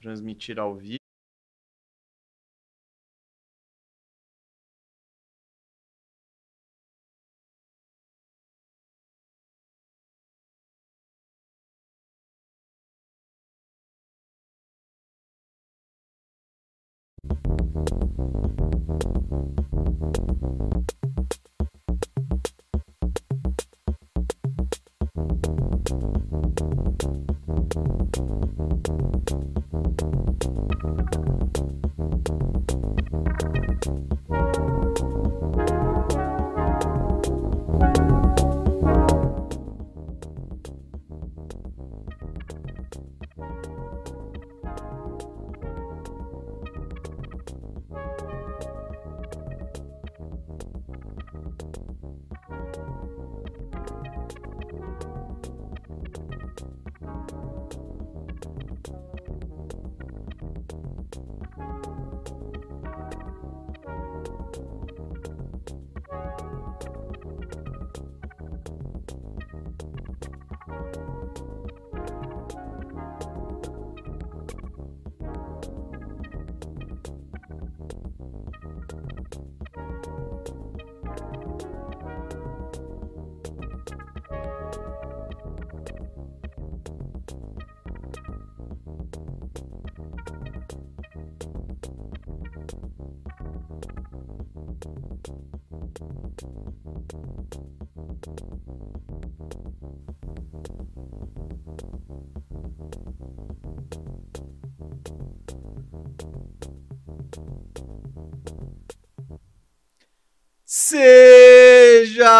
transmitir ao vivo.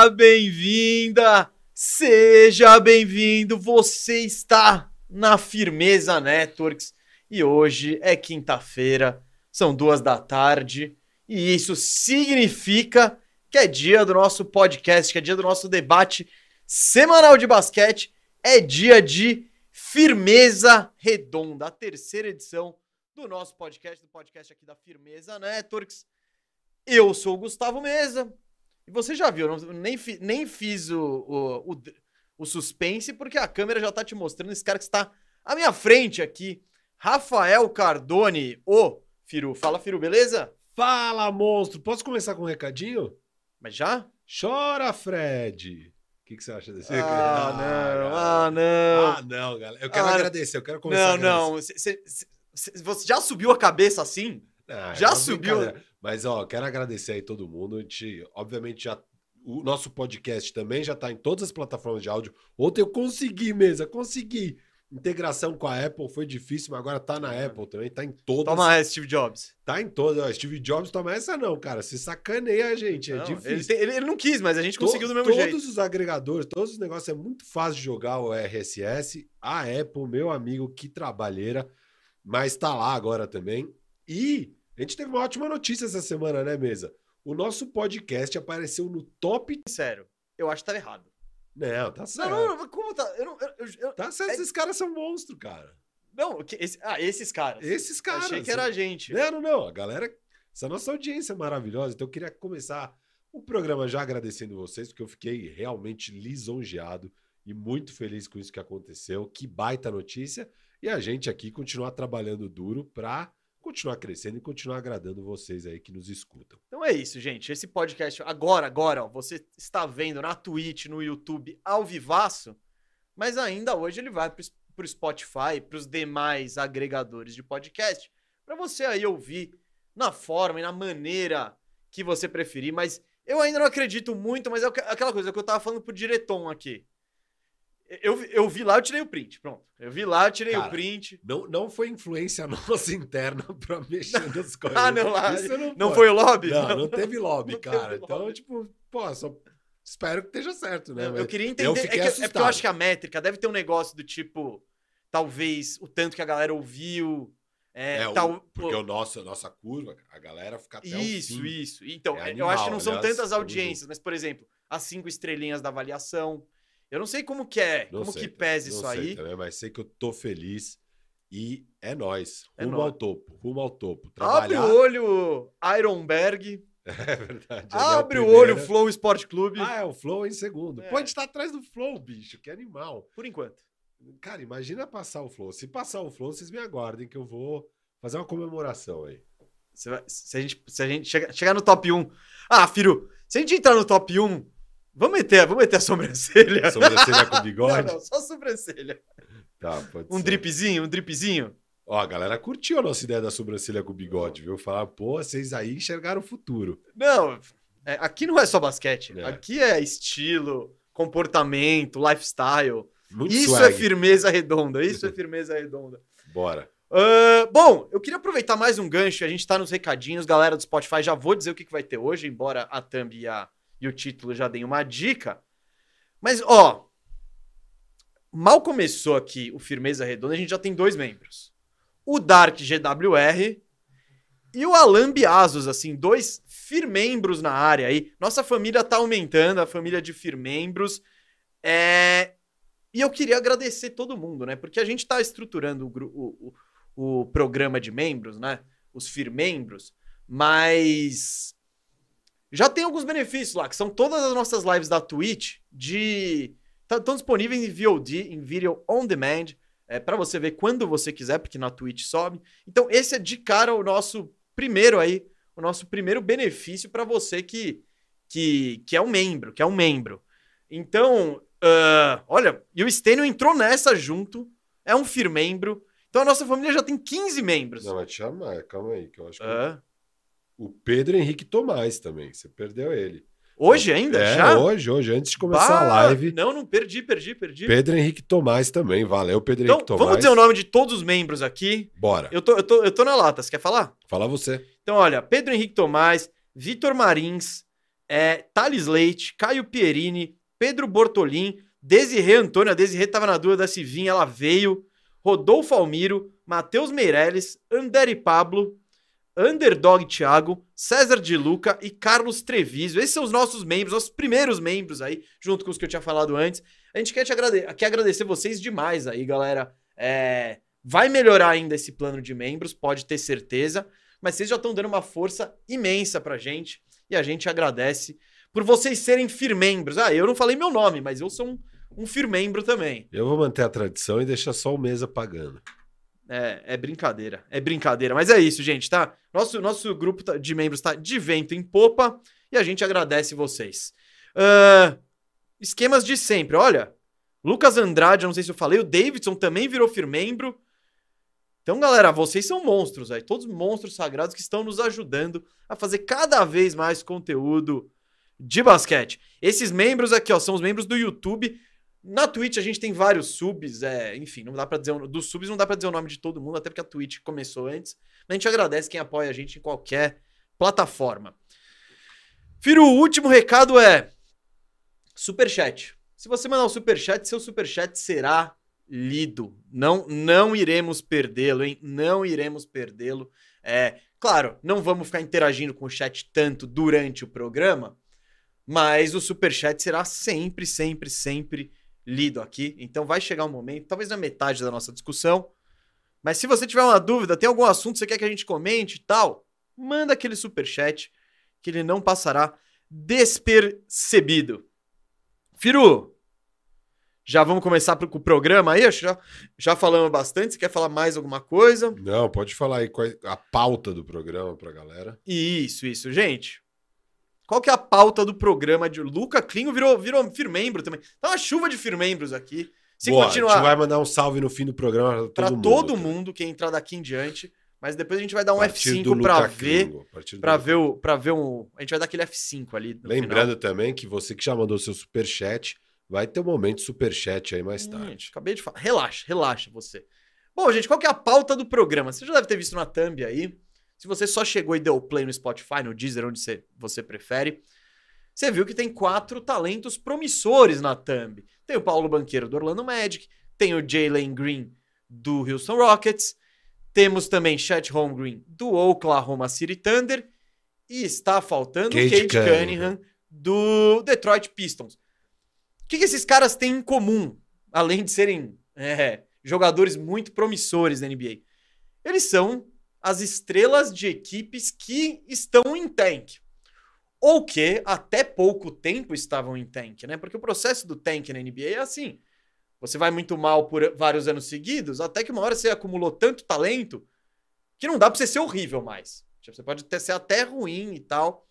Bem-vinda, seja bem-vindo. Você está na Firmeza Networks e hoje é quinta-feira, são duas da tarde e isso significa que é dia do nosso podcast, que é dia do nosso debate semanal de basquete, é dia de Firmeza Redonda, a terceira edição do nosso podcast, do podcast aqui da Firmeza Networks. Eu sou o Gustavo Mesa. E você já viu, eu nem, fi, nem fiz o, o, o, o, suspense, porque a câmera já tá te mostrando esse cara que está à minha frente aqui. Rafael Cardone, ô Firu. Fala, Firu, beleza? Fala, monstro! Posso começar com um recadinho? Mas já? Chora, Fred! O que, que você acha desse? Ah, não, ah, não. Ah, não, galera. Eu quero ah, agradecer, eu quero começar Não, não. Cê, cê, você já subiu a cabeça assim? Ah, já subiu. Mas, ó, quero agradecer aí todo mundo. A gente, obviamente, já. O nosso podcast também já está em todas as plataformas de áudio. Ontem eu consegui mesmo, consegui. Integração com a Apple foi difícil, mas agora tá na Apple também, tá em todas. Toma essa, Steve Jobs. Tá em todas. Steve Jobs toma essa não, cara. Se sacaneia a gente, é não, difícil. Ele, tem, ele, ele, não quis, mas a gente conseguiu do mesmo todos jeito. Todos os agregadores, todos os negócios, é muito fácil de jogar o RSS. A Apple, meu amigo, que trabalheira, mas tá lá agora também. E a gente teve uma ótima notícia essa semana, né, Mesa? O nosso podcast apareceu no top. Sério, eu acho que tá errado. Não, tá certo. Não, não, como tá? Eu, eu, eu, tá certo, é... esses caras são monstros, cara. Não, esse, ah, esses caras. Esses caras. Achei que era a gente. Não, não, não. A galera. Essa nossa audiência é maravilhosa. Então eu queria começar o programa já agradecendo vocês, porque eu fiquei realmente lisonjeado e muito feliz com isso que aconteceu. Que baita notícia. E a gente aqui continuar trabalhando duro para continuar crescendo e continuar agradando vocês aí que nos escutam. Então é isso, gente. Esse podcast agora, agora, ó, você está vendo na Twitch, no YouTube, ao vivaço, mas ainda hoje ele vai para o Spotify, para os demais agregadores de podcast, para você aí ouvir na forma e na maneira que você preferir. Mas eu ainda não acredito muito, mas é aquela coisa que eu estava falando pro diretor aqui. Eu, eu vi lá, eu tirei o print. Pronto. Eu vi lá, eu tirei Cara, o print. Não, não foi influência nossa interna pra mexer nas coisas. ah, não, lá. Isso não, não foi o lobby? Não, não teve lobby, não cara. Teve então, lobby. tipo, pô, só espero que esteja certo, né? Eu, eu queria entender. Eu é, que, é, porque eu acho que a métrica deve ter um negócio do tipo, talvez o tanto que a galera ouviu. É, é tal, o, porque o nosso, a nossa curva, a galera fica até Isso, isso. Então, é animal, eu acho que não são aliás, tantas audiências, mas, por exemplo, as cinco estrelinhas da avaliação. Eu não sei como que é, não como sei, que pesa isso aí. Também, mas sei que eu tô feliz e é nós. É rumo nóis. ao topo, rumo ao topo. Trabalhar... Abre o olho, Ironberg. É verdade. Abre é o, olho, Flow Esporte Clube. Ah, é o Flow em segundo. É. A gente tá atrás do Flow, bicho, que animal. Por enquanto. Cara, imagina passar o Flow. Se passar o Flow, vocês me aguardem que eu vou fazer uma comemoração aí. Vai, se a gente, se a gente chegar, chegar no top 1. Ah, Firo, se a gente entrar no top 1, vamos meter, vamos meter a sobrancelha. Sobrancelha com bigode? Não, não, só sobrancelha. Tá, pode um ser. dripzinho, um dripzinho. Ó, a galera curtiu a nossa ideia da sobrancelha com bigode, viu? Falar, pô, vocês aí enxergaram o futuro. Não, é, aqui não é só basquete. É. Aqui é estilo, comportamento, lifestyle. Muito isso swag. é firmeza redonda, isso é firmeza redonda. Bora. Ah, bom, eu queria aproveitar mais um gancho. A gente tá nos recadinhos, galera do Spotify. Já vou dizer o que, que vai ter hoje, embora a thumb e, a- e o título já deem uma dica. Mas, ó, mal começou aqui o Firmeza Redonda, a gente já tem dois membros: o Dark GWR e o Alan Biazos, assim, dois firmembros na área aí. Nossa família tá aumentando, a família de firmembros. É. E eu queria agradecer todo mundo, né? Porque a gente tá estruturando o, o, o programa de membros, né? Os firmembros, mas já tem alguns benefícios lá, que são todas as nossas lives da Twitch de estão disponíveis em VOD, em Video On Demand, é, para você ver quando você quiser, porque na Twitch sobe. Então esse é de cara o nosso primeiro aí, o nosso primeiro benefício para você que, que que é um membro, que é um membro. Então, ah, olha, e o Stênio entrou nessa junto, é um firmembro. Então a nossa família já tem 15 membros. Não, mas te chamar, calma aí, que eu acho que. Ah, O Pedro Henrique Tomás também, você perdeu ele. hoje ainda? é, já? hoje, hoje, antes de começar a Bah, live. Não, não perdi, perdi, perdi. Pedro Henrique Tomás também, valeu, Pedro Então, Henrique Tomás. vamos dizer o nome de todos os membros aqui. Bora, Eu tô, eu, tô, eu tô na lata, você quer falar? fala você. Então, olha, Pedro Henrique Tomás, Vitor Marins, é, Thales Leite, Caio Pierini, Pedro Bortolin, Desirê Antônio, a Desirê tava na dúvida se vinha, ela veio, Rodolfo Almiro, Matheus Meirelles, Anderi Pablo, Underdog Thiago, César de Luca e Carlos Treviso. Esses são os nossos membros, nossos primeiros membros aí, junto com os que eu tinha falado antes. A gente quer, te agrade quer agradecer vocês demais aí, galera. É, vai melhorar ainda esse plano de membros, pode ter certeza. Mas vocês já estão dando uma força imensa pra gente e a gente agradece por vocês serem firmembros. Ah, eu não falei meu nome, mas eu sou um, um firmembro também. Eu vou manter a tradição e deixar só o mesa pagando. É, é brincadeira, é brincadeira. Mas é isso, gente, tá? Nosso, nosso grupo tá- de membros tá de vento em popa e a gente agradece vocês. Ahn, esquemas de sempre, olha. Lucas Andrade, não sei se eu falei, o Davidson também virou firmembro. Então, galera, vocês são monstros aí, todos monstros sagrados que estão nos ajudando a fazer cada vez mais conteúdo de basquete. Esses membros aqui, ó, são os membros do YouTube. Na Twitch a gente tem vários subs, é, enfim, não dá para dizer dos subs não dá para dizer o nome de todo mundo, até porque a Twitch começou antes. Mas a gente agradece quem apoia a gente em qualquer plataforma. Firo, o último recado é superchat. Se você mandar um superchat, seu superchat será lido. Não não iremos perdê-lo, hein? Não iremos perdê-lo. É, claro, não vamos ficar interagindo com o chat tanto durante o programa, mas o superchat será sempre, sempre, sempre lido aqui. Então vai chegar um momento, talvez na metade da nossa discussão. Mas se você tiver uma dúvida, tem algum assunto que você quer que a gente comente e tal, manda aquele superchat que ele não passará despercebido. Firu, já vamos começar com o programa aí? Já, já falamos bastante. Você quer falar mais alguma coisa? Não, pode falar aí qual é a pauta do programa pra galera. Isso, isso, gente. Qual que é a pauta do programa de Luca Klingo virou, virou firmembro também. Tá uma chuva de firmembros aqui. Se Boa, A continuar gente vai mandar um salve no fim do programa pra para todo todo, mundo. que entrar daqui em diante, mas depois a gente vai dar um A partir do F5 pra Luca ver, a para ver o para ver um, a gente vai dar aquele F5 ali Lembrando também que você que já mandou seu superchat, vai ter um momento superchat aí mais final. tarde. Gente, acabei de falar. Relaxa, relaxa você. Bom, gente, qual que é a pauta do programa? Você já deve ter visto na thumb aí. Se você só chegou e deu play no Spotify, no Deezer, onde você, você prefere, você viu que tem quatro talentos promissores na thumb. Tem o Paulo Banqueiro do Orlando Magic, tem o Jalen Green do Houston Rockets, temos também Chet Holmgren do Oklahoma City Thunder e está faltando o Cade Cade Cunningham do Detroit Pistons. O que, que esses caras têm em comum, além de serem é, jogadores muito promissores da NBA? Eles são as estrelas de equipes que estão em tank. Ou que até pouco tempo estavam em tank, né? Porque o processo do tank na NBA é assim. Você vai muito mal por vários anos seguidos, até que uma hora você acumulou tanto talento que não dá pra você ser horrível mais. Tipo, você pode ter, ser até ruim e tal.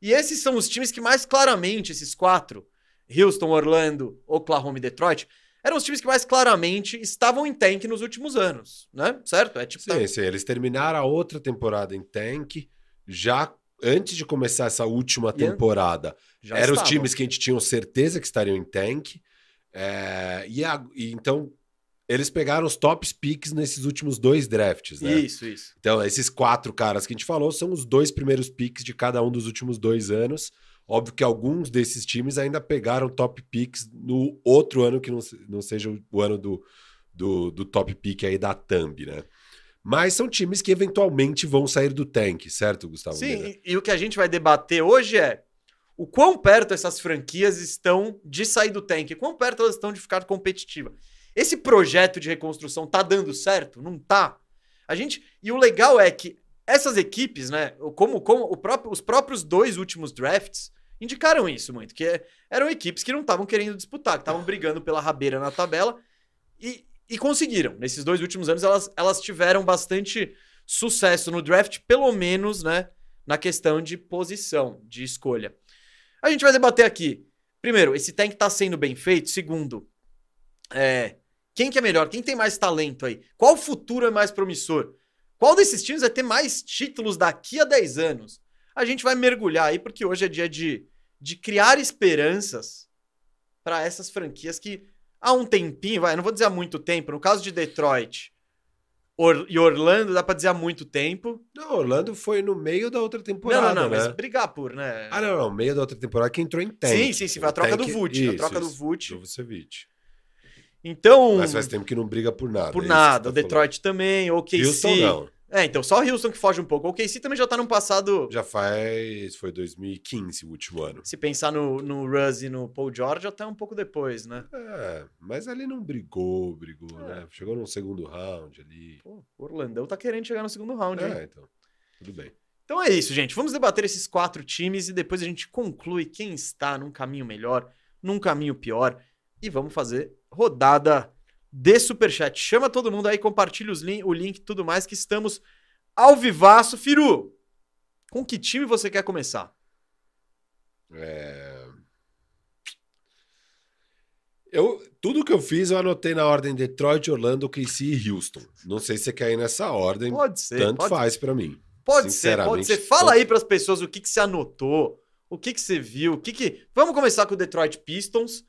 E esses são os times que mais claramente, esses quatro, Houston, Orlando, Oklahoma e Detroit, eram os times que mais claramente estavam em tank nos últimos anos, né? Certo? É tipo. Sim, tá... sim. Eles terminaram a outra temporada em tank já antes de começar essa última temporada. Eram os times que a gente tinha certeza que estariam em tank. É, e, a, e, então eles pegaram os tops picks nesses últimos dois drafts, né? Isso, isso. Então, esses quatro caras que a gente falou são os dois primeiros picks de cada um dos últimos dois anos. Óbvio que alguns desses times ainda pegaram top picks no outro ano que não, não seja o ano do, do, do top pick aí da Thumb, né? Mas são times que eventualmente vão sair do tank, certo, Gustavo? Sim, e, e, o que a gente vai debater hoje é o quão perto essas franquias estão de sair do tank, quão perto elas estão de ficar competitiva. Esse projeto de reconstrução tá dando certo? Não tá? A gente. E o legal é que essas equipes, né? Como, como próprio, os próprios dois últimos drafts indicaram isso muito, que eram equipes que não estavam querendo disputar, que estavam brigando pela rabeira na tabela e, e conseguiram. Nesses dois últimos anos, elas, elas tiveram bastante sucesso no draft, pelo menos, né, na questão de posição, de escolha. A gente vai debater aqui. Primeiro, esse tank está sendo bem feito. Segundo, é, quem que é melhor? Quem tem mais talento aí? Qual futuro é mais promissor? Qual desses times vai ter mais títulos daqui a 10 anos? A gente vai mergulhar aí, porque hoje é dia de de criar esperanças para essas franquias que há um tempinho, vai, não vou dizer há muito tempo, no caso de Detroit Or e Orlando, dá para dizer há muito tempo. Não, Orlando foi no meio da outra temporada. Não, não, né? mas brigar por, né? Ah, não, não, meio da outra temporada que entrou em tank. Sim, sim, sim, foi a troca tank, do Vult, a troca do Vult. Do Vucevic. Então. Mas faz tempo que não briga por nada. Por é nada. Tá o Detroit falando. também, o OKC. Houston não. É, então só o Houston que foge um pouco. O KC também já tá no passado. Já faz. Foi 2015 o último ano. Se pensar no, no Russ e no Paul George, até um pouco depois, né? É, mas ali não brigou, brigou, é. né? Chegou no segundo round ali. Pô, o Orlandão tá querendo chegar no segundo round, É, hein? então. Tudo bem. Então é isso, gente. Vamos debater esses quatro times e depois a gente conclui quem está num caminho melhor, num caminho pior. E vamos fazer rodada de superchat. Chama todo mundo aí, compartilha os link, o link e tudo mais, que estamos ao vivaço. Firu, com que time você quer começar? É... Eu, tudo que eu fiz eu anotei na ordem Detroit, Orlando, KC e Houston. Não sei se você quer ir nessa ordem. Pode ser. Tanto pode faz para mim. Pode ser, pode ser. Fala aí para as pessoas o que, que você anotou, o que, que você viu, o que que... Vamos começar com o Detroit Pistons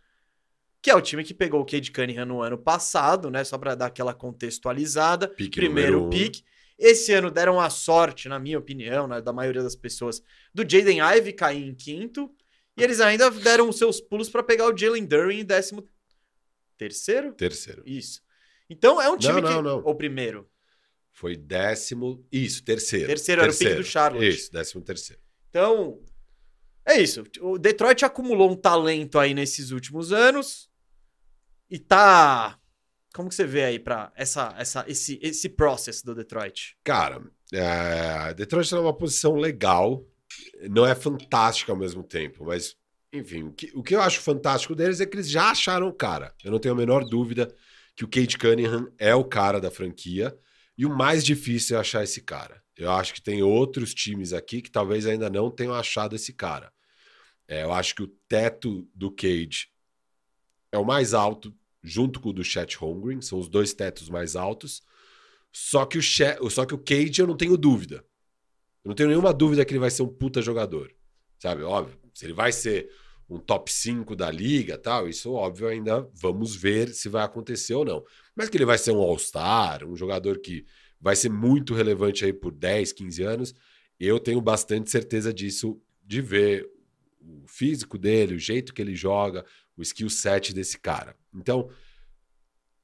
que é o time que pegou o Cade Cunningham no ano passado, né? Só para dar aquela contextualizada. Pique Primeiro pique. Esse ano deram a sorte, na minha opinião, né, da maioria das pessoas, do Jaden Ive cair em quinto. E eles ainda deram os seus pulos para pegar o Jalen Duran em décimo terceiro? Terceiro. Isso. Então é um time não, que... Não, não. Ou primeiro? Foi décimo... Isso, terceiro. Terceiro, terceiro. era o pique do Charlotte. Isso, décimo terceiro. Então, é isso. O Detroit acumulou um talento aí nesses últimos anos. E tá. Como que você vê aí para essa, essa, esse, esse processo do Detroit? Cara, é, Detroit está numa posição legal, não é fantástica ao mesmo tempo, mas enfim, o que, o que eu acho fantástico deles é que eles já acharam o cara. Eu não tenho a menor dúvida que o Kate Cunningham é o cara da franquia. E o mais difícil é achar esse cara. Eu acho que tem outros times aqui que talvez ainda não tenham achado esse cara. É, eu acho que o teto do Cage é o mais alto junto com o do Chet Holmgren, são os dois tetos mais altos. Só que o Chet, só que o Cage eu não tenho dúvida. Eu não tenho nenhuma dúvida que ele vai ser um puta jogador. Sabe, óbvio, se ele vai ser um top 5 da liga, tal, isso óbvio ainda vamos ver se vai acontecer ou não. Mas que ele vai ser um All-Star, um jogador que vai ser muito relevante aí por 10, 15 anos, eu tenho bastante certeza disso de ver o físico dele, o jeito que ele joga, o skill set desse cara. Então,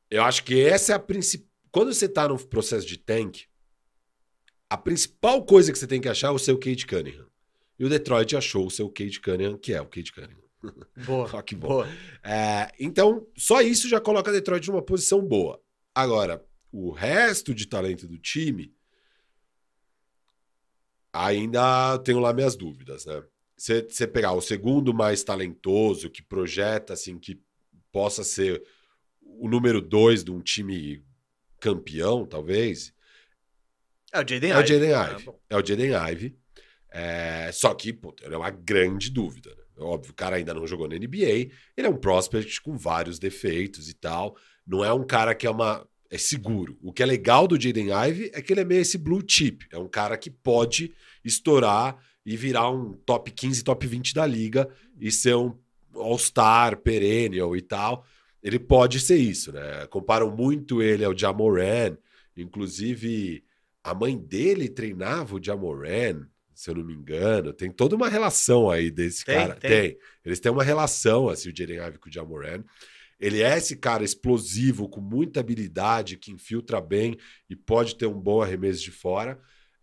eu acho que essa é a principal. Quando você está no processo de tank, a principal coisa que você tem que achar é o seu Cade Cunningham. E o Detroit achou o seu Cade Cunningham, que é o Cade Cunningham. Boa. que bom. Boa. É, então, só isso já coloca Detroit numa posição boa. Agora, o resto de talento do time ainda tenho lá minhas dúvidas, né? você pegar o segundo mais talentoso, que projeta, assim, que possa ser o número dois de um time campeão, talvez, É o Jaden é o Jaden Ah, Ive. bom. É o Jaden Ive. É, só que, pô, é uma grande dúvida. Né? Óbvio, o cara ainda não jogou na NBA. Ele é um prospect com vários defeitos e tal. Não é um cara que é uma. É seguro. O que é legal do Jaden Ive é que ele é meio esse blue chip. É um cara que pode estourar e virar um top 15, top 20 da liga e ser um all-star, perennial e tal. Ele pode ser isso, né? Comparam muito ele ao Jamoran. Inclusive, a mãe dele treinava o Jamoran, se eu não me engano. Tem toda uma relação aí desse Tem, cara. tem. Eles têm uma relação, assim, o Jaden Ivey com o Jamoran. Ele é esse cara explosivo, com muita habilidade, que infiltra bem e pode ter um bom arremesso de fora.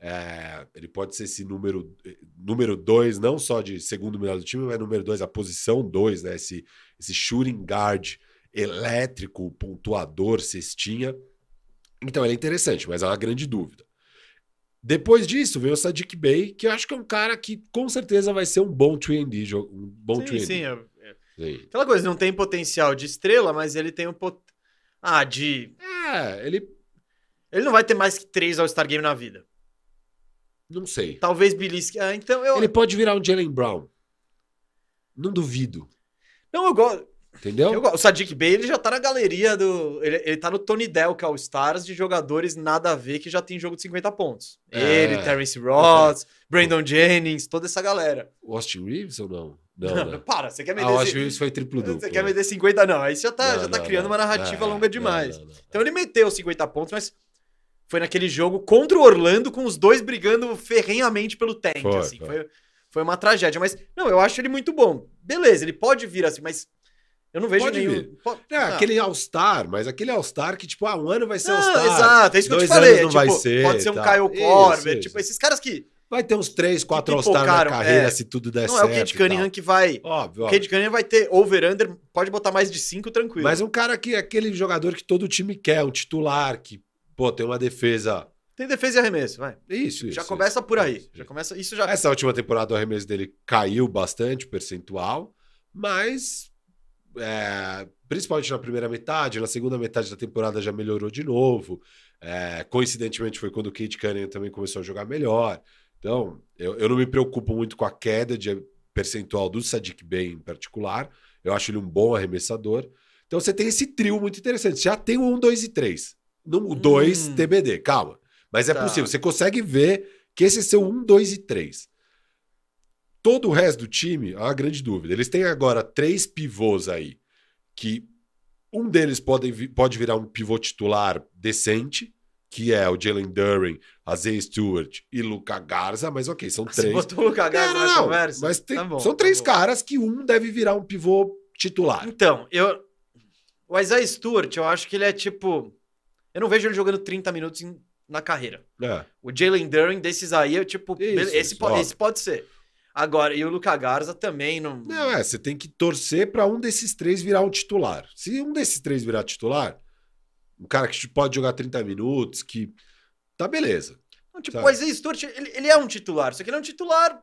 É, ele pode ser esse número número dois, não só de segundo melhor do time, mas número dois, a posição dois, né? Esse, esse shooting guard elétrico, pontuador, cestinha. Então ele é interessante, mas é uma grande dúvida. Depois disso, vem o Sadiq Bey, que eu acho que é um cara que com certeza vai ser um bom 3D, jo- um bom Sim, 3D. sim, é- é. Sim. Aquela coisa, não tem potencial de estrela, mas ele tem um pot... Ah, de... É, ele Ele não vai ter mais que três All-Star Game na vida. Não sei. Talvez Bilisky... Ah, então eu... Ele pode virar um Jalen Brown. Não duvido. Não, eu gosto... Entendeu? Eu gosto. O Sadiq Bey, ele já tá na galeria do... Ele, ele tá no Tony Delk All-Stars de jogadores nada a ver que já tem jogo de 50 pontos. É. Ele, Terence Ross, Brandon Jennings, toda essa galera. O Austin Reeves ou não? Não, Não, né? para, você quer me Ah, o Austin Reeves foi triplo duplo. Você quer me dar 50? Não, aí você já tá, Não, já tá não, criando não. uma narrativa É, longa demais. não, não, não. Então ele meteu 50 pontos, mas foi naquele jogo contra o Orlando, com os dois brigando ferrenhamente pelo tank, Foi, assim. foi. Foi, foi uma tragédia. Mas, não, eu acho ele muito bom. Beleza, ele pode vir assim, mas eu não vejo Pode nenhum... vir. Po- É, Ah. aquele All-Star, mas aquele All-Star que, tipo, ah, um ano vai ser Não, All-Star. exato, é isso que eu te dois falei. anos é não tipo, vai ser, pode ser um tá. Kyle isso. tipo, esses caras que... Vai ter uns três, quatro Que All-Star na carreira, é. se tudo der não certo. é o Cade e tal. Cunningham que vai... Óbvio, O óbvio. Cade Cunningham vai ter over-under, pode botar mais de 5 tranquilo. Mas um cara que é aquele jogador que todo time quer, um titular, que, pô, tem uma defesa. Tem defesa e arremesso, vai. Isso, isso. já começa por aí. Isso, Já isso. começa... Isso já... Essa última temporada o arremesso dele caiu bastante, o percentual, mas é, principalmente na primeira metade, na segunda metade da temporada já melhorou de novo. É, coincidentemente foi quando o Kate Cunningham também começou a jogar melhor. Então, eu, eu não me preocupo muito com a queda de percentual do Sadiq Bey em particular. Eu acho ele um bom arremessador. Então você tem esse trio muito interessante. Já tem o 1, 2 e 3. Não, o 2 Hum. TBD, calma. Mas é Tá. possível. Você consegue ver que esse é seu 1, 2 e 3. Todo o resto do time é uma grande dúvida. Eles têm agora três pivôs aí, que um deles pode, pode virar um pivô titular decente, que é o Jalen Duren, Isaiah Stewart e Luca Garza, mas ok, são Você três. botou o Luka Garza Não, não, na não, conversa? Mas tem- Tá bom, são tá três bom. caras que um deve virar um pivô titular. Então, eu. O Isaiah Stewart, eu acho que ele é tipo. Eu não vejo ele jogando 30 minutos em- na carreira. É. O Jalen Duren desses aí, eu, tipo, Isso, esse, isso, po- óbvio. esse pode ser. Agora, e o Luca Garza também não. Não, é, você tem que torcer para um desses três virar um titular. Se um desses três virar titular, um cara que pode jogar 30 minutos, que tá beleza. Não, tipo, Sabe? o Isaiah Stewart, ele, ele é um titular, só que ele é um titular.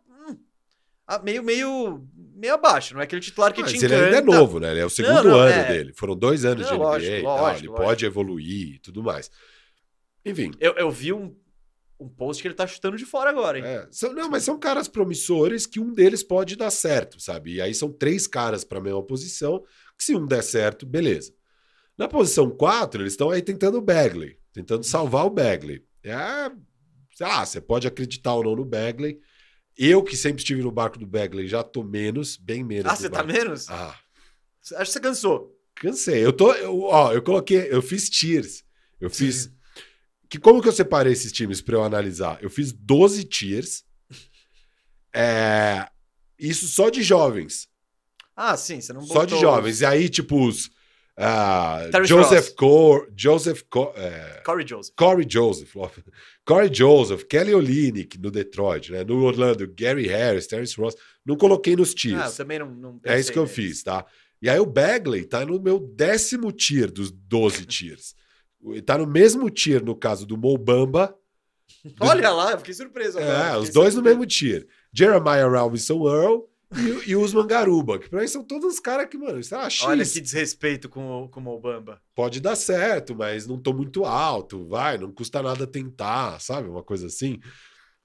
Meio, meio, meio abaixo, não é aquele titular que Mas te ele encanta. ainda é novo, né? Ele é o segundo não, ano é. dele. Foram dois anos Não, de NBA lógico, e tal. lógico, Ele lógico. pode evoluir e tudo mais. Enfim. Eu, eu vi um, um post que ele tá chutando de fora agora, hein? é, são- não, mas são caras promissores que um deles pode dar certo, sabe? E aí são três caras para a mesma posição, que se um der certo, beleza. Na posição 4, eles estão aí tentando o Bagley, tentando salvar o Bagley. É, sei lá, você pode acreditar ou não no Bagley. Eu, que sempre estive no barco do Bagley, já tô menos, bem menos. ah, você tá barco. menos? Ah, Acho que você cansou. Cansei. Eu tô, eu, ó, eu coloquei, eu fiz tiers. Eu fiz que como que eu separei esses times para eu analisar? Eu fiz 12 tiers. É, isso só de jovens, Ah, sim, você não só de botou- jovens. E aí tipo os Terrence Joseph. Cor, Joseph Co- é, Corey Joseph. Corey Joseph. Corey Joseph, Kelly Olynyk no Detroit, né? No Orlando, Gary Harris, Terrence Ross. Não coloquei nos tiers. Ah, também não, não É isso que eu fiz, tá? E aí o Bagley tá no meu décimo tier dos 12 tiers. Tá no mesmo tier, no caso do Mobamba. Olha lá, eu fiquei surpreso agora. É, fiquei os dois no surpreso. mesmo tier. Jeremiah Robinson Earl e, e o Usman Garuba, que pra mim são todos os caras que, mano, sei lá, X. Olha que desrespeito com o, com o Mobamba. Pode dar certo, mas não tô muito alto, vai, não custa nada tentar, sabe? Uma coisa assim.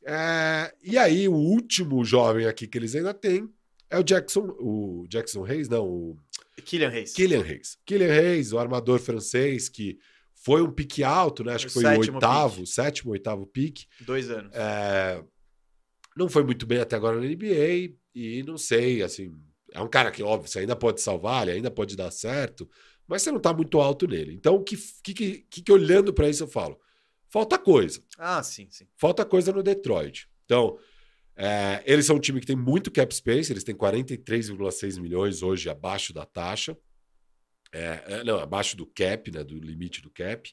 É, e aí, o último jovem aqui que eles ainda têm é o Jackson, o Jackson Reis, não, o Killian Reis. Killian Reis. Killian Reis, o armador francês que foi um pique alto, né? Acho O que foi o oitavo, pique. sétimo, oitavo pique. Dois anos. É, não foi muito bem até agora na NBA e não sei, assim, é um cara que, óbvio, você ainda pode salvar, ele ainda pode dar certo, mas você não tá muito alto nele. Então, o que, que, que, que olhando para isso eu falo? Falta coisa. Ah, sim, sim. Falta coisa no Detroit. Então, é, eles são um time que tem muito cap space, eles têm 43,6 milhões hoje abaixo da taxa. É, é, não, abaixo do cap, né, do limite do cap.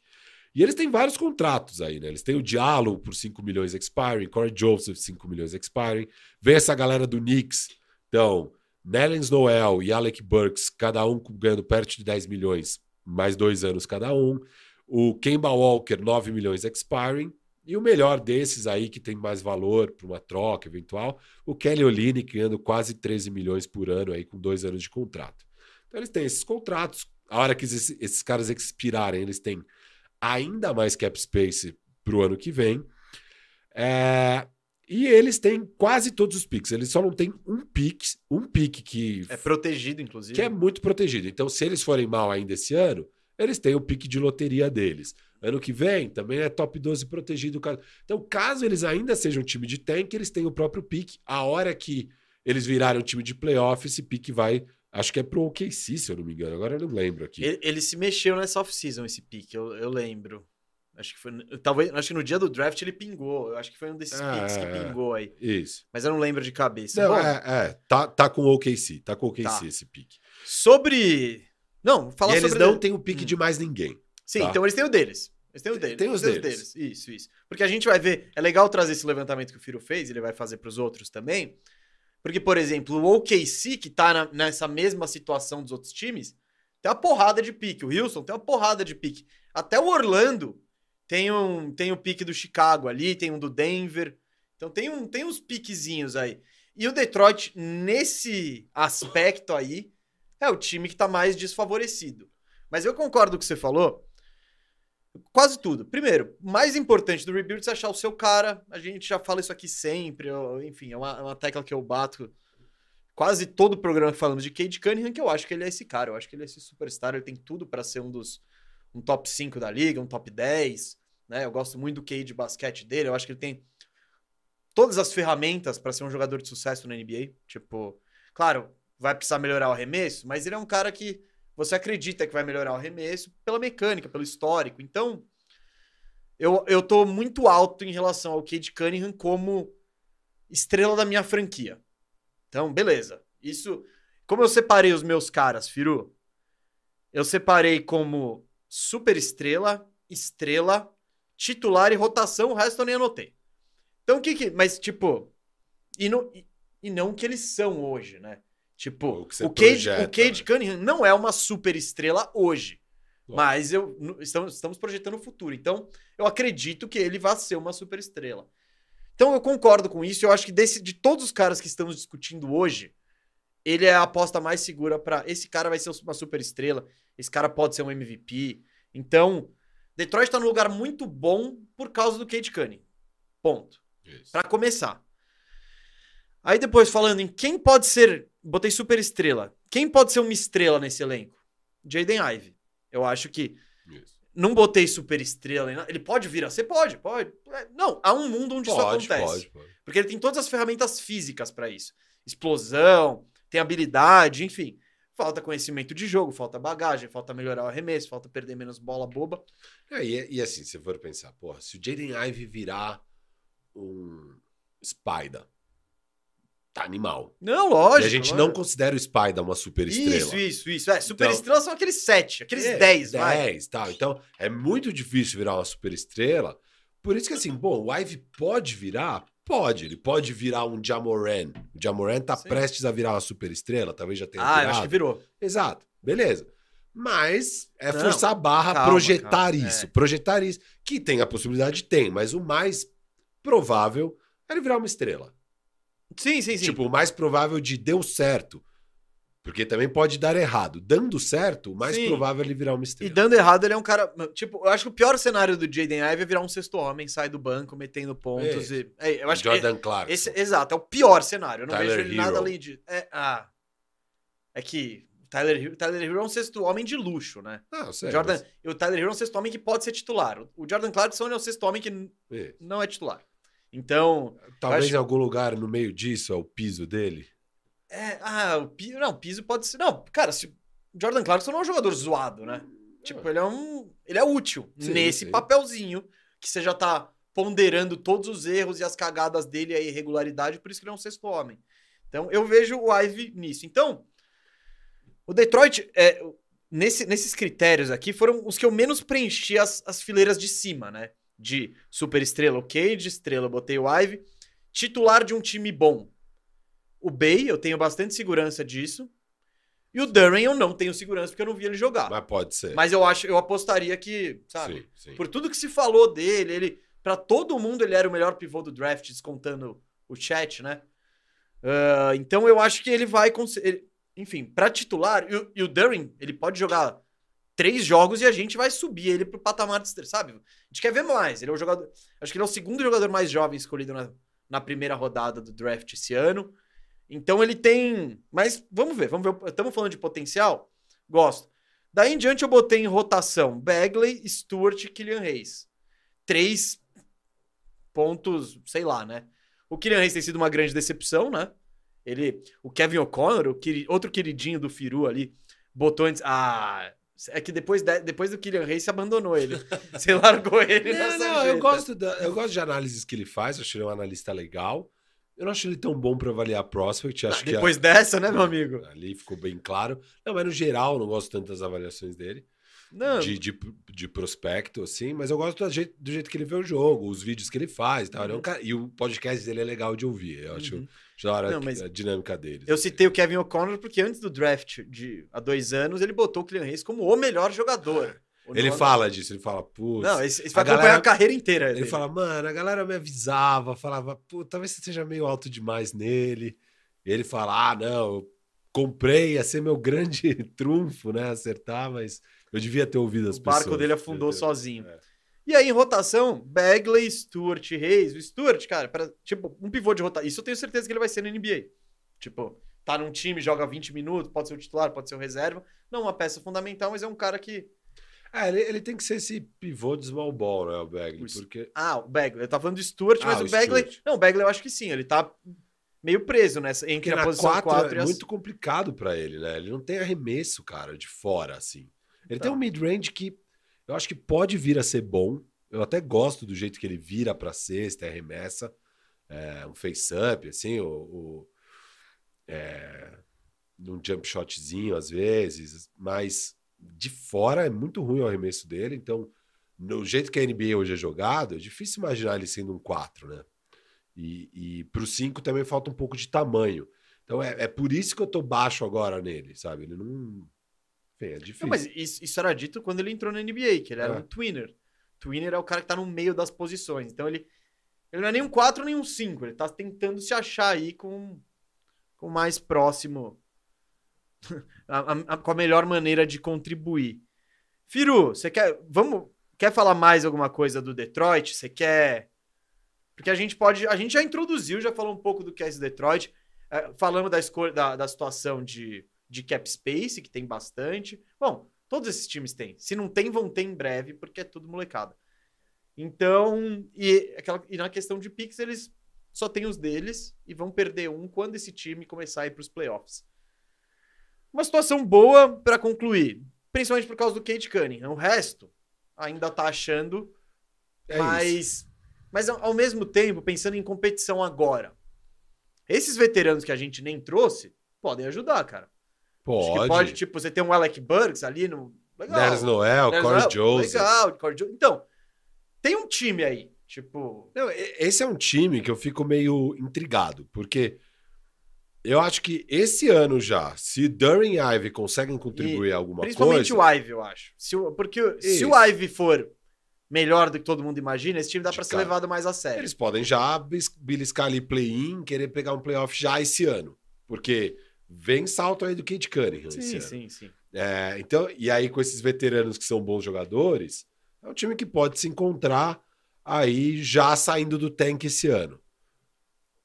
E eles têm vários contratos aí, né? Eles têm o Diallo por 5 milhões expiring, Corey Joseph 5 milhões expiring. Vem essa galera do Knicks. Então, Nellens Noel e Alec Burks, cada um ganhando perto de 10 milhões, mais dois anos cada um. O Kemba Walker, 9 milhões expiring. E o melhor desses aí, que tem mais valor para uma troca eventual, o Kelly Olynyk ganhando quase 13 milhões por ano aí com dois anos de contrato. Então eles têm esses contratos. A hora que esses, esses caras expirarem, eles têm ainda mais cap space para o ano que vem. É, E eles têm quase todos os picks. Eles só não têm um pick, um pick que, É protegido, inclusive. que é muito protegido. Então, se eles forem mal ainda esse ano, eles têm o pique de loteria deles. Ano que vem também é top 12 protegido. Então, caso eles ainda sejam um time de tank, eles têm o próprio pique. A hora que eles virarem um time de playoff, esse pique vai. Acho que é pro OKC, se eu não me engano. Agora eu não lembro aqui. Ele, ele se mexeu nessa off-season, esse pique, eu, eu lembro. Acho que foi. Talvez, acho que no dia do draft ele pingou. Eu acho que foi um desses Ah, picks que é. pingou aí. Isso. Mas eu não lembro de cabeça. Não, Bom, é, é, tá, tá com o OKC. Tá com o OKC Tá. esse pique. Sobre. Não, falar e eles sobre. não têm o pique Hum. de mais ninguém. Sim, Tá. então eles têm o deles. Eles têm o deles. Tem os eles têm deles. Isso, isso. Porque a gente vai ver. É legal trazer esse levantamento que o Firo fez, ele vai fazer para os outros também. Porque, por exemplo, o OKC, que tá na- nessa mesma situação dos outros times, tem uma porrada de pique. O Houston tem uma porrada de pique. Até o Orlando tem um tem o pique do Chicago ali, tem um do Denver. Então tem, um, tem uns piquezinhos aí. E o Detroit, nesse aspecto aí, é o time que tá mais desfavorecido. Mas eu concordo com o que você falou. Quase tudo. Primeiro, mais importante do rebuild é achar o seu cara. A gente já fala isso aqui sempre. eu- enfim, é uma, é uma tecla que eu bato quase todo o programa que falamos de Cade Cunningham, que eu acho que ele é esse cara. Eu acho que ele é esse superstar. Ele tem tudo para ser um dos um top 5 da liga, um top 10. Né? Eu gosto muito do Cade de basquete dele. Eu acho que ele tem todas as ferramentas para ser um jogador de sucesso na NBA. Tipo, claro, vai precisar melhorar o arremesso, mas ele é um cara que você acredita que vai melhorar o arremesso pela mecânica, pelo histórico. Então, eu, eu tô muito alto em relação ao Cade Cunningham como estrela da minha franquia. Então, beleza. Isso. Como eu separei os meus caras, Firu? Eu separei como super estrela, estrela, titular e rotação, o resto eu nem anotei. Então, o que que. Mas, tipo. E não, e, e não o que eles são hoje, né? Tipo, O o Cade, projeta, o Cade né? Cunningham não é uma super estrela hoje. Mas eu, estamos, estamos projetando o futuro. Então, eu acredito que ele vai ser uma super estrela. Então, eu concordo com isso. Eu acho que desse, de todos os caras que estamos discutindo hoje, ele é a aposta mais segura para esse cara vai ser uma super estrela. Esse cara pode ser um MVP. Então, Detroit está num lugar muito bom por causa do Cade Cunningham. Ponto. Pra começar. Aí depois, falando em quem pode ser. Botei super estrela. Quem pode ser uma estrela nesse elenco? Jaden Ive. Eu acho que. Isso. Não botei super estrela. Ele pode vir a ser? Pode, pode. É, Não, há um mundo onde isso Pode, acontece. pode, pode. Porque ele tem todas as ferramentas físicas pra isso. Explosão, tem habilidade, enfim. Falta conhecimento de jogo, falta bagagem, falta melhorar o arremesso, falta perder menos bola boba. É, e, e assim, se for pensar, porra, se o Jaden Ive virar um Spider, tá animal. Não, lógico. e a gente lógico. não considera o Spider uma super estrela. Isso, isso, isso. É, super Então- estrelas são aqueles sete, aqueles É, dez, vai. 10, tal. Então, é muito difícil virar uma super estrela. Por isso que, assim, bom, o Ive pode virar? Pode. Ele pode virar um Jamoran. O Jamoran tá Sim. prestes a virar uma super estrela, talvez já tenha Ah, eu virado. acho que virou. Exato, beleza. Mas é Não, forçar a barra calma, projetar calma, isso. é. Projetar isso. Que tem a possibilidade, tem, mas o mais provável é ele virar uma estrela. Sim, sim, sim. Tipo, o mais provável de deu certo. Porque também pode dar errado. Dando certo, o mais Sim. provável é ele virar uma E estrela. dando errado, ele é um cara. Tipo, eu acho que o pior cenário do Jaden Ive é virar um sexto homem, sai do banco, metendo pontos. É. E, é, eu acho Jordan que. Clarkson. Esse, exato, é o pior cenário. Eu não Tyler vejo ele nada além de. É, ah. É que. o Tyler Hero, Tyler Hero é um sexto homem de luxo, né? Não, O sério. Jordan, e o Tyler Hero é um sexto homem que pode ser titular. O- O Jordan Clarkson é um sexto homem que mas- é. não é titular. Então. Talvez acho- em algum lugar no meio disso é o piso dele. É, ah, o piso. Não, o piso pode ser. Não, cara, se, o Jordan Clarkson não é um jogador zoado, né? Tipo, ele é um. Ele é útil Sim, nesse sim. papelzinho que você já tá ponderando todos os erros e as cagadas dele e a irregularidade, por isso que ele é um sexto homem. Então, eu vejo o Ive nisso. Então, o Detroit, é, nesse- nesses critérios aqui, foram os que eu menos preenchi as, as fileiras de cima, né? De super estrela, ok, de estrela, eu botei o Ive. Titular de um time bom. O Bay, eu tenho bastante segurança disso. E o Duran eu não tenho segurança porque eu não vi ele jogar. Mas pode ser. Mas eu acho, eu apostaria que, sabe? Sim, sim. Por tudo que se falou dele, ele para todo mundo ele era o melhor pivô do draft, descontando o chat, né? Ah, então eu acho que ele vai, cons- ele- enfim, para titular e, o- e o Durin, ele pode jogar três jogos e a gente vai subir ele pro patamar de estrela, sabe? A gente quer ver mais. Ele é o jogador, acho que ele é o segundo jogador mais jovem escolhido na, na primeira rodada do draft esse ano. Então ele tem, mas vamos ver, vamos ver. Estamos falando de potencial. Gosto. Daí em diante eu botei em rotação Bagley, Stewart e Killian Hayes. Três pontos, sei lá, né? O Killian Hayes tem sido uma grande decepção, né? Ele, o Kevin O'Connor, o outro queridinho do Firu ali, botou antes. Ah, é que depois, de- depois do Killian Hayes se abandonou ele. Você largou ele Não, não, eu gosto, da- eu gosto de análises que ele faz, acho ele um analista legal. Eu não acho ele tão bom para avaliar prospect, acho Ah, que depois a- dessa, né, meu amigo? ali ficou bem claro. Não, mas no geral eu não gosto tanto das avaliações dele, Não, de, de, de prospecto, assim, mas eu gosto do jeito, do jeito que ele vê o jogo, os vídeos que ele faz e tal. É um cara- e o podcast dele é legal de ouvir, eu acho, Uhum. Hora Não, mas a dinâmica dele. Eu citei o Kevin O'Connor porque antes do draft de há dois anos ele botou o Killian Hayes como o melhor jogador. O Ele fala disso, ele fala, putz. Não, esse, esse vai acompanhar galera- a carreira inteira. Ele dele. fala, mano, a galera me avisava, falava, pô, talvez você seja meio alto demais nele. E ele fala, ah, não, eu comprei, ia ser meu grande trunfo, né? Acertar, mas eu devia ter ouvido as o pessoas. barco dele afundou entendeu? sozinho. É. E aí, em rotação, Bagley, Stewart, Reis. O Stewart, cara, pra- tipo, um pivô de rotação. Isso eu tenho certeza que ele vai ser na NBA. Tipo, tá num time, joga 20 minutos, pode ser o titular, pode ser o reserva. Não uma peça fundamental, mas é um cara que. É, ele, ele tem que ser esse pivô de small ball, né, o Bagley? Porque. Ah, o Bagley. Eu tava falando do Stewart, Ah, mas o o Bagley. Stewart. Não, o Bagley eu acho que sim. Ele tá meio preso nessa, entre Porque a na posição 4 4 e é as... muito complicado pra ele, né? Ele não tem arremesso, cara, de fora, assim. Ele Tá. tem um mid-range que eu acho que pode vir a ser bom. Eu até gosto do jeito que ele vira pra cesta, arremessa. É, um face-up, assim, o, o- é, num jump shotzinho às vezes, mas de fora é muito ruim o arremesso dele, então no jeito que a NBA hoje é jogado, é difícil imaginar ele sendo um 4, né? E, e pro 5 também falta um pouco de tamanho. Então é, é por isso que eu tô baixo agora nele, sabe? Ele não. É difícil. Não, mas isso, isso era dito quando ele entrou na NBA, que ele era É. um twinner. Twinner é o cara que tá no meio das posições. Então ele, ele não é nem um 4 nem um 5. Ele tá tentando se achar aí com com o mais próximo. a- a- com a melhor maneira de contribuir. Firu, você quer. Vamos. Quer falar mais alguma coisa do Detroit? Você quer. Porque a gente pode. A gente já introduziu, já falou um pouco do que é esse Detroit. É, falamos da escolha da, da situação de, de cap space, que tem bastante. Bom, todos esses times têm. Se não tem, vão ter em breve, porque é tudo molecada. Então, e, aquela, e na questão de picks, eles só têm os deles e vão perder um quando esse time começar a ir para os playoffs. Uma situação boa para concluir, principalmente por causa do Kate Cunningham. O resto ainda tá achando É isso. mas, mas ao ao mesmo tempo, pensando em competição agora, esses veteranos que a gente nem trouxe podem ajudar, cara. Pode. pode, tipo, você tem um Alec Burks ali no. Legal. Nerys Noel, Corey Joseph. Legal, Corey Jo- Então, tem um time aí, tipo. Não, e- esse é um time que eu fico meio intrigado, porque eu acho que esse ano já, se Durin e Ivy conseguem contribuir alguma Principalmente coisa. o Ivy, eu acho. Se porque se Isso. o Ivy for melhor do que todo mundo imagina, esse time dá pra ser levado mais a sério. Eles podem já beliscar ali play-in, querer pegar um playoff já esse ano. Porque vem salto aí do Kate Cunningham Sim, sim, sim. É, então, e aí com esses veteranos que são bons jogadores, é um time que pode se encontrar aí já saindo do tank esse ano.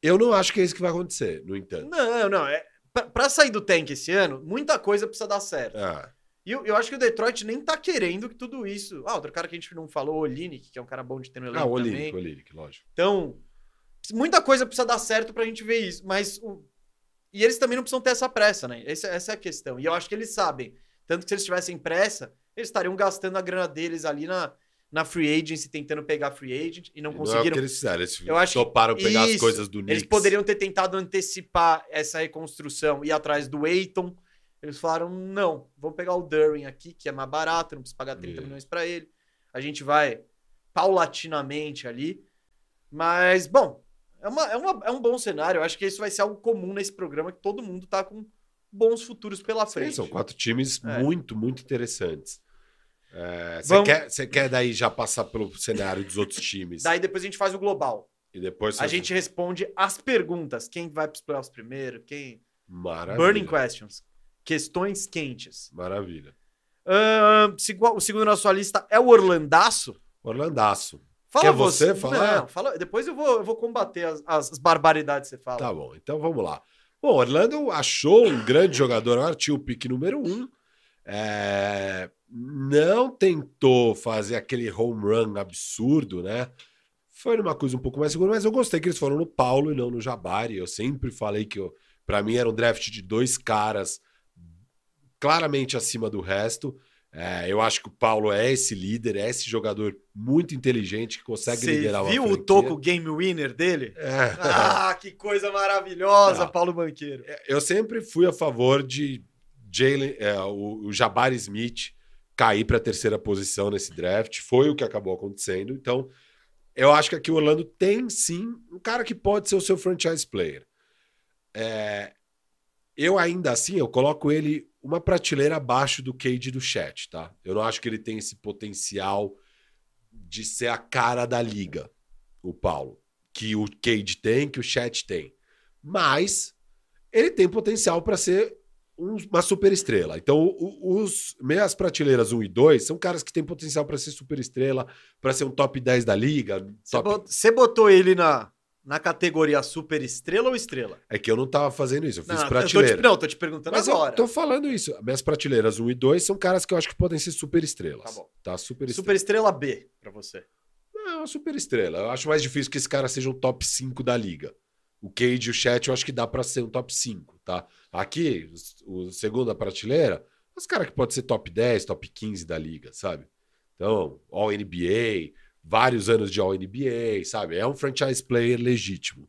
Eu não acho que é isso que vai acontecer, no entanto. Não, não. É, pra sair do tank esse ano, muita coisa precisa dar certo. Ah, E eu, eu acho que o Detroit nem tá querendo que tudo isso. Ah, outro cara que a gente não falou, o Olinick, que é um cara bom de ter no elenco ah o também. Olinick, o Olinick, lógico. Então, muita coisa precisa dar certo pra gente ver isso. Mas. o- E eles também não precisam ter essa pressa, né? Essa, essa é a questão. E eu acho que eles sabem. Tanto que se eles tivessem pressa, eles estariam gastando a grana deles ali na, na free agency, tentando pegar free agent e não Não é o conseguiram. que eles fizeram, eles Eu acho que toparam pegar as isso, coisas do Knicks. Eles poderiam ter tentado antecipar essa reconstrução e ir atrás do Aiton. Eles falaram: não, vamos pegar o Durin aqui, que é mais barato, não precisa pagar 30 Isso. milhões pra ele. A gente vai paulatinamente ali. Mas, bom, é, uma, é, uma- é um bom cenário. Eu acho que isso vai ser algo comum nesse programa, que todo mundo tá com bons futuros pela Sim, frente. são quatro times É. muito, muito interessantes. É, Você Vamos- quer, quer daí já passar pelo cenário dos outros times Daí depois a gente faz o global. e depois A gente responde as perguntas. Quem vai pros playoffs primeiro? Quem. Maravilha. Burning questions. Questões quentes. Maravilha. Segu- o segundo na sua lista é o Orlandaço. Orlandaço. Fala Quer você falar? Não, fala, depois eu vou, eu vou combater as, as barbaridades que você fala. Tá bom, então vamos lá. Bom, Orlando achou um grande jogador, tinha o pique número um. É, não tentou fazer aquele home run absurdo, né? Foi numa coisa um pouco mais segura, mas eu gostei que eles foram no Paulo e não no Jabari. Eu sempre falei que para mim era um draft de dois caras claramente acima do resto. É, eu acho que o Paulo é esse líder, é esse jogador muito inteligente que consegue Você liderar uma viu o toco game winner dele? É. Ah, que coisa maravilhosa, Não. Paulo Banqueiro. Eu sempre fui a favor de Jalen, é, o, o Jabari Smith cair para a terceira posição nesse draft. Foi o que acabou acontecendo. Então, eu acho que aqui o Orlando tem sim um cara que pode ser o seu franchise player. É, eu ainda assim, eu coloco ele uma prateleira abaixo do Cade do Chat, tá? Eu não acho que ele tem esse potencial de ser a cara da liga, o Paulo, que o Cade tem, que o Chat tem. Mas ele tem potencial para ser um- uma super estrela. Então, o- os meias prateleiras 1 e 2 são caras que têm potencial para ser super estrela, para ser um top 10 da liga. Você top- botou ele na, na categoria super estrela ou estrela? É que eu não tava fazendo isso, eu fiz não, eu tô prateleira. te, não, tô te perguntando Mas agora. eu tô falando isso. Minhas prateleiras 1 e 2 são caras que eu acho que podem ser super estrelas. Tá bom. Tá? Super, Super estrela B pra você. Não, é uma super estrela. Eu acho mais difícil que esse cara seja um top 5 da liga. O Cade e o Chat eu acho que dá pra ser um top 5, tá? Aqui, o, o segunda prateleira, os caras que pode ser top 10, top 15 da liga, sabe? Então, All NBA, vários anos de All NBA, sabe? É um franchise player legítimo.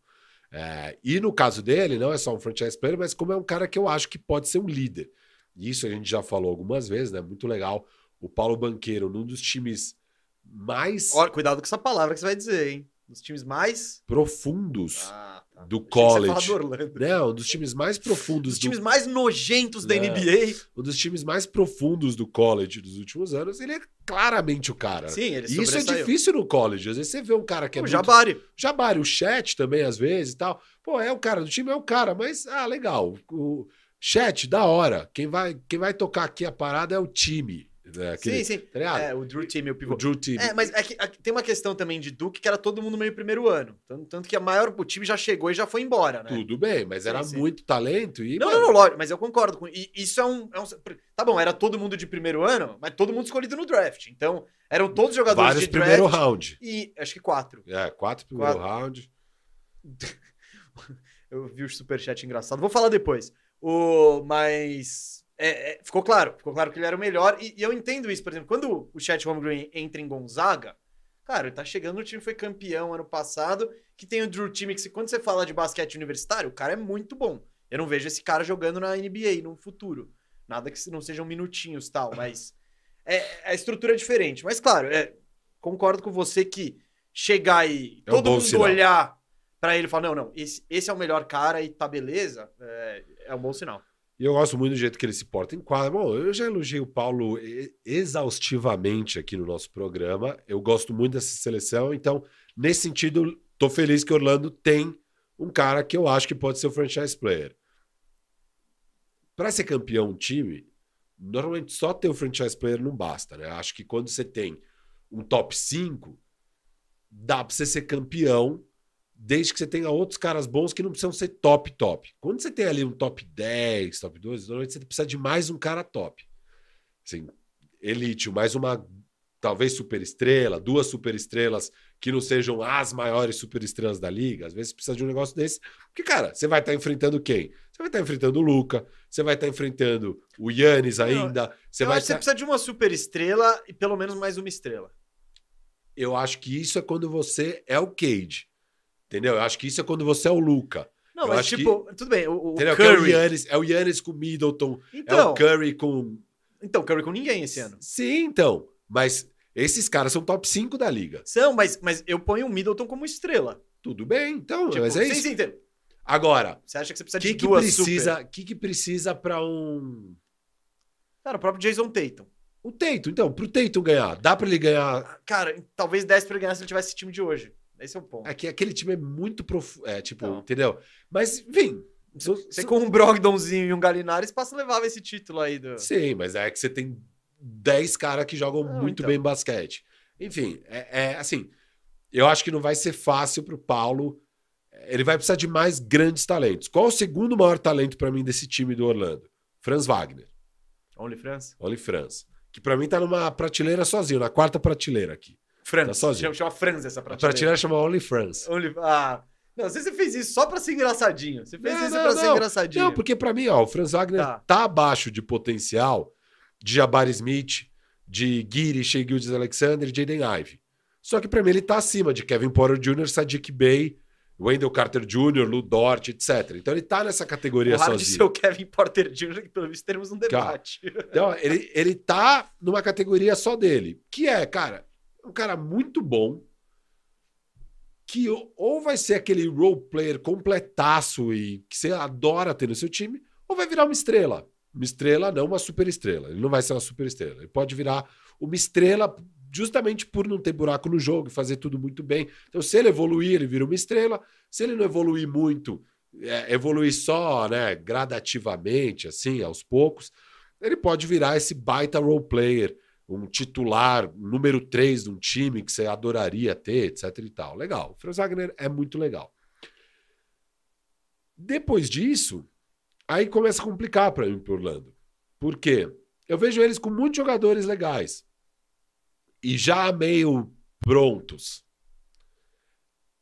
É, e no caso dele, não é só um franchise player, mas como é um cara que eu acho que pode ser um líder. Isso a gente já falou algumas vezes, né? Muito legal. O Paulo Banqueiro, num dos times mais Olha, cuidado com essa palavra que você vai dizer, hein? Dos times mais. profundos Ah, tá. do college. do Orlando. Não, um dos times mais profundos Dos do, times mais nojentos da Não. NBA. um dos times mais profundos do college dos últimos anos, ele é claramente o cara. Sim, ele E isso é difícil no college. Às vezes você vê um cara que é O muito... Jabari. Jabari, o chat também, às vezes e tal. Pô, é o cara do time, é o cara, mas, ah, legal. O chat, da hora. Quem vai, quem vai tocar aqui a parada é o time. Né? Aquele, sim, sim. Tá? É, o Drew Team, o pivô. o Drew Team. É, mas é que- aqui tem uma questão também de Duke que era todo mundo meio primeiro ano. Tanto, tanto que a maior, o time já chegou e já foi embora, né? Tudo bem, mas Sim, era sim. muito talento e. Não, mano, não, não, lógico, mas eu concordo com e isso é um, é um- Tá bom, era todo mundo de primeiro ano, mas todo mundo escolhido no draft. Então, eram todos jogadores Vários de primeiro draft round. e acho que quatro. É, quatro primeiro Quatro. round. Eu vi o superchat engraçado. Vou falar depois. O, mas é, é, ficou claro, ficou claro que ele era o melhor. E, e eu entendo isso, por exemplo, quando o Chat Holmgren entra em Gonzaga, cara, ele tá chegando no time que foi campeão ano passado, que tem o Drew Time, que quando você fala de basquete universitário, o cara é muito bom. Eu não vejo esse cara jogando na NBA no futuro. Nada que não sejam minutinhos e tal, mas é, a estrutura é diferente. Mas claro, é, concordo com você que chegar e É um todo bom mundo sinal. olhar pra ele e falar, não, não, esse, esse é o melhor cara e tá beleza, é, é um bom sinal. E eu gosto muito do jeito que ele se porta em quadra. Bom, eu já elogiei o Paulo exaustivamente aqui no nosso programa. Eu gosto muito dessa seleção. Então, nesse sentido, tô feliz que Orlando tem um cara que eu acho que pode ser o franchise player. Para ser campeão um time, normalmente só ter o franchise player não basta, né? Acho que quando você tem um top 5, dá para você ser campeão desde que você tenha outros caras bons que não precisam ser top, top. Quando você tem ali um top 10, top 2, normalmente você precisa de mais um cara top. Assim, elite, mais uma, talvez superestrela, duas superestrelas que não sejam as maiores superestrelas da liga. Às vezes precisa de um negócio desse. Porque, cara, você vai estar enfrentando quem? Você vai estar enfrentando o Luca, você vai estar enfrentando o Yannis ainda. Você eu vai acho que você precisa de uma superestrela e pelo menos mais uma estrela. Eu acho que isso é quando você é o Cade. Entendeu? Eu acho que isso é quando você é o Luca. Não, eu mas tipo, que... tudo bem, o, o Curry... É o, Giannis, é o Yannis com Middleton, então, é o Curry com... Então, Curry com ninguém esse ano. Sim, então. Mas esses caras são top 5 da liga. São, mas, mas eu ponho o Middleton como estrela. Tudo bem, então, tipo, mas é sim, isso. Sim, sim. Agora, você acha que você precisa que de duas precisa? O que, que precisa para um... Cara, o próprio Jason Tatum. O Tatum, então, pro Tatum ganhar, dá para ele ganhar... Cara, talvez 10 para ele ganhar se ele tivesse esse time de hoje. Esse é o ponto. É que aquele time é muito profundo. É, tipo, Não. entendeu? Mas, enfim. Você com um Brogdonzinho e um Galinares passa levar esse título aí do. Sim, mas é que você tem 10 caras que jogam não, muito então. bem basquete. Enfim, é, é, assim. Eu acho que não vai ser fácil pro Paulo. Ele vai precisar de mais grandes talentos. Qual o segundo maior talento para mim desse time do Orlando? Franz Wagner. Only Franz? Only Franz. Que para mim tá numa prateleira sozinho, na quarta prateleira aqui. Franz. Tá sozinho. Chama, Franz essa prateleira. A prateleira chama Only Franz. Only... Ah. Não, não sei se você fez isso só pra ser engraçadinho. Você fez não, isso não, pra não. ser engraçadinho. Não, porque pra mim, ó, o Franz Wagner tá, tá abaixo de potencial de Jabari Smith, de Giri, Shea Gildes Alexander e Jaden Ive. Só que pra mim ele tá acima de Kevin Porter Jr., Sadiq Bey, Wendell Carter Jr., Lu Dort, etc. Então ele tá nessa categoria o sozinho. de ser o Kevin Porter Jr., que pelo visto teremos um debate. Cara, então, ele, ele tá numa categoria só dele. Que é, cara, um cara muito bom, que ou vai ser aquele role player completaço e que você adora ter no seu time, ou vai virar uma estrela. Uma estrela, não uma super estrela. Ele não vai ser uma super estrela. Ele pode virar uma estrela justamente por não ter buraco no jogo e fazer tudo muito bem. Então, se ele evoluir, ele vira uma estrela. Se ele não evoluir muito, é, evoluir só, né, gradativamente, assim, aos poucos, ele pode virar esse baita role player um titular número 3 de um time que você adoraria ter, etc e tal. Legal. O Franz Wagner é muito legal. Depois disso, aí começa a complicar para mim pro Orlando. Por quê? Eu vejo eles com muitos jogadores legais e já meio prontos.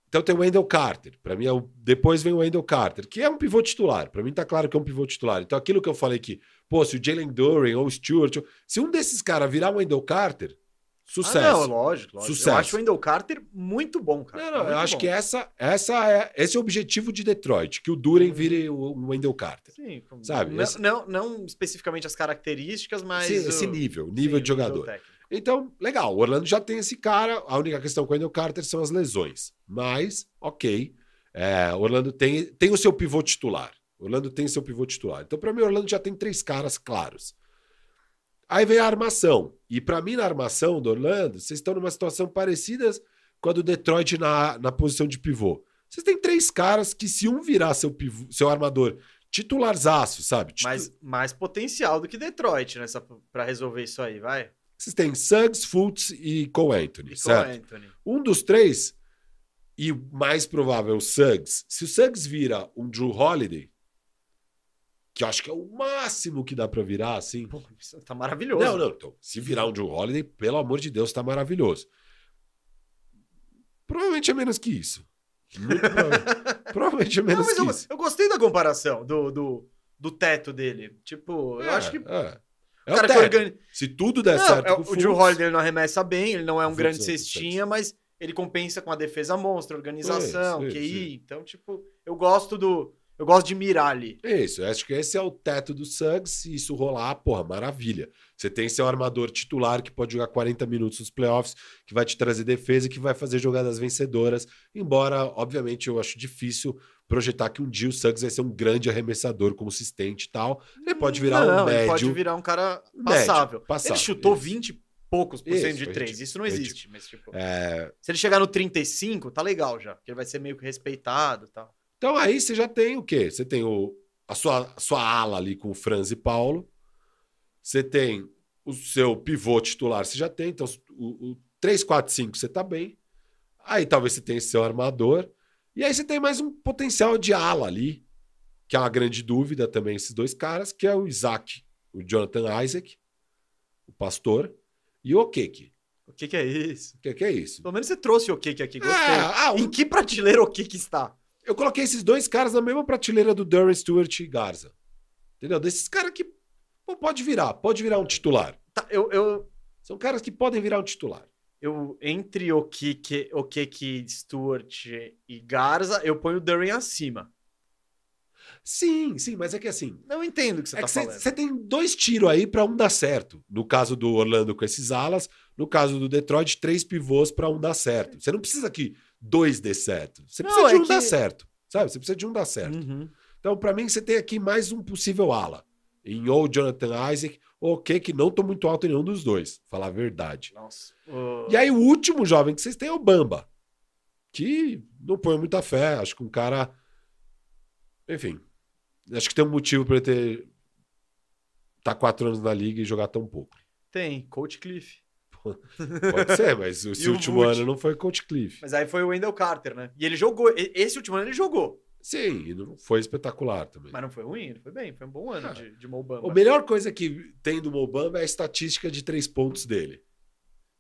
Então tem o Wendell Carter. Para mim, é o... depois vem o Wendell Carter, que é um pivô titular. Para mim tá claro que é um pivô titular. Então aquilo que eu falei que Pô, se o Jalen Duren ou o Stewart. Se um desses caras virar o Wendell Carter, sucesso. Ah, não, lógico, lógico. Sucesso. Eu acho o Wendell Carter muito bom, cara. Não, não, muito eu acho bom. que essa, essa é, esse é o objetivo de Detroit, que o Duren vire o Wendell Carter. Sim, sabe? Não, esse... não, não, especificamente as características, mas. Sim, o... Esse nível, nível Sim, de jogador. Então, legal, o Orlando já tem esse cara. A única questão com o Wendell Carter são as lesões. Mas, ok. É, Orlando tem, tem o seu pivô titular. Orlando tem seu pivô titular. Então, para mim, Orlando já tem três caras claros. Aí vem a armação. E para mim, na armação do Orlando, vocês estão numa situação parecida com a do Detroit na, na posição de pivô. Vocês têm três caras que, se um virar seu, pivô, seu armador titularzaço, sabe? Titu... Mais, mais potencial do que Detroit nessa para resolver isso aí, vai. Vocês têm Suggs, Fultz e Cole Anthony, e certo? Cole Anthony. Um dos três, e mais provável, o Suggs. Se o Suggs vira um Drew Holiday, que eu acho que é o máximo que dá para virar, assim. Pô, isso tá maravilhoso. Não, não. Então, se virar um Drew Holiday, pelo amor de Deus, tá maravilhoso. Provavelmente é menos que isso. Muito provavelmente é menos não, que eu, isso. Eu gostei da comparação do, do, do teto dele. Tipo, é, eu acho que. É. É o cara que organiza... Se tudo der não, certo. É, o, o Drew Holiday não arremessa bem, ele não é um grande cestinha, mas ele compensa com a defesa monstra, organização, isso, QI. Isso. Então, tipo, eu gosto do Eu gosto de mirar ali. Isso, eu acho que esse é o teto do Suggs. Se isso rolar, porra, maravilha. Você tem seu armador titular que pode jogar 40 minutos nos playoffs, que vai te trazer defesa e que vai fazer jogadas vencedoras. Embora, obviamente, eu acho difícil projetar que um dia o Suggs vai ser um grande arremessador consistente e tal. Ele pode virar não, um médio. Ele pode virar um cara médio, passável. passável, ele chutou isso. 20 e poucos por cento Isso, de 3. ridículo, Isso não existe. Mas, tipo, É, se ele chegar no 35, tá legal já. Porque ele vai ser meio que respeitado e tal. Então aí você já tem o quê? Você tem o, a, sua, a sua ala ali com o Franz e Paulo. Você tem o seu pivô titular, você já tem. Então o, o 3, 4, 5 você tá bem. Aí talvez você tenha seu armador. E aí você tem mais um potencial de ala ali, que é uma grande dúvida também, esses dois caras, que é o Isaac, o Jonathan Isaac, o pastor, e o Okeke. O que, que é isso? O que, que é isso? Pelo menos você trouxe o Kik aqui. Gostei. Ah, ah, um- Em que prateleira o Kik está? Eu coloquei esses dois caras na mesma prateleira do Darren Stewart e Garza. Entendeu? Desses caras que pô, pode virar, pode virar um titular. Tá, eu, eu, São caras que podem virar um titular. Eu, entre o Kik, o Kik, Stewart e Garza, eu ponho o Durin acima. Sim, sim, mas é que assim. Não entendo o que você é tá que falando. você tem dois tiros aí pra um dar certo. No caso do Orlando com esses alas, no caso do Detroit, três pivôs pra um dar certo. Você não precisa que dois dê certo. Você Não, precisa de é um que- dar certo. Sabe? Você precisa de um dar certo. Uhum. Então, pra mim, você tem aqui mais um possível ala. Em ou Jonathan Isaac, ou o que que não tô muito alto em nenhum dos dois. Falar a verdade. Nossa. o- E aí, o último jovem que vocês têm é o Bamba. Que não põe muita fé. Acho que um cara. Enfim. Acho que tem um motivo para ele ter. Tá quatro anos na liga e jogar tão pouco. Tem, Coach Cliff. Pode ser, mas esse o último ano não foi Coach Cliff. Mas aí foi o Wendell Carter, né? E ele jogou. Esse último ano ele jogou. Sim, e não foi espetacular também. Mas não foi ruim, foi bem. Foi um bom ano Ah. de, de Mobamba. A melhor coisa que tem do Mobamba é a estatística de três pontos dele.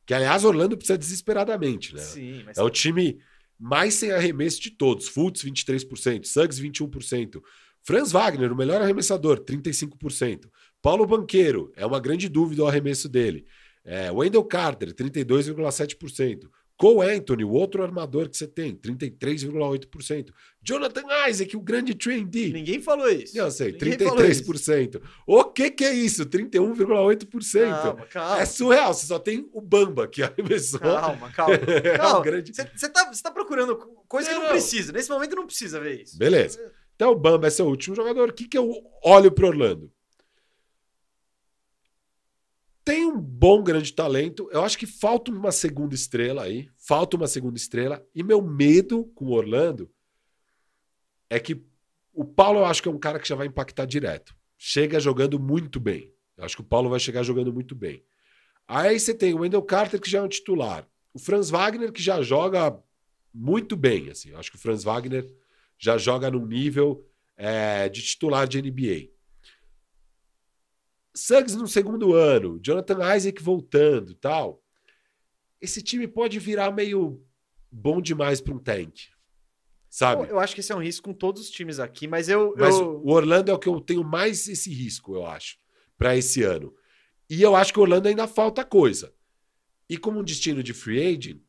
Que, aliás, Orlando precisa desesperadamente, né? Sim, mas É o time mais sem arremesso de todos. Fultz, 23%. Suggs, 21%. Franz Wagner, o melhor arremessador, 35%. Paulo Banqueiro, é uma grande dúvida o arremesso dele. É, Wendell Carter, 32,7%. Cole Anthony, o outro armador que você tem, 33,8%. Jonathan Isaac, o grande 3D. ninguém falou isso. Eu sei, Ninguém falou isso. 33%. O que que é isso? 31,8%. Calma, calma. É surreal, você só tem o Bamba que arremessou. Calma, calma. É um Calma. grande... Você tá, você tá procurando coisa que Não, não não. precisa. Nesse momento não precisa ver isso. Beleza. Então o Bamba é seu último jogador. O que, que eu olho pro Orlando? Tem um bom grande talento. Eu acho que falta uma segunda estrela aí. Falta uma segunda estrela. E meu medo com o Orlando é que o Paulo eu acho que é um cara que já vai impactar direto. Chega jogando muito bem. Eu acho que o Paulo vai chegar jogando muito bem. Aí você tem o Wendell Carter, que já é um titular. O Franz Wagner, que já joga muito bem. Assim. Eu acho que o Franz Wagner já joga num nível é, de titular de NBA. Suggs no segundo ano, Jonathan Isaac voltando tal. Esse time pode virar meio bom demais para um tank. Sabe? Eu, acho que esse é um risco com todos os times aqui, mas eu. Mas eu- o Orlando é o que eu tenho mais esse risco, eu acho, para esse ano. E eu acho que o Orlando ainda falta coisa. E como um destino de free agent,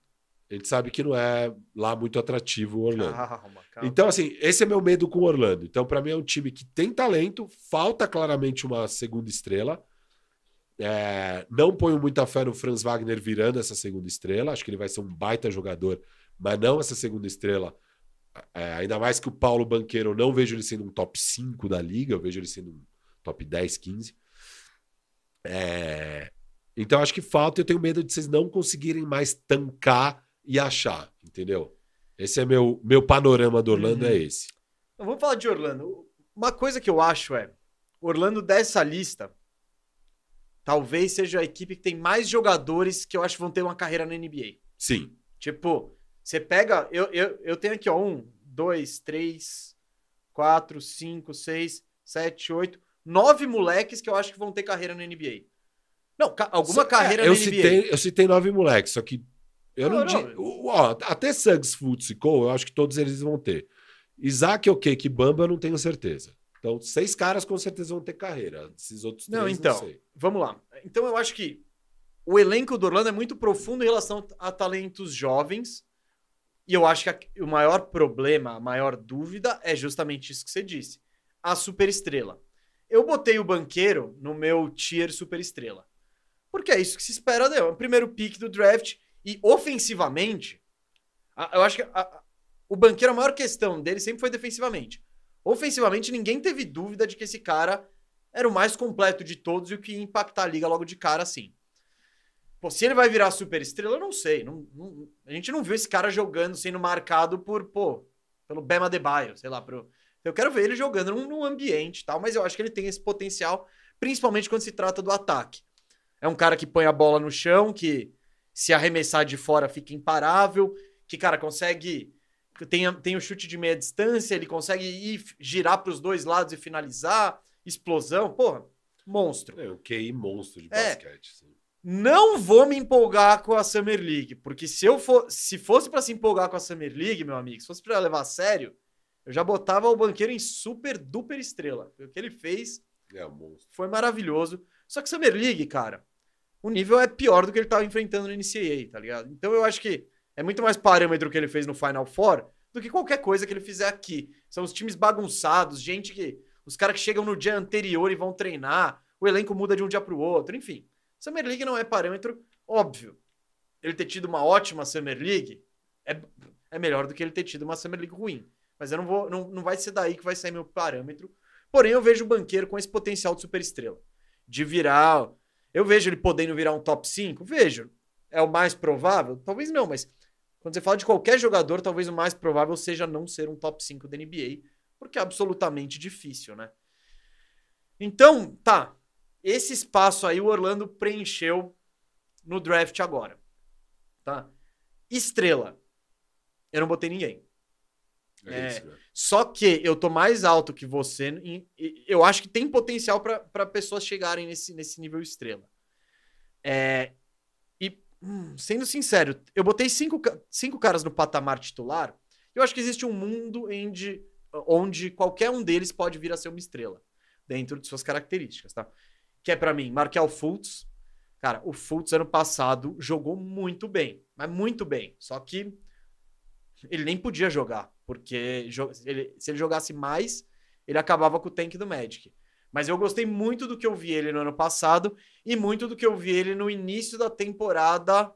a gente sabe que não é lá muito atrativo o Orlando. Calma, calma. Então, assim, esse é meu medo com o Orlando. Então, para mim, é um time que tem talento, falta claramente uma segunda estrela. É, não ponho muita fé no Franz Wagner virando essa segunda estrela. Acho que ele vai ser um baita jogador, mas não essa segunda estrela. É, ainda mais que o Paulo Banqueiro, eu não vejo ele sendo um top 5 da liga, eu vejo ele sendo um top 10, 15. É, então, acho que falta. Eu tenho medo de vocês não conseguirem mais tancar e achar, entendeu? Esse é meu, meu panorama do Orlando, Uhum. é esse. Então, vamos falar de Orlando. Uma coisa que eu acho é: Orlando dessa lista talvez seja a equipe que tem mais jogadores que eu acho que vão ter uma carreira na NBA. Sim. Tipo, você pega. Eu, eu, eu tenho aqui, ó, um, dois, três, quatro, cinco, seis, sete, oito, nove moleques que eu acho que vão ter carreira na NBA. Não, ca- alguma Cê- carreira é, na eu NBA. Citei, eu citei nove moleques, só que eu não, Não, não. digo. Ó, até Suggs, Fultz e Cole, eu acho que todos eles vão ter. Isaac, ok, que Bamba, eu não tenho certeza. Então, seis caras com certeza vão ter carreira. Esses outros três, Não, não, então. sei. Vamos lá. Então eu acho que o elenco do Orlando é muito profundo em relação a talentos jovens E eu acho que a- o maior problema, a maior dúvida é justamente isso que você disse. A superestrela. Eu botei o banqueiro no meu tier superestrela. Porque é isso que se espera dele. É o primeiro pick do draft. E ofensivamente, a- eu acho que a- o banqueiro, a maior questão dele sempre foi defensivamente. Ofensivamente, ninguém teve dúvida de que esse cara era o mais completo de todos e o que ia impactar a liga logo de cara, assim. Pô, se ele vai virar super estrela, eu não sei. Não- não- a gente não viu esse cara jogando, sendo marcado por, pô, pelo Bema Debaio, sei lá. Pro, eu quero ver ele jogando num, num ambiente tal, mas eu acho que ele tem esse potencial, principalmente quando se trata do ataque. É um cara que põe a bola no chão, que se arremessar de fora fica imparável, que, cara, consegue. Tem, tem o chute de meia distância, ele consegue ir girar para os dois lados e finalizar, explosão, porra, monstro. É um QI monstro de É. basquete. assim. Não vou me empolgar com a Summer League, porque se eu for, se fosse pra se empolgar com a Summer League, meu amigo, se fosse pra levar a sério, eu já botava o banqueiro em super duper estrela. O que ele fez É monstro. foi maravilhoso. Só que Summer League, cara, o nível é pior do que ele tava enfrentando no NCAA, tá ligado? Então eu acho que é muito mais parâmetro que ele fez no Final Four do que qualquer coisa que ele fizer aqui. São os times bagunçados, gente que. Os caras que chegam no dia anterior e vão treinar, o elenco muda de um dia pro outro, enfim. Summer League não é parâmetro, óbvio. Ele ter tido uma ótima Summer League é, é melhor do que ele ter tido uma Summer League ruim. Mas eu não vou. Não, não vai ser daí que vai sair meu parâmetro. Porém, eu vejo o banqueiro com esse potencial de superestrela. De virar. Eu vejo ele podendo virar um top 5? Vejo. É o mais provável? Talvez não, mas quando você fala de qualquer jogador, talvez o mais provável seja não ser um top 5 da NBA, porque é absolutamente difícil, né? Então, tá. Esse espaço aí o Orlando preencheu no draft agora. Tá? Estrela. Eu não botei ninguém. É, É. Só que eu tô mais alto que você. em- e eu acho que tem potencial para pessoas chegarem nesse, nesse nível estrela. É, e, hum, sendo sincero, eu botei cinco, cinco caras no patamar titular. Eu acho que existe um mundo onde, onde qualquer um deles pode vir a ser uma estrela, dentro de suas características, tá? Que é para mim, Markel Fultz. Cara, o Fultz ano passado jogou muito bem, mas muito bem. Só que ele nem podia jogar, porque ele- se ele jogasse mais, ele acabava com o tank do Magic. Mas eu gostei muito do que eu vi ele no ano passado e muito do que eu vi ele no início da temporada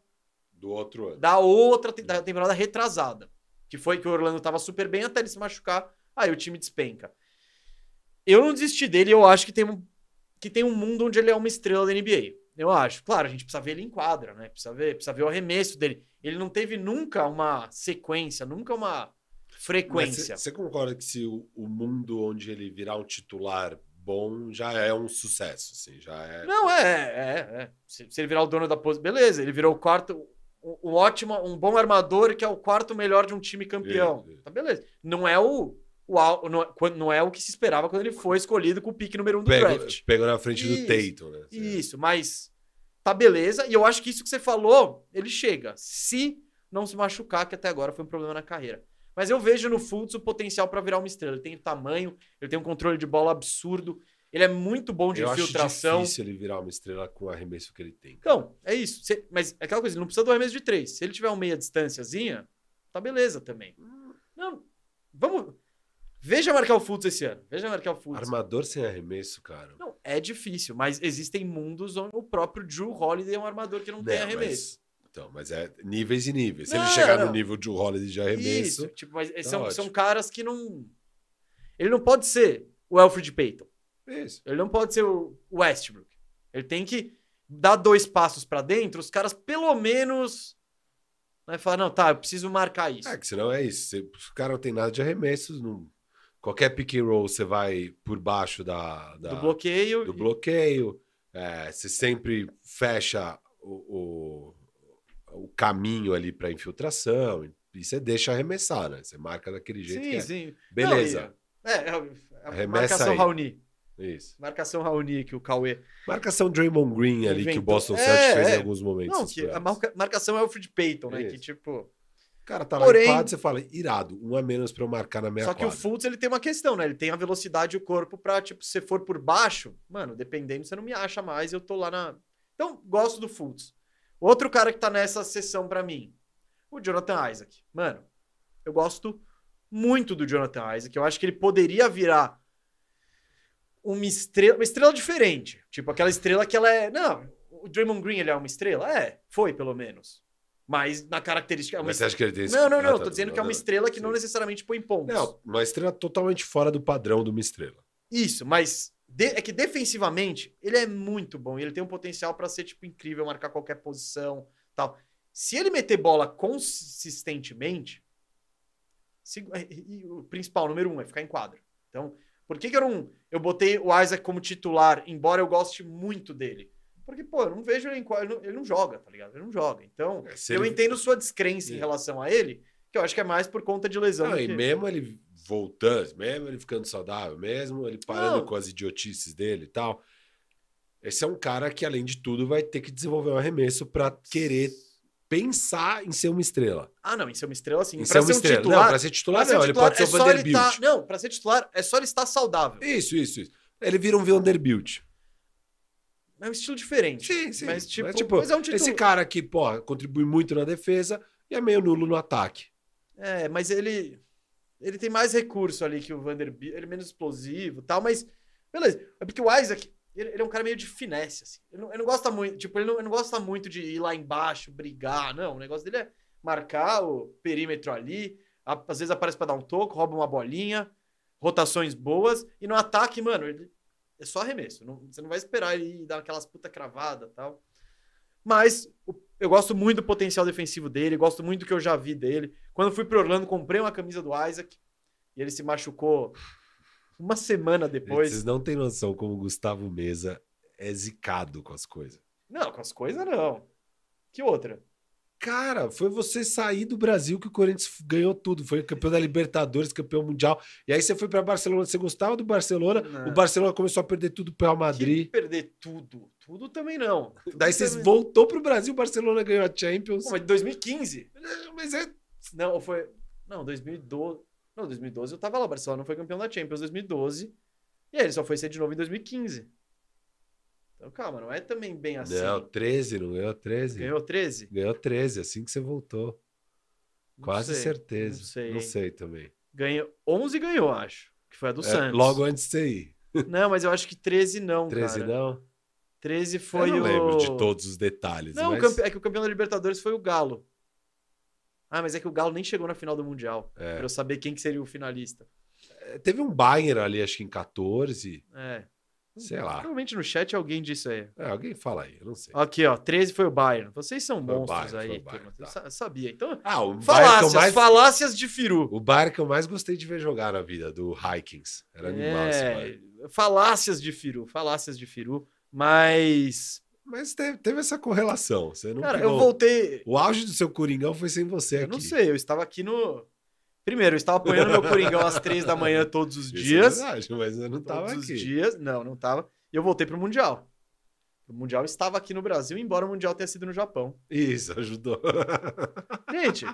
Do outro ano. da outra da temporada retrasada, que foi que o Orlando tava super bem até ele se machucar, aí o time despenca. Eu não desisti dele, eu acho que tem um que tem um mundo onde ele é uma estrela da NBA. Eu acho. Claro, a gente precisa ver ele em quadra, né? Precisa ver, precisa ver o arremesso dele. Ele não teve nunca uma sequência, nunca uma frequência. Você concorda que se o, o mundo onde ele virar um titular bom já é um sucesso, assim, já é... Não, é, é, é. Se, se ele virar o dono da posição, beleza. Ele virou o quarto, um, um ótimo, um bom armador que é o quarto melhor de um time campeão. Isso, isso. Tá beleza. Não é o, o não, é- não é o que se esperava quando ele foi escolhido com o pique número um do Pegou, draft. pegou na frente Isso, do Tatum, né? Isso, mas tá beleza. E eu acho que isso que você falou, ele chega. Se não se machucar, que até agora foi um problema na carreira. Mas eu vejo no Fultz o potencial pra virar uma estrela. Ele tem tamanho, ele tem um controle de bola absurdo, ele é muito bom de Eu acho infiltração. difícil ele virar uma estrela com o arremesso que ele tem. Então, é isso. Mas é aquela coisa, ele não precisa do arremesso de três. Se ele tiver uma meia distânciazinha, tá beleza também. Não, vamos. Veja marcar o Fultz esse ano. Veja marcar o Fultz. Armador sem arremesso, cara. Não, é difícil, mas existem mundos onde o próprio Drew Holiday é um armador que não, tem Não, arremesso. Então, mas é níveis e níveis. Se Não, ele chegar não. no nível de Holiday de arremesso, Isso, tipo, mas tá são, são caras que não. Ele não pode ser o Alfred Payton. isso. Ele não pode ser o Westbrook. Ele tem que dar dois passos pra dentro, os caras pelo menos. Vai falar, não, tá, eu preciso marcar isso. É, que senão é isso. Você- o cara não tem nada de arremessos. Não... Qualquer pick and roll você vai por baixo da, da- do bloqueio. do e- bloqueio. É, você sempre fecha o, o, o caminho ali para infiltração. E você deixa arremessar, né? Você marca daquele jeito Sim, que é. sim. Beleza. Não, e- é, é, a Arremessa marcação aí. Raoni. Isso. Marcação Raoni que o Cauê. Marcação Draymond Green ali que o Inventou. Boston É, Celtics fez é. em alguns momentos. Não, que a marca- marcação é o Alfred Payton, né? Isso. Que tipo. O cara tá lá Porém- em quadro, você fala, irado, um a menos pra eu marcar na minha Só que o quadra. Fultz ele tem uma questão, né? Ele tem a velocidade e o corpo pra, tipo, se você for por baixo, mano, dependendo, você não me acha mais, eu tô lá na. Então, gosto do Fultz. Outro cara que tá nessa sessão pra mim, o Jonathan Isaac. Mano, eu gosto muito do Jonathan Isaac. Eu acho que ele poderia virar uma estrela, uma estrela diferente. Tipo, aquela estrela que ela é. Não, o Draymond Green ele é uma estrela? É, foi pelo menos. Mas na característica. É Mas você acha que ele tem esse... Não, não, Ah, não. tá, Tô dizendo não, que é uma não. estrela que não Sim. necessariamente põe pontos. Não, uma estrela totalmente fora do padrão de uma estrela. Isso, mas de- é que defensivamente ele é muito bom. e Ele tem um potencial pra ser tipo incrível, marcar qualquer posição, tal. Se ele meter bola consistentemente, se- e- e o principal número um é ficar em quadra. Então, por que, que eu não eu botei o Isaac como titular, embora eu goste muito dele? Porque, pô, eu não vejo ele em quadra, ele não, ele não joga, tá ligado? Ele não joga. Então, É, eu ele- entendo sua descrença em relação a ele, que eu acho que é mais por conta de lesão. Não, e que- mesmo ele voltando, mesmo ele ficando saudável, mesmo ele parando Não. com as idiotices dele e tal. Esse é um cara que, além de tudo, vai ter que desenvolver um arremesso pra querer pensar em ser uma estrela. Ah, não, em ser uma estrela, assim. Em ser uma um estrela. titular, não, pra ser titular, Pra ser não. titular, ele pode ser é o ele Vanderbilt. tá- Não, pra ser titular é só ele estar saudável. Isso, isso, isso. Ele vira um Vanderbilt. É um estilo diferente. Sim, sim. Mas, tipo, Mas, tipo, mas é um título... Esse cara que, pô, contribui muito na defesa e é meio nulo no ataque. É, mas ele... Ele tem mais recurso ali que o Vanderbilt. Ele é menos explosivo tal, mas... Beleza. É porque o Isaac, ele, ele é um cara meio de finesse, assim. Ele não, ele não gosta muito... Tipo, ele não, ele não gosta muito de ir lá embaixo, brigar. Não, o negócio dele é marcar o perímetro ali. Às vezes aparece pra dar um toco, rouba uma bolinha. Rotações boas. E no ataque, mano, ele... É só arremesso. não- você não vai esperar ele dar aquelas puta cravada tal. Mas eu gosto muito do potencial defensivo dele, gosto muito do que eu já vi dele. Quando fui pro Orlando, comprei uma camisa do Isaac e ele se machucou uma semana depois. Vocês não têm noção como o Gustavo Mesa é zicado com as coisas. Não, com as coisas não. Que outra? Cara, foi você sair do Brasil que o Corinthians ganhou tudo. Foi campeão da Libertadores, campeão mundial. E aí você foi pra Barcelona. Você gostava do Barcelona? Não. O Barcelona começou a perder tudo pro Real Que Madrid. perder tudo. Tudo também não. Tudo Daí também- voltou pro Brasil, o Barcelona ganhou a Champions. Pô, mas de 2015. Mas é. Não, foi. Não, 2012. Não, 2012 eu tava lá. O Barcelona não foi campeão da Champions 2012. E aí ele só foi ser de novo em 2015. Então calma, não é também bem assim. Não, 13, não ganhou 13? Ganhou 13? Ganhou 13, assim que você voltou. Não Quase sei, certeza. Não sei. Não sei também. Ganhou 11 ganhou, acho. Que foi a do É, Santos. logo antes de você ir. Não, mas eu acho que 13 não, 13 cara. não? 13 foi Eu não o lembro de todos os detalhes. Não, mas... é que o campeão da Libertadores foi o Galo. Ah, mas é que o Galo nem chegou na final do Mundial. É. Pra eu saber quem que seria o finalista. Teve um Bayern ali, acho que em 14. É. Sei lá. Provavelmente no chat alguém disse aí. É, alguém fala aí, eu não sei. Aqui, ó. 13 foi o Bayern. Vocês são Foi monstros Bayern, aí, Bayern. Eu tá. sa- sabia. Então, Ah, o falácias, eu mais... falácias de Firu. O Bayern que eu mais gostei de ver jogar na vida, do Vikings. Era animal esse Bayern. É, falácias de Firu. Falácias de Firu. Mas, Mas teve, teve essa correlação. Você não cara, eu pegou- voltei... O auge do seu Coringão foi sem você Eu aqui. não sei, eu estava aqui no... Primeiro, eu estava apanhando meu Coringão às três da manhã todos os Isso dias. É verdade, mas eu não todos tava os aqui. dias. Não, não tava. E eu voltei pro Mundial. O Mundial estava aqui no Brasil, embora o Mundial tenha sido no Japão. Isso, ajudou. Gente,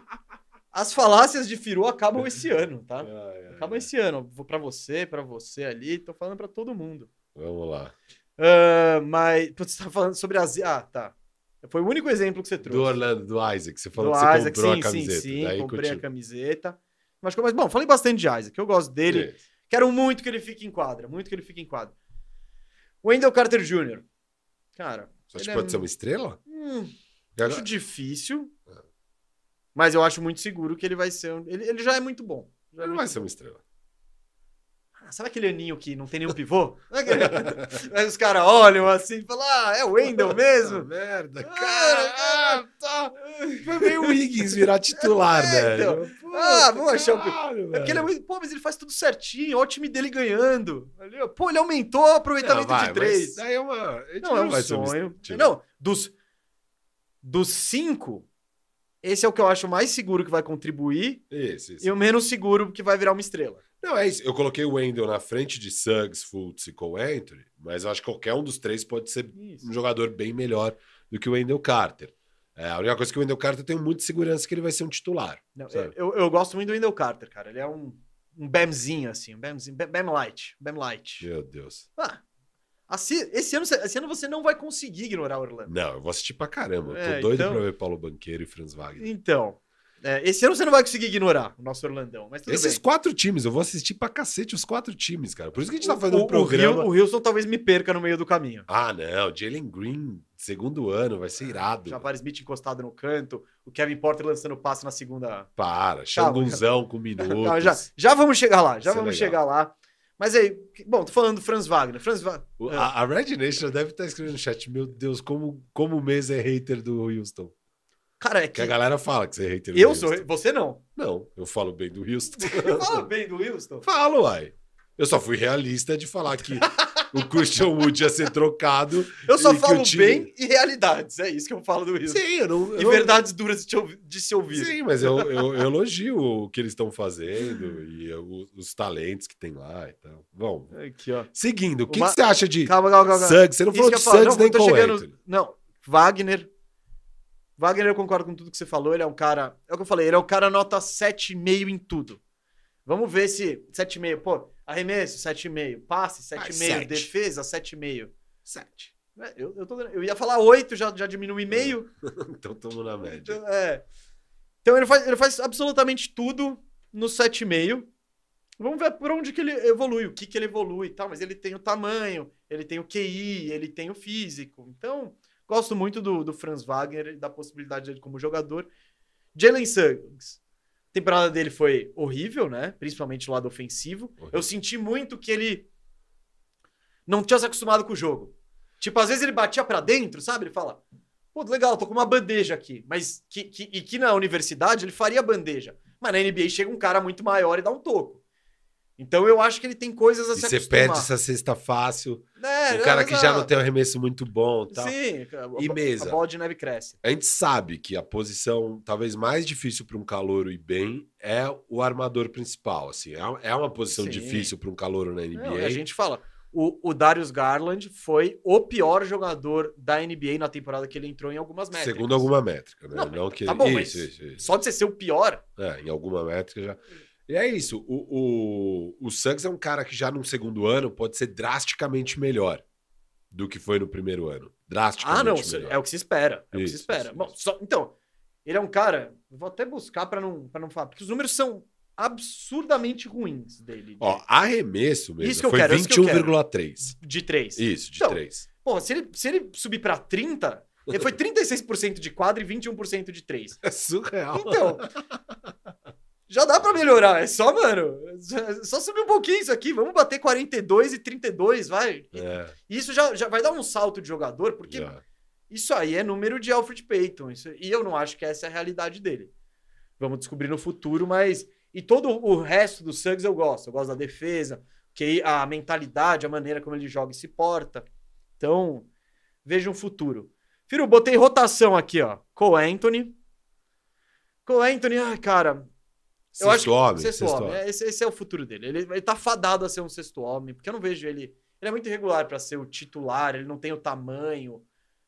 as falácias de Firu acabam esse ano, tá? Ai, ai, Acabam ai. esse ano. Vou pra você, pra você ali. Tô falando pra todo mundo. Vamos lá. Ah, mas. Você tá falando sobre as. Ah, tá. Foi o único exemplo que você trouxe. Do Orlando, do Isaac. Você falou Do que você Isaac, comprou sim, a camiseta. sim, sim. Daí comprei continua. a camiseta. Mas, mas, bom, falei bastante de Isaac. Eu gosto dele. Quero muito que ele fique em quadra. Muito que ele fique em quadra. Wendell Carter Jr. Cara. Você acha que é pode ser um- uma estrela? Hum, acho difícil. É. Mas eu acho muito seguro que ele vai ser. um- Ele, ele já é muito bom. Já é Ele não muito vai ser bom. uma estrela. Ah, Sabe aquele aninho que não tem nenhum pivô? Aí os caras olham assim e falam: Ah, é o Wendell mesmo? merda, Ah, cara. Ah, tá. Foi meio Wiggins virar titular, É, velho. Pô, Ah, vamos achar o caralho, É porque ele é muito. Pô, mas ele faz tudo certinho. Olha o time dele ganhando. Pô, ele aumentou o aproveitamento Não, vai, de três. mas é uma. gente Não, é um ser uma sonho. Não, dos, dos cinco, esse é o que eu acho mais seguro que vai contribuir Isso, isso. e o menos seguro que vai virar uma estrela. Não, é isso. Eu coloquei o Wendell na frente de Suggs, Fultz e Cole mas eu acho que qualquer um dos três pode ser um jogador bem melhor do que o Wendell Carter. É, a única coisa que o Wendell Carter tem muita segurança que ele vai ser um titular. Não, sabe? eu, eu gosto muito do Wendell Carter, cara. Ele é um, um Bamzinho, assim. Um Bamzinho, Bam, Light. Bam Light. Meu Deus. Ah, assim, esse, ano, esse ano você não vai conseguir ignorar o Orlando. Não, eu vou assistir pra caramba. É, tô doido então- pra ver Paulo Banqueiro e Franz Wagner. Então, É, esse ano você não vai conseguir ignorar o nosso Orlandão, mas Esses bem. quatro times, eu vou assistir pra cacete os quatro times, cara. Por isso que a gente tá O- fazendo o, um programa. O, Wil- o Wilson talvez me perca no meio do caminho. Ah, não. Jalen Green, segundo ano, vai ser irado. Já Smith encostado no canto, o Kevin Porter lançando passe na segunda. Para, Xangunzão com minutos. Calma, já, já vamos chegar lá, já é vamos legal. chegar lá. Mas aí, bom, tô falando do Franz Wagner. Franz Wagner. O- A, a Red Nation deve estar escrevendo no chat, meu Deus, como, como o mês é hater do Houston. Cara, é Que que a galera fala que você é hater do eu Houston. sou, você não. Não, eu falo bem do Houston. Fala bem do Wilson. Falo, uai. Eu só fui realista de falar que o Christian Wood ia ser trocado. Eu só falo time- bem e realidades. É isso que eu falo do Wilson. Sim, eu não. eu E não- verdades duras de, te ouvi- de se ouvir. Sim, mas eu, eu, eu elogio o que eles estão fazendo e os talentos que tem lá e tal. Bom, Aqui, ó. seguindo, o que, Uma- que você acha de Calma, calma, calma. Suggs? Você não Isso falou de. Suggs Não, nem tô com chegando-. Não, Wagner. Wagner, eu concordo com tudo que você falou. Ele é um cara. É o que eu falei, ele é um cara nota 7,5 em tudo. Vamos ver se 7,5. Pô, arremesso, 7,5. Passe, 7,5. sete. defesa, 7,5. Sete. É, Eu, eu, tô eu ia falar 8, já, já diminui meio. Então estamos na média. Então, é. Então ele faz, ele faz absolutamente tudo no 7,5. Vamos ver por onde que ele evolui, o que que ele evolui e tal, mas ele tem o tamanho, ele tem o QI, ele tem o físico. Então, gosto muito do, do Franz Wagner e da possibilidade dele como jogador. Jalen Suggs. A temporada dele foi horrível, né? Principalmente o lado ofensivo. Horrível. Eu senti muito que ele não tinha se acostumado com o jogo. Tipo, às vezes ele batia pra dentro, sabe? Ele fala, pô, legal, tô com uma bandeja aqui. Mas que, que- e que na universidade ele faria bandeja. Mas na NBA chega um cara muito maior e dá um toco. Então eu acho que ele tem coisas a E se você perde essa cesta fácil. É, o cara que já não tem um arremesso muito bom e tal. Sim, a, E mesa? a bola de neve cresce. A gente sabe que a posição talvez mais difícil para um calouro ir bem é o armador principal. Assim, é, é uma posição Sim. difícil para um calouro na NBA. Não, e a gente fala, o, o Darius Garland foi o pior jogador da NBA na temporada que ele entrou em algumas métricas. Segundo alguma métrica, né? Não, Não, que tá bom, isso, mas isso, isso. Só de você ser o pior, É, em alguma métrica já. E é isso. O, o, o Suggs é um cara que já no segundo ano pode ser drasticamente melhor do que foi no primeiro ano. Drasticamente Ah, não, melhor. é o que se espera. É o que Isso, se espera. isso, Bom, isso. só- então, ele é um cara. Vou até buscar pra não, pra não falar, porque os números são absurdamente ruins dele. de- Ó, arremesso mesmo. Isso que eu foi quero, isso que eu quero. 21,3. de três. Isso, de Então, 3. Porra, se ele, se ele subir pra 30, ele foi 36% de quadra e 21% de três. É surreal. Então, já dá pra melhorar. É só, mano, é só subir um pouquinho isso aqui. Vamos bater 42 e 32, vai. E É, Isso já, já vai dar um salto de jogador, porque já. Isso aí é número de Alfred Payton. Isso- e eu não acho que essa é a realidade dele. Vamos descobrir no futuro, mas. E todo o resto do Suggs eu gosto. Eu gosto da defesa, que a mentalidade, a maneira como ele joga e se porta. Então, veja um futuro. Firo, botei rotação aqui, ó. Cole Anthony. Cole Anthony, ai, cara. Eu acho Sexto homem. Sexto sexto homem. homem. É, Esse, esse é o futuro dele. Ele, ele tá fadado a ser um sexto homem, porque eu não vejo ele. Ele é muito irregular pra ser o titular, ele não tem o tamanho.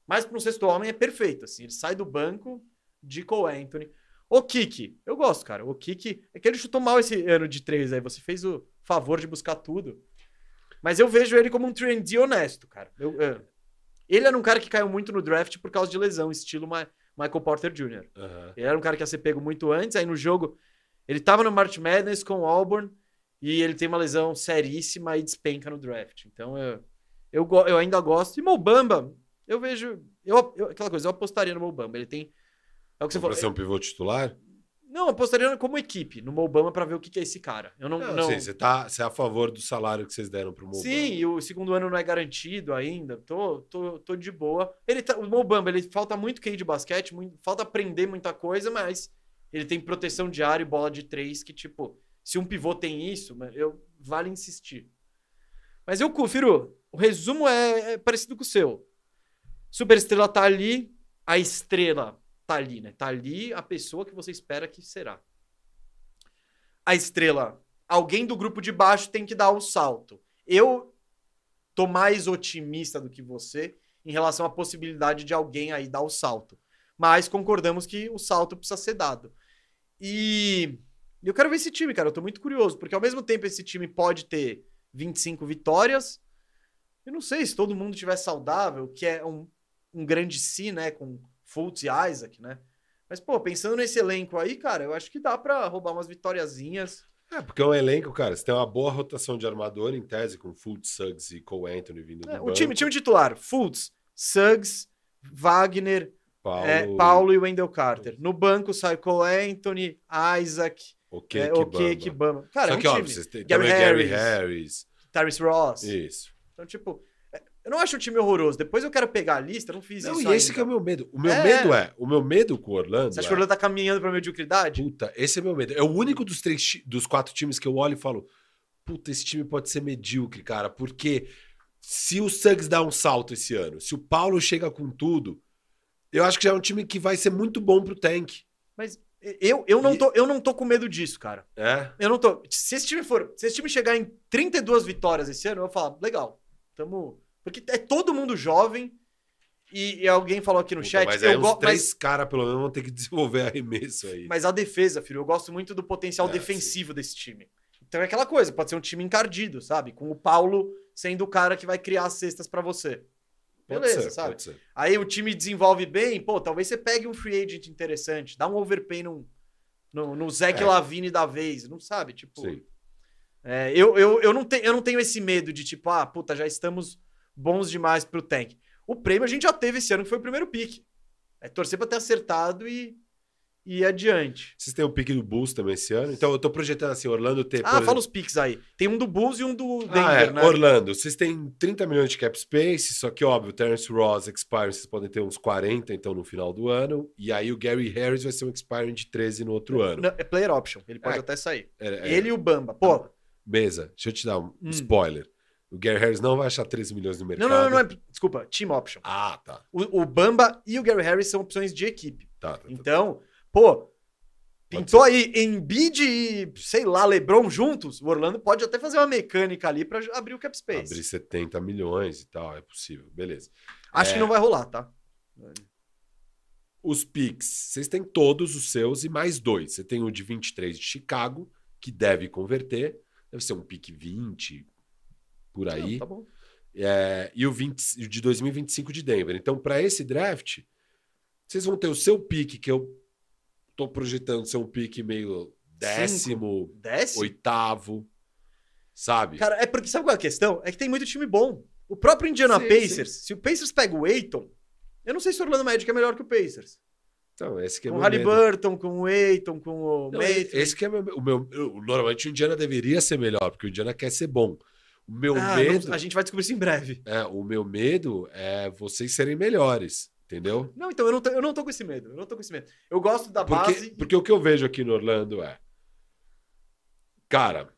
Mas para um sexto homem é perfeito, assim. Ele sai do banco de Cole Anthony. O Kiki, eu gosto, cara. O Kiki, é que ele chutou mal esse ano de três aí. Você fez o favor de buscar tudo. Mas eu vejo ele como um trendy honesto, cara. Eu, é. Ele era um cara que caiu muito no draft por causa de lesão, estilo Ma- Michael Porter Jr. Aham. Ele era um cara que ia ser pego muito antes, aí no jogo ele tava no March Madness com o Auburn e ele tem uma lesão seríssima e despenca no draft. Então eu, eu, eu ainda gosto. E Mobamba, eu vejo. Eu, eu- aquela coisa, eu apostaria no Mobamba. Ele tem. É o que você falou. ser um pivô titular? Não, apostaria como equipe no Mobamba pra ver o que, que é esse cara. Eu não. Não, não... sim, você, tá, você é a favor do salário que vocês deram pro Mobamba. Sim, e o segundo ano não é garantido ainda. Tô, tô, tô de boa. Ele tá, o Mobamba, ele falta muito QI de basquete, muito- falta aprender muita coisa, mas ele tem proteção de área e bola de três que, tipo, se um pivô tem isso, eu vale insistir. Mas eu confiro, o resumo é, é parecido com o seu. Superestrela tá ali, a estrela tá ali, né? Tá ali a pessoa que você espera que será. A estrela alguém do grupo de baixo tem que dar o salto. Eu tô mais otimista do que você em relação à possibilidade de alguém aí dar o salto. Mas concordamos que o salto precisa ser dado. E eu quero ver esse time, cara. Eu tô muito curioso, porque ao mesmo tempo esse time pode ter 25 vitórias. Eu não sei se todo mundo estiver saudável, que é um, um grande si, né? Com Fultz e Isaac, né? Mas, pô, pensando nesse elenco aí, cara, eu acho que dá pra roubar umas vitóriazinhas. É, porque é um elenco, cara. Você tem uma boa rotação de armador em tese, com Fultz, Suggs e Cole Anthony vindo do É, banco. o time, time titular, Fultz, Suggs, Wagner, Paulo, é, Paulo e Wendell Carter. No banco sai Cole Anthony, Isaac, o que é, que Bamba. Cara, Só é um que, time. Gary Harris. Harris. Ross. Isso. Então, tipo, é, eu não acho o time horroroso. Depois eu quero pegar a lista, não fiz Não, isso e esse ainda. que é o meu medo. O meu É. medo é, o meu medo com o Orlando. Você acha é, que o Orlando tá caminhando pra mediocridade? Puta, esse é meu medo. É o único dos três, dos quatro times que eu olho e falo, puta, esse time pode ser medíocre, cara, porque se o Suggs dá um salto esse ano, se o Paulo chega com tudo, eu acho que já é um time que vai ser muito bom pro tank. Mas eu, eu, não tô, eu não tô com medo disso, cara. É? Eu não tô. Se esse time for. Se esse time chegar em 32 vitórias esse ano, eu vou falar, legal. Tamo. Porque é todo mundo jovem. E, e alguém falou aqui no Puta, chat. mas eu aí uns três mas, caras, pelo menos, vão ter que desenvolver arremesso aí. mas a defesa, filho, eu gosto muito do potencial É, defensivo desse time. Então é aquela coisa, pode ser um time encardido, sabe? Com o Paulo sendo o cara que vai criar as cestas pra você. Beleza, ser, sabe? Aí o time desenvolve bem, pô, talvez você pegue um free agent interessante, dá um overpay no, no, no Zach É. Lavine da vez, não sabe? Tipo, é, eu, eu, eu, não te, eu não tenho esse medo de tipo, ah, puta, já estamos bons demais pro tank. O prêmio a gente já teve esse ano, que foi o primeiro pique. É torcer pra ter acertado e, e adiante. Vocês têm o pique do Bulls também esse ano? Então eu tô projetando assim, Orlando ter. Ah, fala os piques aí. Tem um do Bulls e um do Denver, Ah, é. né? Orlando, vocês têm 30 milhões de cap space, só que, óbvio, o Terence Ross expire, vocês podem ter uns 40, então, no final do ano. E aí o Gary Harris vai ser um expiring de 13 no outro ano. Não, é player option, ele pode É. até sair. É, é, Ele e o Bamba. Pô, Mesa, deixa eu te dar um Hum. spoiler. O Gary Harris não vai achar 13 milhões no não, mercado. não, não, não é. Desculpa, team option. Ah, tá. O, o Bamba e o Gary Harris são opções de equipe. tá, tá, tá. Pô, pintou aí Embiid e, sei lá, LeBron juntos, o Orlando pode até fazer uma mecânica ali pra abrir o cap space. Abrir 70 milhões e tal, é possível. Beleza. Acho É. que não vai rolar, tá? Os picks, vocês têm todos os seus e mais dois. Você tem o de 23 de Chicago, que deve converter. Deve ser um pique 20, por aí. Não, tá bom. É, e o 20 de 2025 de Denver. Então, para esse draft, vocês vão ter o seu pique, que eu tô projetando ser um pique meio décimo, Desce? oitavo, sabe? Cara, é porque sabe qual é a questão? É que tem muito time bom. O próprio Indiana Sim, Pacers, se o Pacers pega o Aiton, eu não sei se o Orlando Magic é melhor que o Pacers. então, esse que é com o meu medo. Halliburton, com o Aiton, com o Não, Mason. esse que é meu, o meu. eu- Normalmente o Indiana deveria ser melhor, porque o Indiana quer ser bom. O meu Ah, medo. não- a gente vai descobrir isso em breve. É, o meu medo é vocês serem melhores, entendeu? Não, então eu não, tô, eu não tô com esse medo. Eu não tô com esse medo. Eu gosto da Porque, base. porque o que eu vejo aqui no Orlando é. Cara,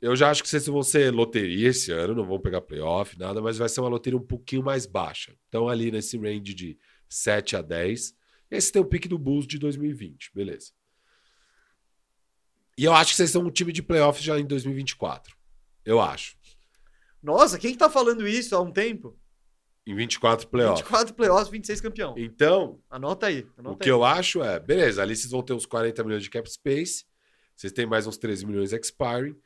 eu já acho que vocês vão ser loteria esse ano, não vão pegar playoff, nada, mas vai ser uma loteria um pouquinho mais baixa. Então, ali nesse range de 7 a 10. E aí você tem o pique do Bulls de 2020, beleza. E eu acho que vocês são um time de playoff já em 2024. Eu acho. Nossa, quem que tá falando isso há um tempo? Em 24 playoff. 24 playoffs, 26 campeão. Então, Anota aí. O Anota que aí. eu acho é, beleza, ali vocês vão ter uns 40 milhões de cap space, vocês têm mais uns 13 milhões expiring.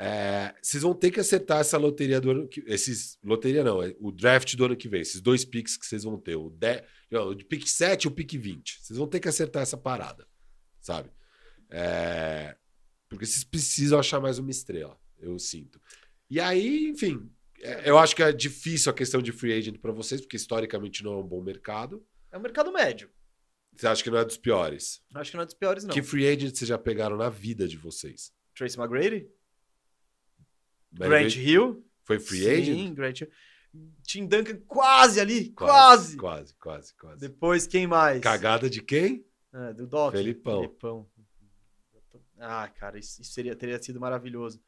É, vocês vão ter que acertar essa loteria do ano que. Esses. Loteria não, é o draft do ano que vem, esses dois picks que vocês vão ter. O, de, não, o pick 7 e o pick 20. Vocês vão ter que acertar essa parada, sabe? É, porque vocês precisam achar mais uma estrela, eu sinto. E aí, enfim, eu acho que é difícil a questão de free agent para vocês, porque historicamente não é um bom mercado. É um mercado médio. Você acha que não é dos piores? Acho que não é dos piores, não. Que free agent vocês já pegaram na vida de vocês? Tracy McGrady? Mary Grant Bay- Hill? Foi free Sim, agent? Grant Hill. Tim Duncan quase ali, quase. Quase, quase, quase. Depois, quem mais? Cagada de quem? É, do Doc. Felipão. Felipão. Ah, cara, isso, isso seria, teria sido maravilhoso.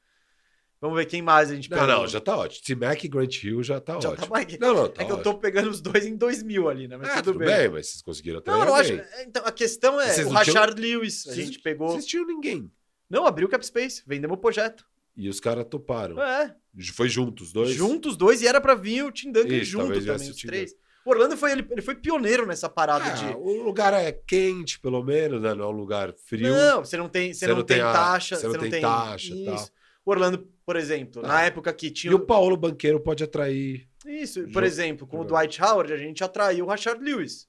Vamos ver quem mais a gente Não, pegou. não, já tá ótimo. T-Mac e Grant Hill já tá Já ótimo. tá mais... Não, não, tá É que eu ótimo. tô pegando os dois em 2000 ali, né? Mas É, tudo, tudo bem. bem. mas vocês conseguiram até Não, eu não acho. Então, a questão é Vocês o não tinham- Lewis. A gente pegou. Vocês tinham ninguém. Não, abriu o cap space. Vendemos o projeto. E os caras toparam. É. Foi juntos, os dois? Juntos, dois, e era pra vir o Tim Duncan Isso, junto também, os três. O Orlando foi, ele, ele foi pioneiro nessa parada Ah, de. O lugar é quente, pelo menos, né? Não é um lugar frio. Não, você não tem, você não tem taxa. Você não tem taxa e tal. O Orlando, por exemplo, Ah. na época que tinha. E o Paulo Banqueiro pode atrair. Isso, por exemplo, com o. Dwight Howard, a gente atraiu o Rashard Lewis.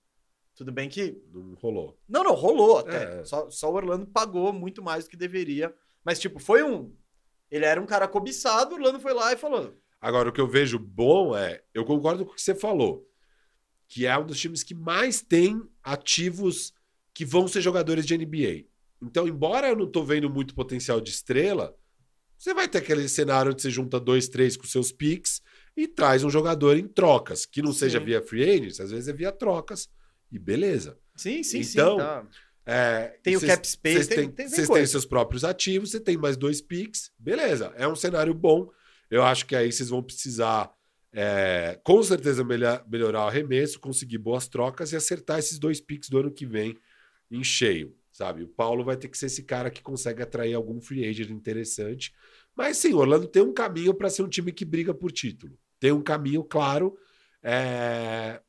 Tudo bem que. Não rolou. Não, não, rolou até. É. Só, só o Orlando pagou muito mais do que deveria. Mas, tipo, foi um. Ele era um cara cobiçado, o Orlando foi lá e falou. Agora, o que eu vejo bom é. Eu concordo com o que você falou. Que é um dos times que mais tem ativos que vão ser jogadores de NBA. Então, embora eu não tô vendo muito potencial de estrela, você vai ter aquele cenário onde você junta dois, três com seus picks e traz um jogador em trocas, que não Sim. seja via free agents, às vezes é via trocas. E beleza. Sim, sim, Então, sim. Tá. É, Tem o vocês- cap space, tem- tem- tem vocês têm seus próprios ativos, você tem mais dois picks, beleza. É um cenário bom. Eu acho que aí vocês vão precisar, é, com certeza, melhor- melhorar o arremesso, conseguir boas trocas e acertar esses dois picks do ano que vem em cheio, sabe? O Paulo vai ter que ser esse cara que consegue atrair algum free agent interessante. Mas sim, Orlando tem um caminho para ser um time que briga por título. Tem um caminho claro. é,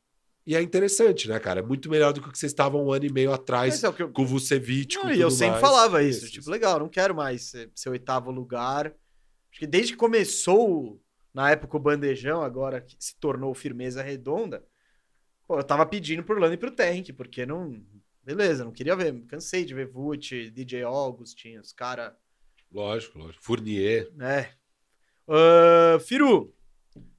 E é interessante, né, cara? É muito melhor do que o que vocês estavam um ano e meio atrás é eu, com o Vucevic. Não, e eu sempre mais. falava isso. Tipo, legal, não quero mais ser, ser oitavo lugar. Acho que desde que começou, na época, o bandejão, agora que se tornou firmeza redonda, pô, eu tava pedindo pro Orlando e pro Tank, porque não. Beleza, não queria ver. Cansei de ver Vult, DJ Augustin, os caras. Lógico, lógico. Fournier. né? Ah, Firu,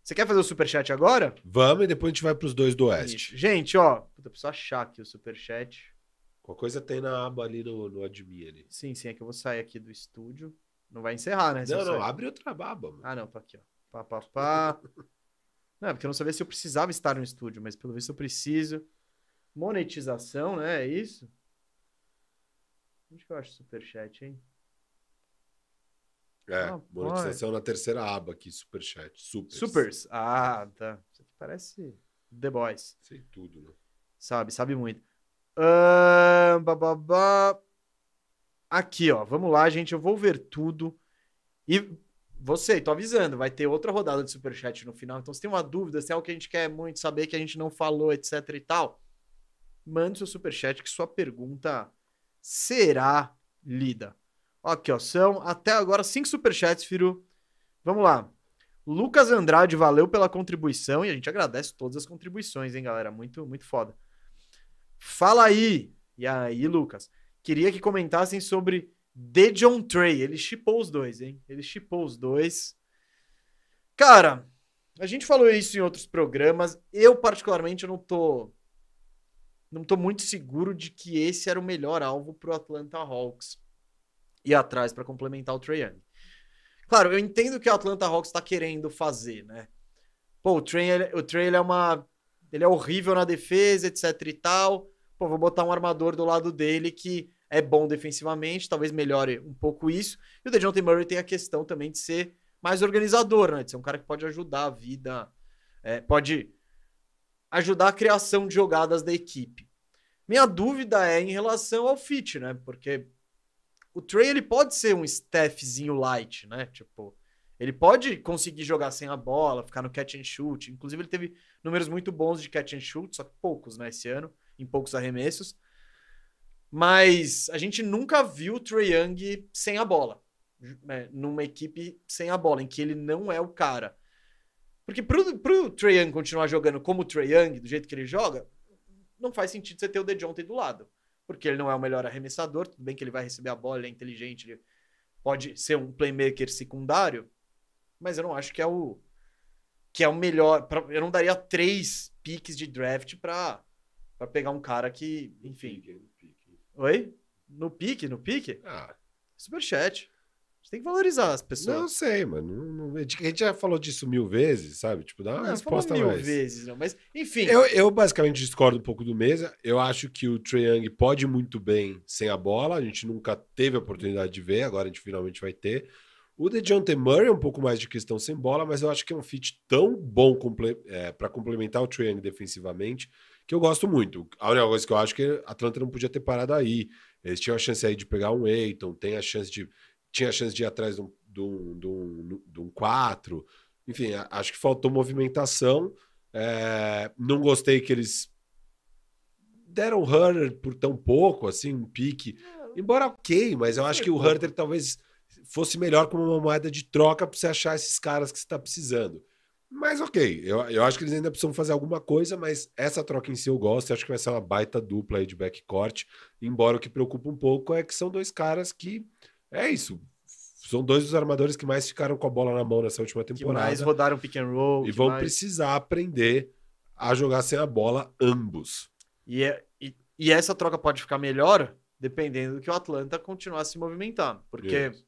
você quer fazer o superchat agora? Vamos e depois a gente vai pros dois do Oeste. Isso. Gente, ó, puta, eu preciso achar aqui o superchat. Qualquer coisa tem na aba ali no, no admin ali. Sim, sim, é que eu vou sair aqui do estúdio. Não vai encerrar, né? Não, não, sair. abre outra aba, mano. Ah, não, tá aqui, ó. Pá, pá, pá. Não, é porque eu não sabia se eu precisava estar no estúdio, mas pelo visto eu preciso. Monetização, né? É isso? Onde que eu acho superchat, hein? É, Ah, monetização na terceira aba aqui, superchat. Supers. Supers. Ah, tá. Isso aqui parece The Boys. Sei tudo, né? Sabe, sabe muito. Ahn, bababá. Aqui, ó. Vamos lá, gente. Eu vou ver tudo. E você, tô avisando, vai ter outra rodada de superchat no final. Então, se tem uma dúvida, se é algo que a gente quer muito saber, que a gente não falou, etc e tal, mande seu superchat que sua pergunta será lida. Aqui, ó. São até agora cinco superchats, Firu. Vamos lá. Lucas Andrade, valeu pela contribuição e a gente agradece todas as contribuições, hein, galera? Muito, muito foda. Fala aí! E aí, Lucas? Queria que comentassem sobre The John Trey. Ele chipou os dois, hein? Ele chipou os dois. Cara, a gente falou isso em outros programas. Eu, particularmente, eu não tô. Não tô muito seguro de que esse era o melhor alvo pro Atlanta Hawks ir atrás para complementar o Trey Young. Claro, eu entendo o que o Atlanta Hawks tá querendo fazer, né? Pô, o Trey, ele- o Trey ele é uma. Ele é horrível na defesa, etc e tal. Pô, vou botar um armador do lado dele que é bom defensivamente, talvez melhore um pouco isso. E o DeJounte Murray tem a questão também de ser mais organizador, né? De ser um cara que pode ajudar a vida, é, pode ajudar a criação de jogadas da equipe. Minha dúvida é em relação ao fit, né? Porque o Trey ele pode ser um Stephzinho light, né? Tipo, ele pode conseguir jogar sem a bola, ficar no catch and shoot. Inclusive, ele teve números muito bons de catch and shoot, só que poucos, né, esse ano, em poucos arremessos. Mas a gente nunca viu o Trey Young sem a bola, né, numa equipe sem a bola, em que ele não é o cara. Porque pro, pro Trey Young continuar jogando como o Trey Young, do jeito que ele joga, não faz sentido você ter o DeJounte do lado. Porque ele não é o melhor arremessador, tudo bem que ele vai receber a bola, ele é inteligente, ele pode ser um playmaker secundário, mas eu não acho que é o que é o melhor. pra- eu não daria três piques de draft pra, pra pegar um cara que, enfim. Pique, pique. Oi? No pique, no pique? Ah, Superchat. Tem que valorizar as pessoas. não sei, mano. A gente já falou disso mil vezes, sabe? Tipo, dá uma Não, resposta mil mais. vezes, não. Mas, enfim. Eu, eu basicamente discordo um pouco do Mesa. Eu acho que o Trae Young pode muito bem sem a bola. A gente nunca teve a oportunidade de ver, agora a gente finalmente vai ter. O DeJounte Murray é um pouco mais de questão sem bola, mas eu acho que é um fit tão bom comple para complementar o Trae Young defensivamente que eu gosto muito. A única coisa que eu acho é que a Atlanta não podia ter parado aí. Eles tinham a chance aí de pegar um Aiton, tem a chance de tinha a chance de ir atrás de um, de um, de um, de um 4. Enfim, acho que faltou movimentação. É, não gostei que eles deram o Hunter por tão pouco, assim, um pique. Embora ok, mas eu acho que o. Hunter talvez fosse melhor como uma moeda de troca para você achar esses caras que você está precisando. Mas ok, eu, eu acho que eles ainda precisam fazer alguma coisa, mas essa troca em si eu gosto, eu acho que vai ser uma baita dupla aí de backcourt, embora o que preocupa um pouco é que são dois caras que, é isso, são dois dos armadores que mais ficaram com a bola na mão nessa última Que temporada mais rodaram pick and roll. e que vão mais- precisar aprender a jogar sem a bola ambos. E, é- e, e essa troca pode ficar melhor dependendo do que o Atlanta continuar a se movimentar. Porque Isso.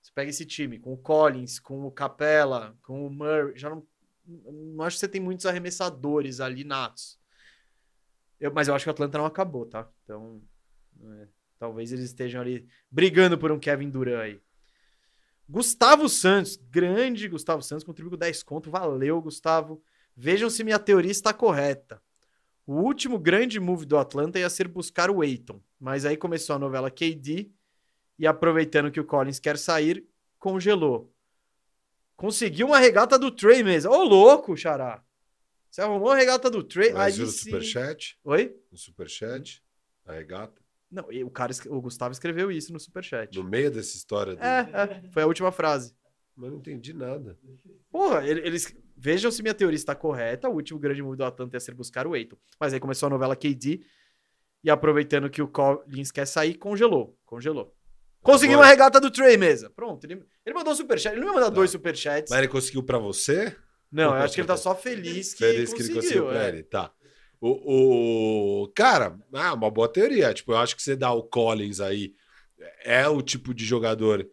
você pega esse time com o Collins, com o Capella, com o Murray, já não, não acho que você tem muitos arremessadores ali natos. Eu- mas eu acho que o Atlanta não acabou, tá? Então, é, talvez eles estejam ali brigando por um Kevin Durant aí. Gustavo Santos, grande Gustavo Santos, contribuiu com 10 conto. Valeu, Gustavo. Vejam se minha teoria está correta. O último grande move do Atlanta ia ser buscar o Aiton, mas aí começou a novela KD e aproveitando que o Collins quer sair, congelou. Conseguiu uma regata do Trey mesmo. Ô, louco, Xará. Você arrumou a regata do Trey? Mas aí no sim. superchat? Oi? No superchat? A regata? Não, e o cara, o Gustavo escreveu isso no superchat. No meio dessa história. do- É, é, foi a última frase. Mas não entendi nada. Porra, ele- eles. Vejam se minha teoria está correta. O último grande move do Atlanta ia ser buscar o Eiton. Mas aí começou a novela KD. E aproveitando que o Collins quer sair, congelou. Congelou. Conseguiu Agora- uma regata do Trey mesa. Pronto. Ele, ele mandou um superchat. Ele não ia mandar Tá. dois superchats. Mas ele conseguiu pra você? Não, eu acho que ele tá só feliz que Feliz que conseguiu. ele conseguiu pra é. ele. Tá. O, o- Cara, ah, uma boa teoria. Tipo, eu acho que você dá o Collins aí. É o tipo de jogador.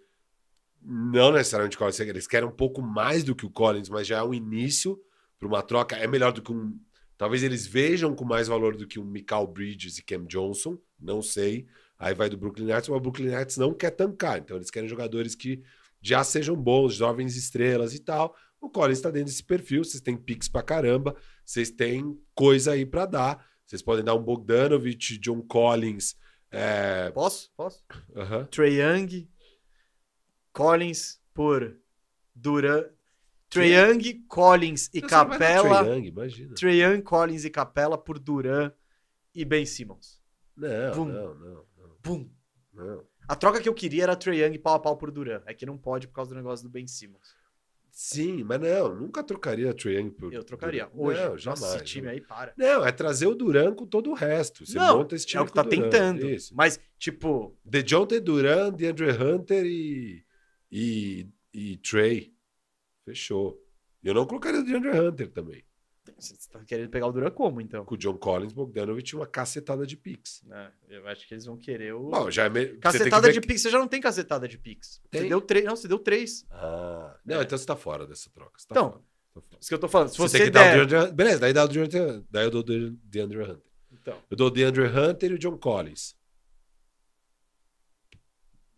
Não necessariamente o Collins. Eles querem um pouco mais do que o Collins, mas já é um início para uma troca. É melhor do que um. Talvez eles vejam com mais valor do que um Mikal Bridges e Cam Johnson. Não sei. Aí vai do Brooklyn Nets, mas o Brooklyn Nets não quer tancar. Então eles querem jogadores que já sejam bons, jovens estrelas e tal. O Collins está dentro desse perfil. Vocês têm picks pra caramba. Vocês têm coisa aí pra dar. Vocês podem dar um Bogdanovich, John Collins. É... Posso? Posso? aham. Trey Young, Collins por Duran. Trey? Young, Collins e vai dar Capela. Trae Young, imagina. Trey Young, Collins e Capela por Duran e Ben Simmons. Não, Bum. não, não, não, Bum. não. A troca que eu queria era Trey Young pau a pau por Duran. É que não pode por causa do negócio do Ben Simmons. Sim, mas não, nunca trocaria Trae Young por. Eu trocaria. Hoje. Não, Nossa, jamais. esse time aí para. Não, é trazer o Duran com todo o resto. Você não, monta esse time é o que tá Duran. tentando. Isso. Mas, tipo, The Jonte Duran, DeAndre Hunter e, e, e Trey. Fechou. Eu não colocaria o DeAndre Hunter também. Você tá querendo pegar o Duran como, então? Com o John Collins, Bogdanovich uma cacetada de picks. É, eu acho que eles vão querer o. Já é me... Cacetada ver de Pix, você já não tem cacetada de Pix. Você deu três. Não, você deu três. Ah, não, então você tá fora dessa troca. Tá Então, fora. Tá fora. Isso que eu tô falando. Se Você, você, tem que dar der. o DeAndre... Beleza, daí dá o DeAndre... Daí eu dou o DeAndre Hunter. Então, Eu dou o DeAndre Hunter e o John Collins.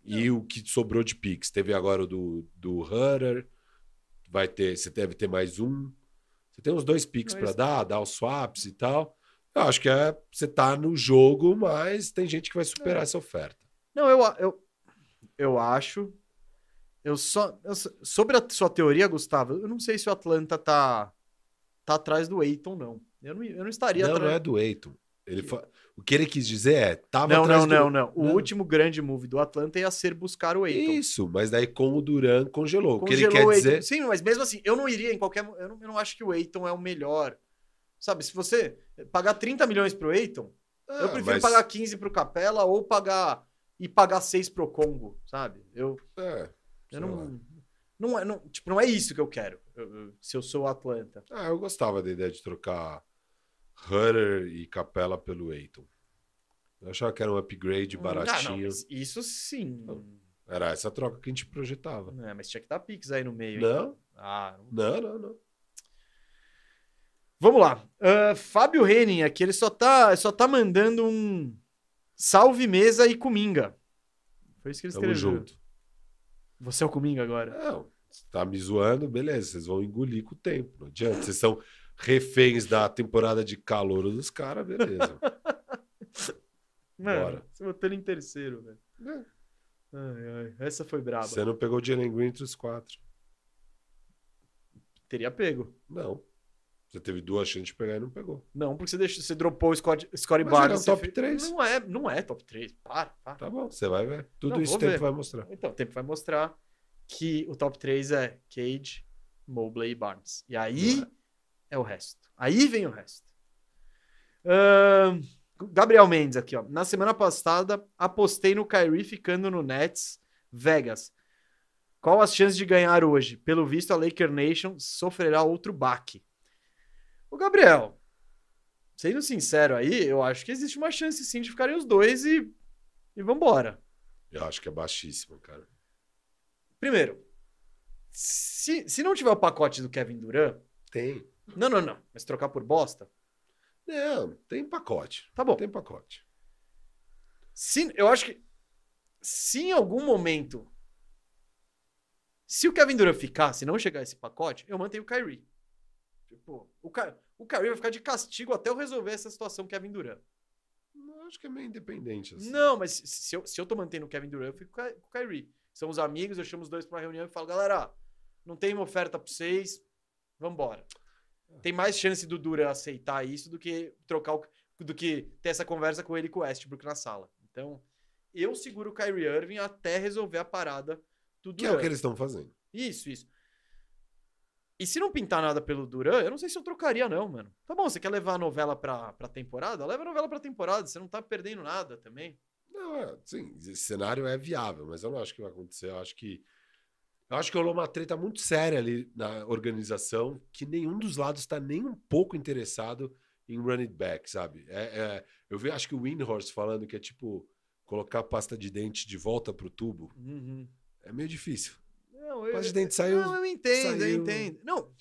E o que sobrou de picks? Teve agora o do, do Hunter. Vai ter, você deve ter mais um. Você tem uns dois picks para dar, dar os swaps e tal. Eu acho que é, você tá no jogo, mas tem gente que vai superar É. essa oferta. não, eu, eu, eu acho. Eu só. eu sobre a sua teoria, Gustavo, eu não sei se o Atlanta tá, tá atrás do Eiton, não. Eu não, eu não estaria Não, não atrás. é do Eiton. Ele fa- O que ele quis dizer é, tava Não, atrás não, do... não, não. O Não. último grande move do Atlanta ia ser buscar o Eiton. Isso, mas daí com o Duran congelou. o que ele Congelou quer dizer... Sim, mas mesmo assim, eu não iria em qualquer. Eu não, eu não acho que o Eiton é o melhor. Sabe, se você pagar 30 milhões pro Eiton, eu Ah, prefiro mas- pagar 15 pro Capela ou pagar. e pagar 6 pro Congo, sabe? Eu, É, eu não, não, é, não. Tipo, não é isso que eu quero. eu- eu- se eu sou o Atlanta. Ah, eu gostava da ideia de trocar Hunter e Capela pelo Eiton. Eu achava que era um upgrade Ah, não, baratinho. mas isso sim. Era essa troca que a gente projetava. É, mas tinha que dar Pix aí no meio. hein? Não, Ah, não não, não, não. Vamos lá. Ah, Fábio Henning aqui, ele só tá, só tá mandando um salve mesa e cominga. Foi isso que ele Tamo escreveu. junto. Você é o cominga agora. Não, você tá me zoando, beleza. Vocês vão engolir com o tempo. Não adianta. Vocês são reféns da temporada de calor dos caras, beleza. Mano, Bora. você botou ele em terceiro, velho. É. Ai, ai, essa foi braba. Você não pegou o Jalen Green entre os quatro. Teria pego. Não. Você teve duas chances de pegar e não pegou. Não, porque você, deixou, você dropou o Scott, Scottie Mas é Barnes. top fez- três. Não é, não é top 3. Para, para. Tá bom, você vai ver. Tudo Não, isso o tempo ver. vai mostrar. Então, o tempo vai mostrar que o top 3 é Cade, Mobley e Barnes. E aí é o resto. Aí vem o resto. Ahn, Gabriel Mendes aqui, ó. Na semana passada, apostei no Kyrie ficando no Nets Vegas. Qual as chances de ganhar hoje? Pelo visto, a Laker Nation sofrerá outro baque. O Gabriel, sendo sincero aí, eu acho que existe uma chance sim de ficarem os dois e, e vambora. Eu acho que é baixíssimo, cara. Primeiro, se, se não tiver o pacote do Kevin Durant, Tem. Não, não, não, mas trocar por bosta, Não, tem pacote. tá bom. Tem pacote. Se, eu acho que se em algum momento se o Kevin Durant ficar, se não chegar esse pacote, eu mantenho o Kyrie. Tipo, o, Ky- o Kyrie vai ficar de castigo até eu resolver essa situação Kevin Durant. Eu acho que é meio independente. Assim. Não, mas se- eu, se eu tô mantendo o Kevin Durant, eu fico com o com o Kyrie. São os amigos, eu chamo os dois pra uma reunião e falo, galera, não tem uma oferta pra vocês, vambora. Tem mais chance do Durant aceitar isso do que trocar o, do que ter essa conversa com ele e com o Westbrook na sala. Então, eu seguro o Kyrie Irving até resolver a parada do Que é o que eles estão fazendo. Isso, isso. E se não pintar nada pelo Duran, eu não sei se eu trocaria, não, mano. Tá bom, você quer levar a novela pra, pra temporada? Leva a novela pra temporada, você não tá perdendo nada também. Não, é, sim, esse cenário é viável, mas eu não acho que vai acontecer. Eu acho que. Eu acho que rolou uma treta muito séria ali na organização, que nenhum dos lados está nem um pouco interessado em run it back, sabe? É, é- eu vi, acho que o Windhorst falando que é tipo colocar a pasta de dente de volta pro tubo. É meio difícil. Não, A pasta de dente saiu. Não, eu entendo, eu saiu- entendo. Não,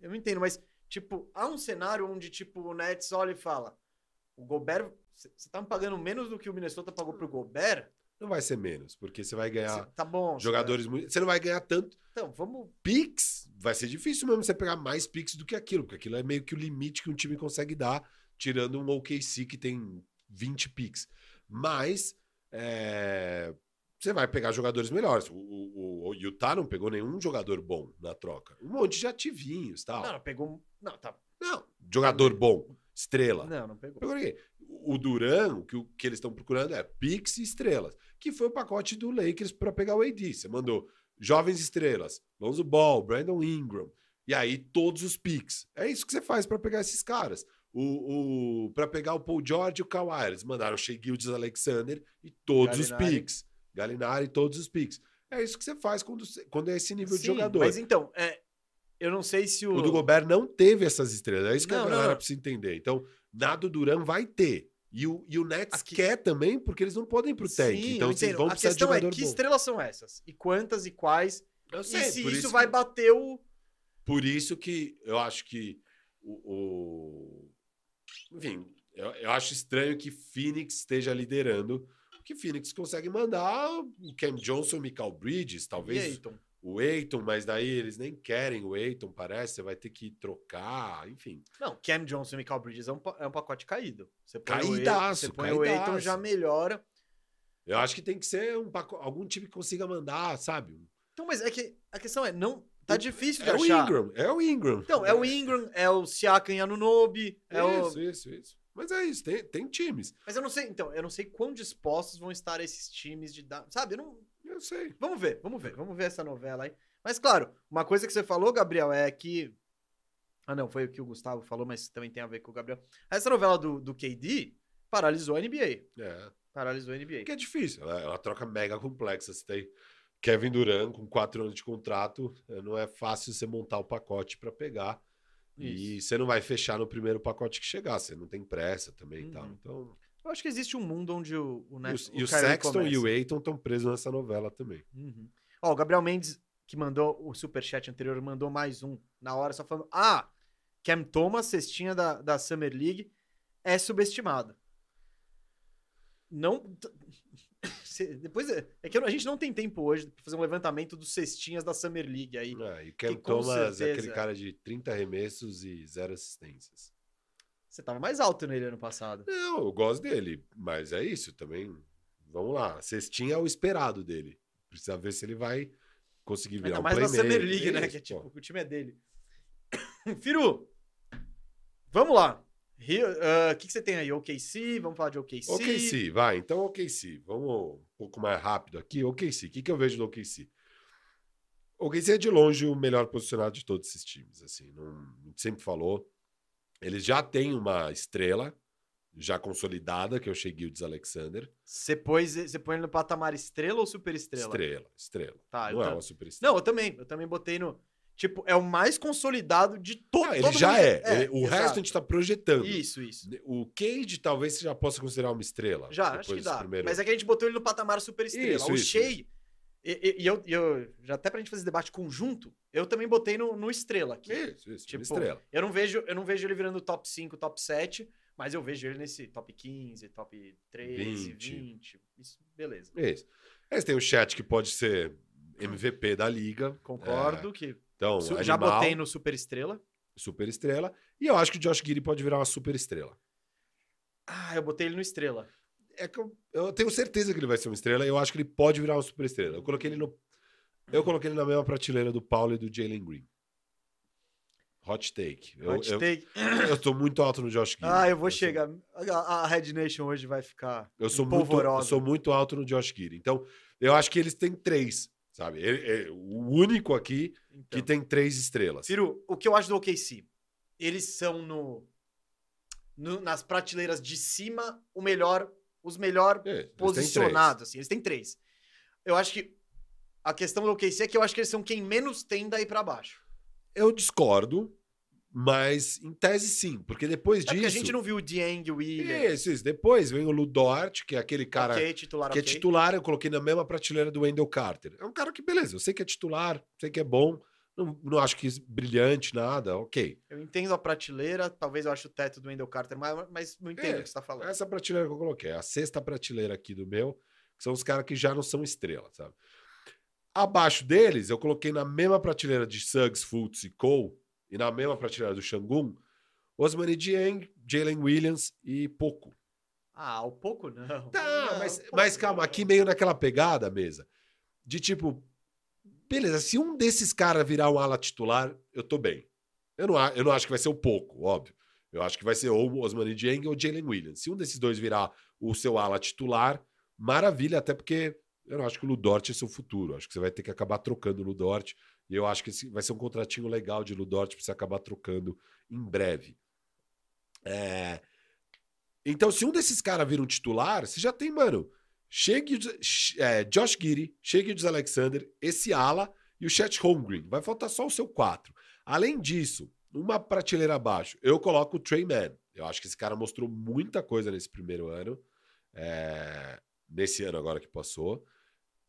eu entendo, mas, tipo, há um cenário onde, tipo, o Nets olha e fala: o Gobert, você tá me pagando menos do que o Minnesota pagou pro Gobert? Não vai ser menos, porque você vai ganhar tá bom. jogadores muito. Você não vai ganhar tanto. Então, vamos. Picks, vai ser difícil mesmo você pegar mais picks do que aquilo, porque aquilo é meio que o limite que um time consegue dar, tirando um OKC que tem 20 picks. Mas é, você vai pegar jogadores melhores. O, o, o Utah não pegou nenhum jogador bom na troca. Um monte de ativinhos tal. Não, não, pegou. Não, tá. Não, jogador bom, estrela. Não, não pegou. Pegou ninguém. O Duran, o que, o que eles estão procurando é picks e estrelas, que foi o pacote do Lakers para pegar o AD. Você mandou jovens estrelas, Lonzo Ball, Brandon Ingram, e aí todos os picks. É isso que você faz para pegar esses caras. O, o, para pegar o Paul George e o Kawhi, eles mandaram Shea Gildes Alexander e todos os Gallinari. picks. Galinari e todos os picks. É isso que você faz quando, quando é esse nível de Sim, jogador. Mas então, é, eu não sei se o. O do Gobert não teve essas estrelas. É isso que Não, a galera não. precisa entender. Então, na do Duran vai ter. E o, e o Nets Aqui- quer também, porque eles não podem ir pro tank. Sim, então, vocês entendo. vão A precisar de questão é jogador que bom. estrelas são essas? E quantas e quais? Eu e sei, se por isso, que- vai bater o. Por isso que eu acho que o... o- Enfim, eu, eu acho estranho que Phoenix esteja liderando, porque Phoenix consegue mandar o Cam Johnson, o Michael Bridges, E talvez Aiton? O Aiton, mas daí eles nem querem o Aiton, parece, você vai ter que trocar, enfim. Não, Cam Johnson e Michael Bridges é um, é um pacote caído. Você põe o Caídaço, Aiton, você põe o já melhora. Eu acho que tem que ser um paco- algum time que consiga mandar, sabe? Então, mas é que a questão é, não. Tá O- difícil de É o achar. Ingram, é o Ingram. Então, é o Ingram, é o Siakam e Anunobi, é o... Isso, isso, isso. Mas é isso, tem, tem times. Mas eu não sei, então, eu não sei quão dispostos vão estar esses times de dar, sabe? Eu não, Eu sei. Vamos ver, vamos ver, vamos ver essa novela aí. Mas claro, uma coisa que você falou, Gabriel, é que. Ah, não, foi o que o Gustavo falou, mas também tem a ver com o Gabriel. Essa novela do, do KD paralisou a NBA. É. Paralisou a NBA. Porque é difícil, ela é uma troca mega complexa. Você tem Kevin Durant com quatro anos de contrato, eh, não é fácil você montar o pacote para pegar. E você não vai fechar no primeiro pacote que chegar, você não tem pressa também e tal. Uhum. Então, Eu acho que existe um mundo onde o, o, e né, o, e o Kyrie Sexton e o começa. Aiton estão presos nessa novela também. Uhum. Ó, o Gabriel Mendes, que mandou o superchat anterior, mandou mais um na hora, só falando: Ah, Cam Thomas, cestinha da, da Summer League, é subestimado. Não. Depois é, é que a gente não tem tempo hoje pra fazer um levantamento dos cestinhas da Summer League aí. Ah, e o Cam Thomas é certeza- aquele cara de 30 arremessos e zero assistências. Você tava mais alto nele ano passado. Não, eu gosto dele, mas é isso também. Vamos lá, cestinha é o esperado dele. Precisa ver se ele vai conseguir virar Ainda um mais na. Summer League, né? Isso, Que é tipo, pô. o time é dele. Firu, vamos lá. Ah, O que, que você tem aí? OKC? Vamos falar de OKC? OKC, vai. Então, OKC. Vamos um pouco mais rápido aqui. OKC. O que, que eu vejo do OKC? O OKC é de longe o melhor posicionado de todos esses times, assim, não, sempre falou. Eles já têm uma estrela já consolidada, que é o Shea Gildes Alexander. Você pôs, você põe ele no patamar estrela ou super estrela? Estrela, estrela. Tá, não é tam- uma super estrela. Não, eu também. Eu também botei no. Tipo, é o mais consolidado de todo Ah, ele todo já mundo- é. Ele- o exato. resto a gente tá projetando. Isso, isso. O Cade talvez você já possa considerar uma estrela. Já, acho que dá. Mas é que a gente botou ele no patamar super estrela. Isso, o isso, Shea. E, e- e eu, eu. Já até pra gente fazer debate conjunto, eu também botei no, no estrela aqui. Isso, isso, Tipo, estrela. Eu não vejo, eu não vejo ele virando top 5, top 7, mas eu vejo ele nesse top 15, top 13, 20. 20. Isso, beleza. Isso. Eles têm o chat que pode ser MVP da liga. Concordo que É, então, su- já animal, botei no super estrela. super estrela. E eu acho que o Josh Giddy pode virar uma super estrela. Ah, eu botei ele no estrela. É que eu, eu tenho certeza que ele vai ser uma estrela eu acho que ele pode virar uma super estrela. Eu coloquei ele no. Eu coloquei ele na mesma prateleira do Paulo e do Jalen Green. Hot take. Eu, Hot eu, take. eu tô muito alto no Josh Giddy. Ah, eu vou sou- chegar. A, a Red Nation hoje vai ficar Eu sou, muito, eu sou muito alto no Josh Giddy. Então, eu acho que eles têm três, sabe? Ele- é o único aqui que Então. tem três estrelas. Firu, o que eu acho do OKC? Eles são no, no- nas prateleiras de cima o melhor, os melhor É, posicionados, assim. Eles têm três. Eu acho que a questão do OKC é que eu acho que eles são quem menos tem daí pra baixo. Eu discordo, mas em tese sim, porque depois É disso. porque a gente não viu o Dieng, o Williams. Isso, isso. Depois vem o Ludort, que é aquele cara ok, titular, que é ok. titular, eu coloquei na mesma prateleira do Wendell Carter. É um cara que, beleza, eu sei que é titular, sei que é bom, não, não acho que é brilhante, nada, ok. Eu entendo a prateleira, talvez eu ache o teto do Wendell Carter, mas, mas não entendo É, o que você tá falando. Essa prateleira que eu coloquei, a sexta prateleira aqui do meu, que são os caras que já não são estrelas, sabe? Abaixo deles, eu coloquei na mesma prateleira de Suggs, Fultz e Cole, e na mesma prateleira do Shangun, Osmani Dieng, Jalen Williams e Poco. Ah, o pouco não. Tá, Não, mas, mas calma, aqui meio naquela pegada, mesa, de tipo, beleza, se um desses caras virar um ala titular, eu tô bem. Eu não, eu não acho que vai ser o pouco, óbvio. Eu acho que vai ser ou o Osmani Dieng ou Jalen Williams. Se um desses dois virar o seu ala titular, maravilha, até porque eu não acho que o Ludort é seu futuro. Acho que você vai ter que acabar trocando o Ludort. E eu acho que vai ser um contratinho legal de Ludort pra você acabar trocando em breve. É, Então, se um desses caras vira um titular, você já tem, mano, Shea é, Josh Shea Gilgeous Alexander, esse ala e o Chet Holmgren. Vai faltar só o seu quatro. Além disso, uma prateleira abaixo, eu coloco o Trey Mann. Eu acho que esse cara mostrou muita coisa nesse primeiro ano, é, nesse ano agora que passou.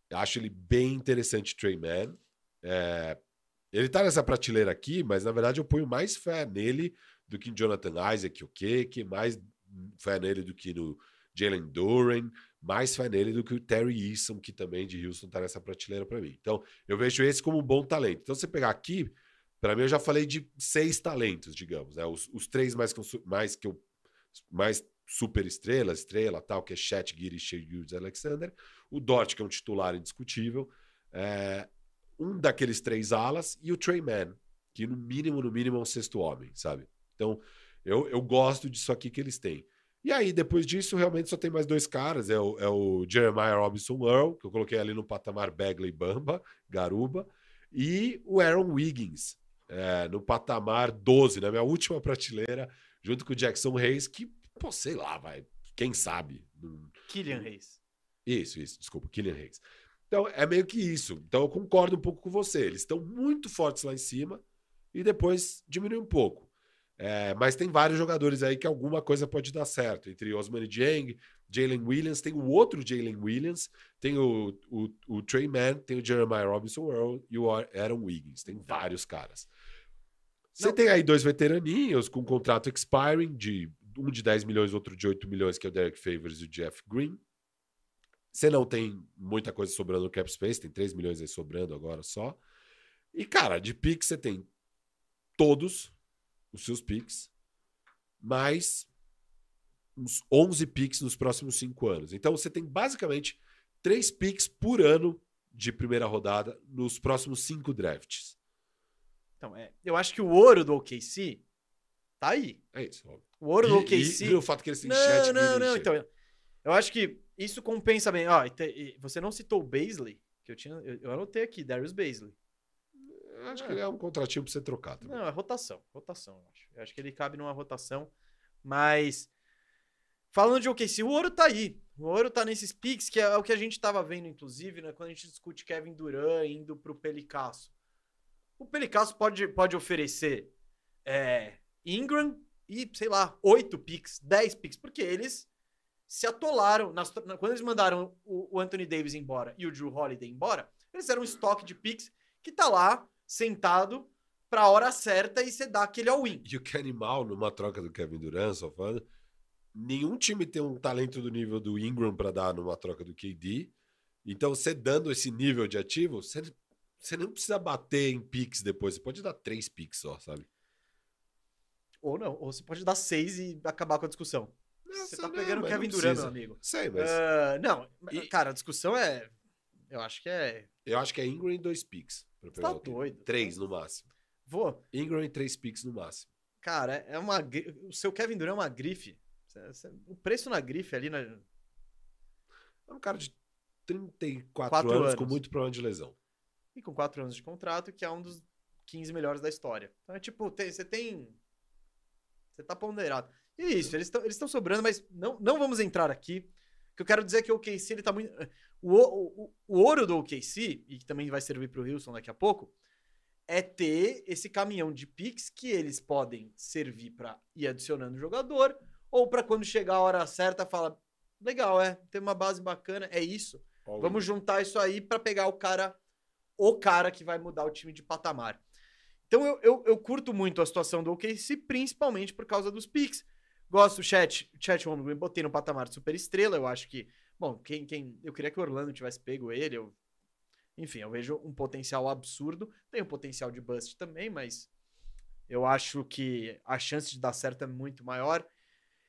Eu acho ele bem interessante, Trey Mann. É, ele tá nessa prateleira aqui, mas na verdade eu ponho mais fé nele do que em Jonathan Isaac, o quê? Que mais fé nele do que no Jalen Duran, mais fé nele do que o Terry Eason, que também de Houston tá nessa prateleira para mim. Então, eu vejo esse como um bom talento. Então, você pegar aqui, para mim eu já falei de seis talentos, digamos, né? Os, os três mais, consu- mais que eu mais super estrelas, estrela, tal, que é Chet, Giri, Shea Alexander, o Dort, que é um titular indiscutível, é, um daqueles três alas e o Trey Mann, que no mínimo, no mínimo é um sexto homem, sabe? Então, eu, eu gosto disso aqui que eles têm. E aí, depois disso, realmente só tem mais dois caras. É o, é o Jeremiah Robinson Earl, que eu coloquei ali no patamar Bagley Bamba, Garuba, e o Aaron Wiggins, é, no patamar 12, na minha última prateleira, junto com o Jackson Reis, que, pô, sei lá, vai, quem sabe? Killian Reis. isso, isso, desculpa, Killian Hayes. Então, é meio que isso. Então, eu concordo um pouco com você. Eles estão muito fortes lá em cima e depois diminui um pouco. É, mas tem vários jogadores aí que alguma coisa pode dar certo. Entre Osman Dieng, Jalen Williams, tem o outro Jalen Williams, tem o, o, o Trey Mann, tem o Jeremiah Robinson Earl e o Aaron Wiggins. Tem vários caras. Você Não. tem aí dois veteraninhos com contrato expiring, de um de 10 milhões, outro de 8 milhões, que é o Derek Favors e o Jeff Green. Você não tem muita coisa sobrando no cap space, tem 3 milhões aí sobrando agora só. E, cara, de picks você tem todos os seus picks, mais uns 11 picks nos próximos 5 anos. Então você tem basicamente 3 picks por ano de primeira rodada nos próximos 5 drafts. Então, é, eu acho que o ouro do OKC tá aí. É isso. óbvio. O ouro do E, OKC. e, e o fato que eles têm não, chat não, não. Então, eu acho que isso compensa bem. Ó, você não citou o Baisley, que eu tinha. Eu, eu anotei aqui, Darius Baisley. Eu acho que ele é um contratinho você trocar. também. Não, é rotação. Rotação, eu acho. Eu acho que ele cabe numa rotação. Mas. Falando de OKC, o ouro tá aí. O ouro tá nesses picks, que é o que a gente tava vendo, inclusive, né? Quando a gente discute Kevin Durant indo pro Pelicasso. O Pelicasso pode, pode oferecer é, Ingram e, sei lá, 8 picks, 10 picks, porque eles se atolaram. nas- na- quando eles mandaram o, o Anthony Davis embora e o Drew Holiday embora, eles eram um estoque de picks que tá lá, sentado, pra hora certa e você dá aquele all-in. E o que é animal numa troca do Kevin Durant, só falando, nenhum time tem um talento do nível do Ingram pra dar numa troca do KD. Então, você dando esse nível de ativo, você, você não precisa bater em picks depois. Você pode dar três picks só, sabe? Ou não, ou você pode dar seis e acabar com a discussão. Você Essa tá não, pegando o Kevin não Durant, meu amigo. Sei, mas Ah, não, E- cara, a discussão é. Eu acho que é. eu acho que é Ingram em dois picks. Pra pegar Tá o doido. Três no máximo. Vou. Ingram em três picks no máximo. Cara, é uma. O seu Kevin Durant é uma grife. O preço na grife ali. Na... É um cara de 34 Quatro anos, anos. com muito problema de lesão. E com quatro anos de contrato, que é um dos 15 melhores da história. Então é tipo, tem- você tem. Você tá ponderado. E isso, eles estão eles sobrando, mas não, não vamos entrar aqui. O que eu quero dizer é que o OKC ele tá muito. O, o, o- o ouro do OKC, e que também vai servir pro Wilson daqui a pouco, é ter esse caminhão de picks que eles podem servir pra ir adicionando jogador, ou pra quando chegar a hora certa, fala: legal, é, tem uma base bacana, é isso. Vamos juntar isso aí pra pegar o cara, o cara que vai mudar o time de patamar. Então eu, eu, eu curto muito a situação do OKC, principalmente por causa dos picks. Gosto do chat, chat Holmgren, botei no patamar de super estrela, eu acho que, bom, quem, quem, eu queria que o Orlando tivesse pego ele, eu, enfim, eu vejo um potencial absurdo, tem um potencial de bust também, mas eu acho que a chance de dar certo é muito maior.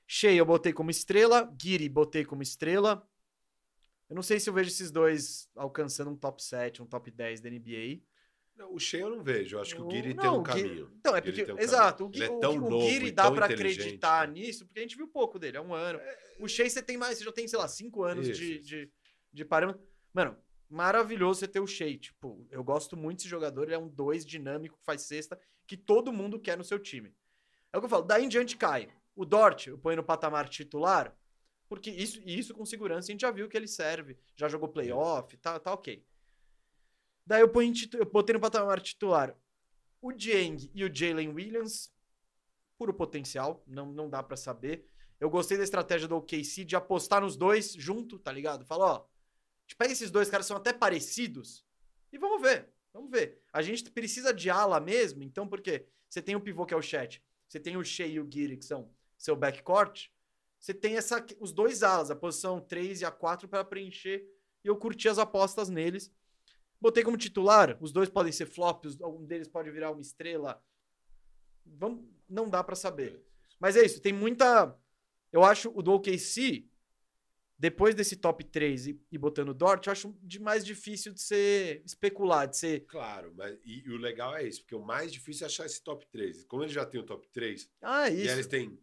Shea eu botei como estrela, Giri botei como estrela, eu não sei se eu vejo esses dois alcançando um top 7, um top 10 da NBA. O Shea eu não vejo. Eu acho que o Guiri tem não, um Guiri- caminho. Então, é porque. tem um exato, o, caminho. Gui- é o, novo Guiri dá inteligente, acreditar né? nisso, porque a gente viu pouco dele, é um ano. O Shea você tem mais, você já tem, sei lá, cinco anos Isso, de, de, de parâmetro. Mano, maravilhoso você ter o Shea. Tipo, eu gosto muito desse jogador, ele é um dois dinâmico, que faz cesta, que todo mundo quer no seu time. É o que eu falo, daí em diante cai. O Dort, eu ponho no patamar titular, porque isso, e isso com segurança a gente já viu que ele serve, já jogou playoff, tá, tá ok. Daí eu, ponho eu botei no patamar titular o Dieng e o Jalen Williams, puro potencial, não, não dá pra saber. Eu gostei da estratégia do OKC de apostar nos dois junto, tá ligado? Fala, ó, pega esses dois caras, são até parecidos, e vamos ver, vamos ver. A gente precisa de ala mesmo, então por quê? Você tem o pivô que é o chat, você tem o Shea e o Giri, que são seu backcourt, você tem essa, os dois alas, a posição 3 e a 4 para preencher, e eu curti as apostas neles. Botei como titular, os dois podem ser flops, algum deles pode virar uma estrela. Vamos, não dá pra saber. Mas é isso, tem muita. Eu acho o do OKC, depois desse top 3 e, e botando o Dort, eu acho de mais difícil de ser especular, de ser. Claro, mas e, e o legal é isso, porque o mais difícil é achar esse top 3. Como eles já têm o top 3, Ah, e isso. eles têm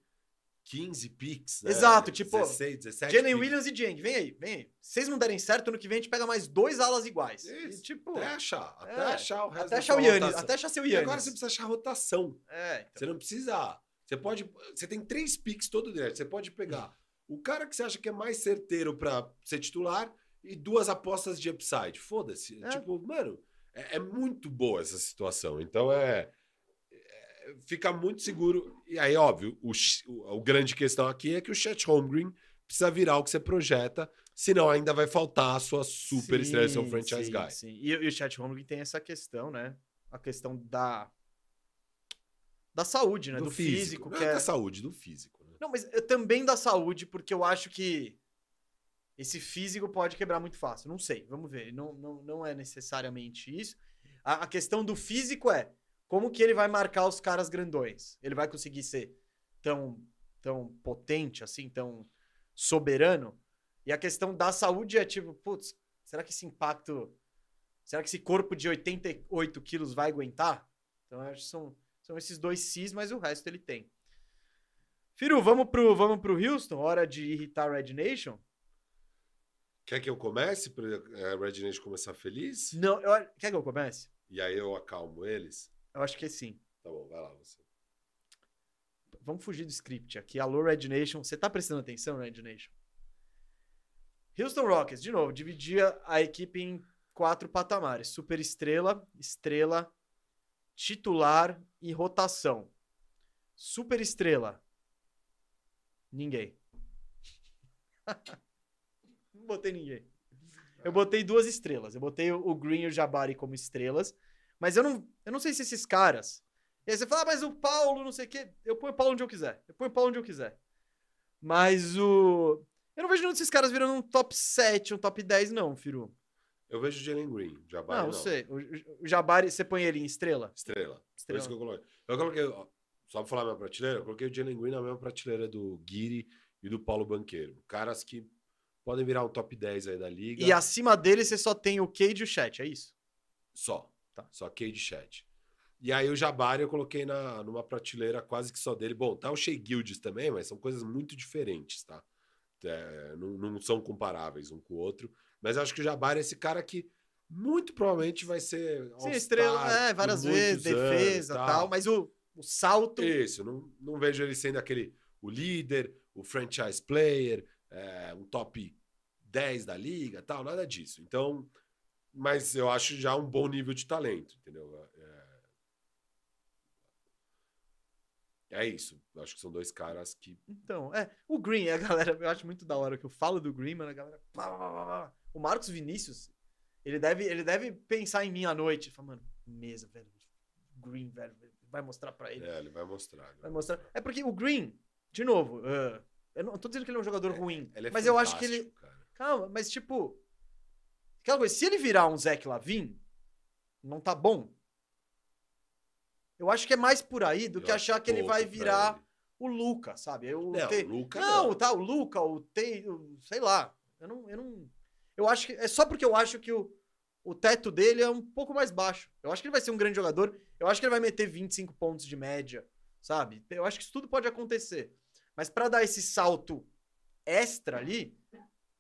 15 picks, né? Exato, tipo, 16, 17 Jalen. Williams e Dieng, vem aí, vem aí. Se vocês não derem certo, ano que vem a gente pega mais dois alas iguais. Isso, E, tipo, Até achar, até é, achar o resto até achar o Yannis, rotação. até achar seu E Yannis. agora você precisa achar rotação. É, então. Você não precisa. Você pode. Você tem três picks todo direto. Você pode pegar o cara que você acha que é mais certeiro pra ser titular e duas apostas de upside. Foda-se. É. Tipo, mano, é, é muito boa essa situação. Então é. Fica muito seguro. E aí, óbvio, o, o, o grande questão aqui é que o Chet Holmgren precisa virar o que você projeta, senão ainda vai faltar a sua super estrela, seu Sim, franchise sim, guy. Sim. E, e o Chat Holmgren tem essa questão, né? A questão da da saúde, né? Do, físico, Não que é da saúde, do físico. Né? Não, mas é também da saúde, porque eu acho que esse físico pode quebrar muito fácil. Não sei, vamos ver. Não, não, não é necessariamente isso. A, a questão do físico é como que ele vai marcar os caras grandões. Ele vai conseguir ser tão, tão potente assim, tão soberano. E a questão da saúde é tipo, putz, será que esse impacto, será que esse corpo de 88 quilos vai aguentar? Então eu acho que são, são esses dois cis, mas o resto ele tem. Firu, vamos pro, vamos pro Houston? Hora de irritar Red Nation? Quer que eu comece para a Red Nation começar feliz? Não, eu, quer que eu comece? E aí eu acalmo eles? Eu acho que sim. Tá bom, vai lá você. Vamos fugir do script aqui. Alô, Red Nation. Você tá prestando atenção, Red Nation? Houston Rockets, de novo, dividia a equipe em quatro patamares: super estrela, estrela, titular e rotação. Super estrela. Ninguém. não botei ninguém. Eu botei duas estrelas. Eu botei o Green e o Jabari como estrelas. Mas eu não, eu não sei se esses caras. E aí você fala, ah, mas o Paulo, não sei o quê. Eu ponho o Paulo onde eu quiser. Eu ponho o Paulo onde eu quiser. Mas o. Eu não vejo nenhum desses caras virando um top 7, um top 10, não, Firu. Eu vejo o Jalen Green. Jabari não, não. sei. O, o Jabari, você põe ele em estrela? Estrela. Por Estrela. isso que eu coloquei. Eu coloquei, ó, só pra falar minha prateleira, eu coloquei o Jalen Green na mesma prateleira do Guiri e do Paulo Banqueiro. Caras que podem virar um top 10 aí da liga. E acima dele você só tem o Cade e o Chat, é isso? Só. Tá. Só Cade Chat. E aí o Jabari eu coloquei na, numa prateleira quase que só dele. Bom, tá o Shea Gildes também, mas são coisas muito diferentes, tá? É, não, não são comparáveis um com o outro. Mas acho que o Jabari é esse cara que muito provavelmente vai ser. Sim, estrela, é, várias vezes, defesa e tal. Mas o, o salto. Isso, não, não vejo ele sendo aquele o líder, o franchise player, é, um top 10 da liga, tal, nada disso. Então, mas eu acho já um bom nível de talento, entendeu? É, é isso. Eu acho que são dois caras que. Então, é. O Green, a galera, eu acho muito da hora que eu falo do Green, mano, a galera. O Marcos Vinícius, ele deve, ele deve pensar em mim à noite. Fala, mano, mesa, velho. Green, velho. Vai mostrar pra ele. É, ele vai mostrar. ele Vai mostrar. É porque o Green, de novo, ah, eu não tô dizendo que ele é um jogador ruim. Ele é mas eu acho que ele. cara. Calma, mas tipo. Aquela coisa, se ele virar um Zach Lavin, não tá bom. Eu acho que é mais por aí do Eu que achar que ele vai virar ele. o Luca, sabe? Eu, Não, te- o Luca não, não. tá, o Luca, o Tei, o- sei lá. Eu não, eu não. Eu acho que. É só porque eu acho que o, o teto dele é um pouco mais baixo. Eu acho que ele vai ser um grande jogador. Eu acho que ele vai meter 25 pontos de média, sabe? Eu acho que isso tudo pode acontecer. Mas pra dar esse salto extra ali,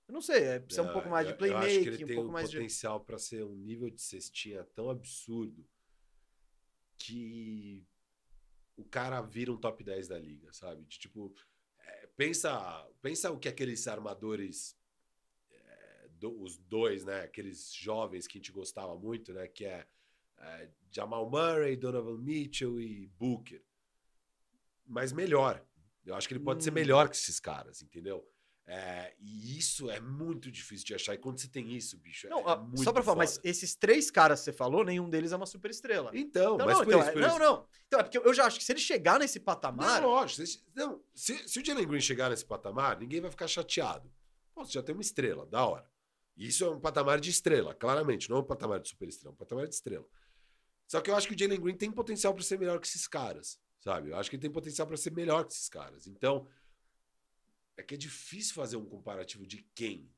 eu não sei, é, precisa um Não, pouco mais eu- de Eu acho que ele playmaking, um tem pouco um mais de. potencial para ser um nível de cestinha tão absurdo que o cara vira um top 10 da liga, sabe? De, tipo, é, pensa, pensa o que aqueles armadores, é, do- os dois, né? Aqueles jovens que a gente gostava muito, né? Que é, é, Jamal Murray, Donovan Mitchell e Booker. Mas melhor. Eu acho que ele pode ser Hum. melhor que esses caras, entendeu? É, e isso é muito difícil de achar. E quando você tem isso, bicho, Não, é, muito só pra falar, mas esses três caras que você falou, nenhum deles é uma super estrela. Então, Não, mas não, por então, isso, é- por não, isso. não. Então, é porque eu já acho que se ele chegar nesse patamar. Não, lógico. Se, não, se, se o Jalen Green chegar nesse patamar, ninguém vai ficar chateado. Pô, você já tem uma estrela, da hora. E Isso é um patamar de estrela, claramente. Não é um patamar de super estrela, é um patamar de estrela. Só que eu acho que o Jalen Green tem potencial para ser melhor que esses caras, sabe? Eu acho que ele tem potencial para ser melhor que esses caras. Então, é que é difícil fazer um comparativo de quem.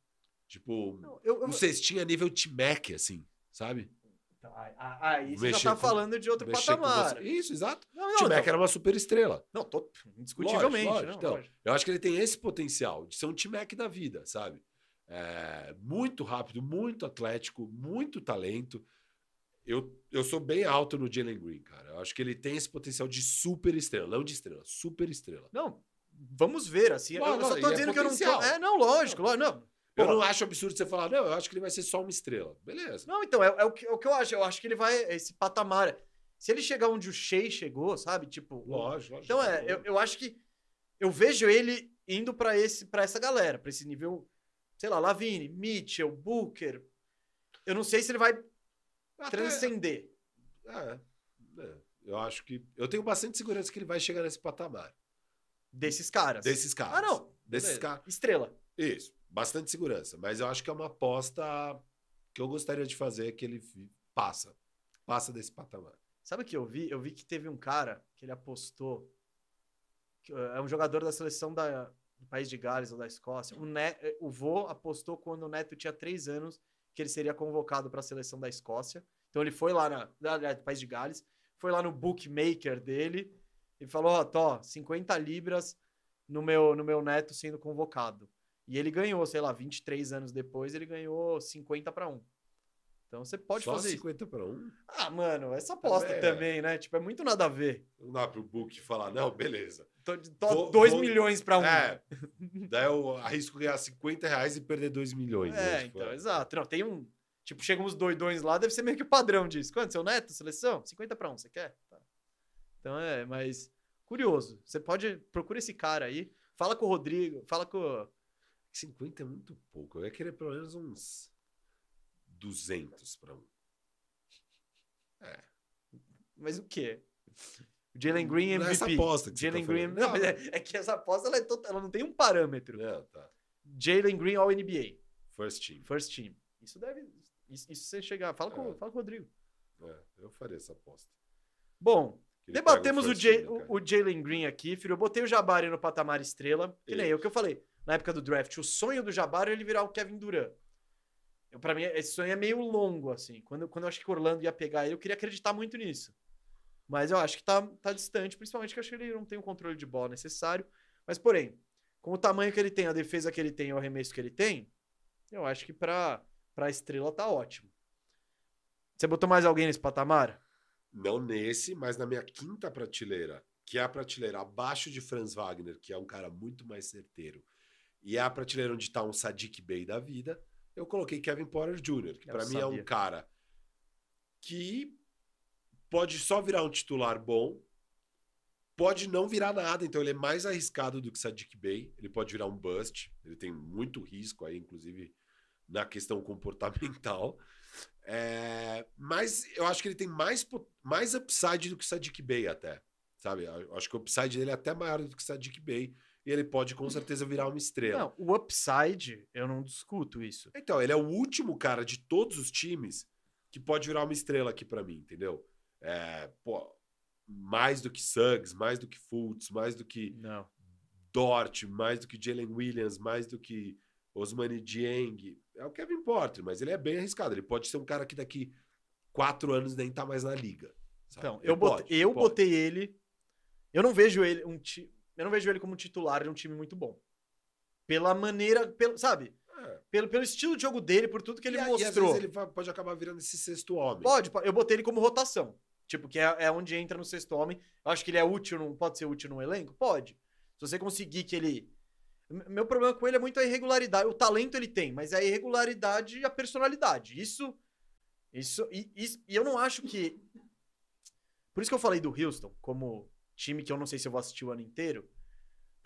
Tipo, Não, eu, eu, um cestinha nível T-Mac, assim, sabe? Então, aí- aí você já tá com- falando de outro patamar. Isso, exato. Não, O não, T-Mac então- era uma super estrela. não, tô, indiscutivelmente. Lógico, lógico. não, Então, lógico. Eu acho que ele tem esse potencial de ser um T-Mac da vida, sabe? É, muito rápido, muito atlético, muito talento. Eu, eu sou bem alto no Jalen Green, cara. Eu acho que ele tem esse potencial de super estrela, não de estrela, super estrela. Não, vamos ver, assim. eu- eu Lógico, só tô é dizendo que eu não tô. É, não, lógico, lógico. Não, Eu Pô. não acho absurdo você falar, não, eu acho que ele vai ser só uma estrela. Beleza. não então, é, é o que, é o que eu acho. Eu acho que ele vai. Esse patamar. Se ele chegar onde o Shea chegou, sabe? Tipo. Lógico, lógico. Então é, eu, eu acho que. Eu vejo ele indo pra esse para essa galera, pra esse nível. Sei lá, Lavine, Mitchell, Booker. Eu não sei se ele vai Até- transcender. é, é, eu acho que. Eu tenho bastante segurança que ele vai chegar nesse patamar. Desses caras. Desses caras. Ah, não. Desses caras. Estrela. Isso, bastante segurança. Mas eu acho que é uma aposta que eu gostaria de fazer que ele passa. Passa desse patamar. Sabe o que eu vi? Eu vi que teve um cara que ele apostou. que, uh, é um jogador da seleção da, do país de Gales ou da Escócia. O, ne, eh, o vô apostou quando o Neto tinha três anos que ele seria convocado para a seleção da Escócia. Então ele foi lá na, na- do país de Gales, foi lá no bookmaker dele e falou: Ó, tô, 50 libras no meu, no meu neto sendo convocado. E ele ganhou, sei lá, 23 anos depois, ele ganhou 50 para 1. Então você pode Só fazer 50 para 1? isso. Ah, mano, essa aposta Também é. também, né? Tipo, é muito nada a ver. Não dá pro book falar, não, beleza. Tô, Vou- 2 vou- milhões pra um. É, daí eu arrisco ganhar 50 reais e perder 2 milhões. né? É, Tipo, então, exato. Não, tem um. Tipo, chegam uns doidões lá, deve ser meio que o padrão disso. Quanto? Seu neto, seleção? 50 pra 1, você quer? Tá. Então é, mas. Curioso. Você pode. Procura esse cara aí. Fala com o Rodrigo. Fala com. o- 50 é muito pouco. Eu ia querer pelo menos uns 200 para 1. Mas o quê? Jalen Green Não é MVP. essa aposta que você Jalen tá Green. Não, mas é, é que essa aposta ela, é tota- ela não tem um parâmetro. Não, tá. Jalen Green All NBA. First team. First team. Isso deve. Isso, isso você chegar. Fala, com, É. fala com o Rodrigo. É, eu faria essa aposta. Bom, Debatemos o, Jay- o, Jalen Green aqui, filho. Eu botei o Jabari no patamar estrela. Que nem eu que eu falei. Na época do draft, o sonho do Jabari é ele virar o Kevin Durant. Eu, pra mim, esse sonho é meio longo, assim. Quando, quando eu acho que o Orlando ia pegar ele, eu queria acreditar muito nisso. Mas eu acho que tá, tá distante, principalmente que eu acho que ele não tem o controle de bola necessário. Mas, porém, com o tamanho que ele tem, a defesa que ele tem, o arremesso que ele tem, eu acho que pra, pra estrela tá ótimo. Você botou mais alguém nesse patamar? Não nesse, mas na minha quinta prateleira, que é a prateleira abaixo de Franz Wagner, que é um cara muito mais certeiro, e é a prateleira onde está um Sadiq Bey da vida, eu coloquei Kevin Porter Jr., que para mim é um cara que pode só virar um titular bom, pode não virar nada, então ele é mais arriscado do que Sadiq Bey, ele pode virar um bust, ele tem muito risco aí, inclusive na questão comportamental. É, mas eu acho que ele tem mais, mais upside do que o Sadiq Bey até. Sabe? Eu acho que o upside dele é até maior do que o Sadiq Bey. E ele pode com certeza virar uma estrela. Não, o upside, eu não discuto isso. Então, ele é o último cara de todos os times que pode virar uma estrela aqui pra mim, entendeu? É, pô, mais do que Suggs, mais do que Fultz, mais do que Não. Dort, mais do que Jalen Williams, mais do que Osmani Dieng. É o Kevin Porter, mas ele é bem arriscado. Ele pode ser um cara que daqui quatro anos nem tá mais na liga. sabe? Então, Ele eu, botei, pode, eu pode. botei ele. Eu não vejo ele um ti, eu não vejo ele como titular de um time muito bom. Pela maneira, pelo, sabe? É. Pelo, pelo estilo de jogo dele, por tudo que ele E mostrou. E às vezes ele pode acabar virando esse sexto homem. Pode, eu botei ele como rotação. Tipo, que é, é onde entra no sexto homem. Eu acho que ele é útil, num, pode ser útil num elenco? Pode. Se você conseguir que ele. Meu problema com ele é muito a irregularidade. O talento ele tem, mas é a irregularidade e a personalidade. Isso. Isso. E, isso- e eu não acho que. Por isso que eu falei do Houston como time que eu não sei se eu vou assistir o ano inteiro.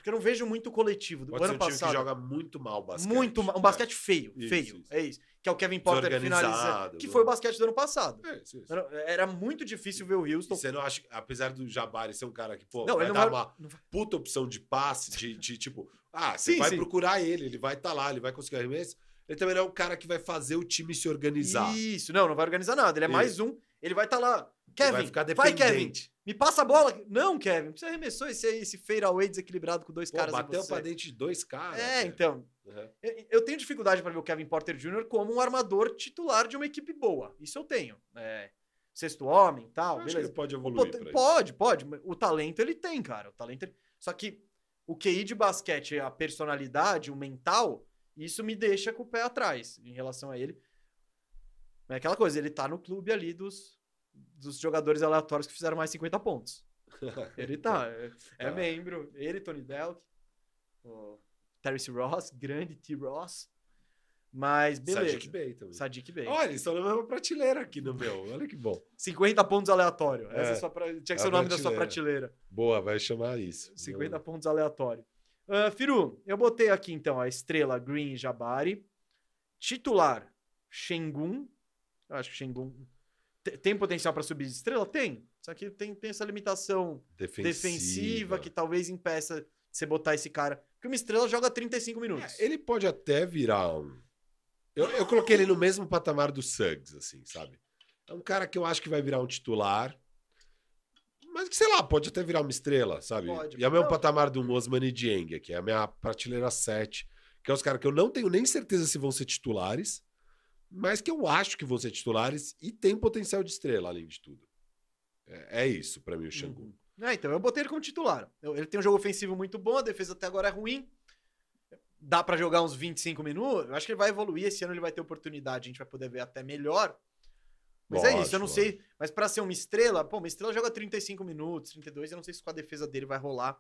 Porque eu não vejo muito coletivo. Do Pode ano ser um time passado. que joga muito mal basquete. muito ma- um É. basquete feio, Isso, feio. isso. É isso. Que é o Kevin Porter finalizando. Que foi o basquete do ano passado. É, isso, isso. Era, muito difícil ver o E Houston. você não acha, apesar do Jabari ser um cara que, pô, Não, vai ele dar vai- uma puta opção de passe, de, de, tipo, ah, você Sim, vai sim. procurar ele, ele vai estar lá, ele vai conseguir arremesso. Ele também não é um cara que vai fazer o time se organizar. Isso, não, não vai organizar nada. Ele é mais um. Ele vai estar lá. Ele Kevin, vai ficar vai, Kevin. Me passa a bola. Não, Kevin. Você arremessou esse, esse fadeaway desequilibrado com dois Pô, caras em bateu você. pra dentro de dois caras. É, cara. então. Uhum. Eu, eu tenho dificuldade para ver o Kevin Porter Jr. como um armador titular de uma equipe boa. Isso eu tenho. É, sexto homem e tal, Eu beleza. ele pode evoluir isso. Pode, pode. O talento ele tem, cara. O talento ele- Só que o QI de basquete, a personalidade, o mental, isso me deixa com o pé atrás em relação a ele. É aquela coisa, ele tá no clube ali dos, dos jogadores aleatórios que fizeram mais 50 pontos. Ele tá. É, é Tá. membro. Ele, Tony Delk, o Terence Ross, grande T. Ross. Mas beleza. Sadiq Bey também. Sadiq Bey. Olha, eles estão na mesma prateleira aqui no meu. Olha que bom. 50 pontos aleatório. Essa é É. sua pra- Tinha que É ser o nome da sua prateleira. Boa, vai chamar isso. 50 pontos aleatório. Ah, Firu, eu botei aqui então a estrela Green Jabari. Titular, Shengun. Eu acho que Shengun tem potencial para subir de estrela? Tem. Só que tem, tem essa limitação Defensiva. defensiva que talvez impeça você botar esse cara. Porque uma estrela joga 35 minutos. É, ele pode até virar um. Eu, eu coloquei ele no mesmo patamar do Suggs, assim, sabe? É um cara que eu acho que vai virar um titular. Mas que, sei lá, pode até virar uma estrela, sabe? Pode. E é o meu patamar do Osmani Dieng, que é a minha prateleira 7, que é os caras que eu não tenho nem certeza se vão ser titulares, mas que eu acho que vão ser titulares e tem potencial de estrela, além de tudo. É, é isso pra mim, o Xangu. Uhum. É, então, eu botei ele como titular. Ele tem um jogo ofensivo muito bom, a defesa até agora é ruim. Dá pra jogar uns 25 minutos. Eu acho que ele vai evoluir. Esse ano ele vai ter oportunidade, a gente vai poder ver até melhor. Mas é isso, Lógico, eu não sei. Mas pra ser uma estrela, pô, uma estrela joga 35 minutos, 32, eu não sei se com a defesa dele vai rolar.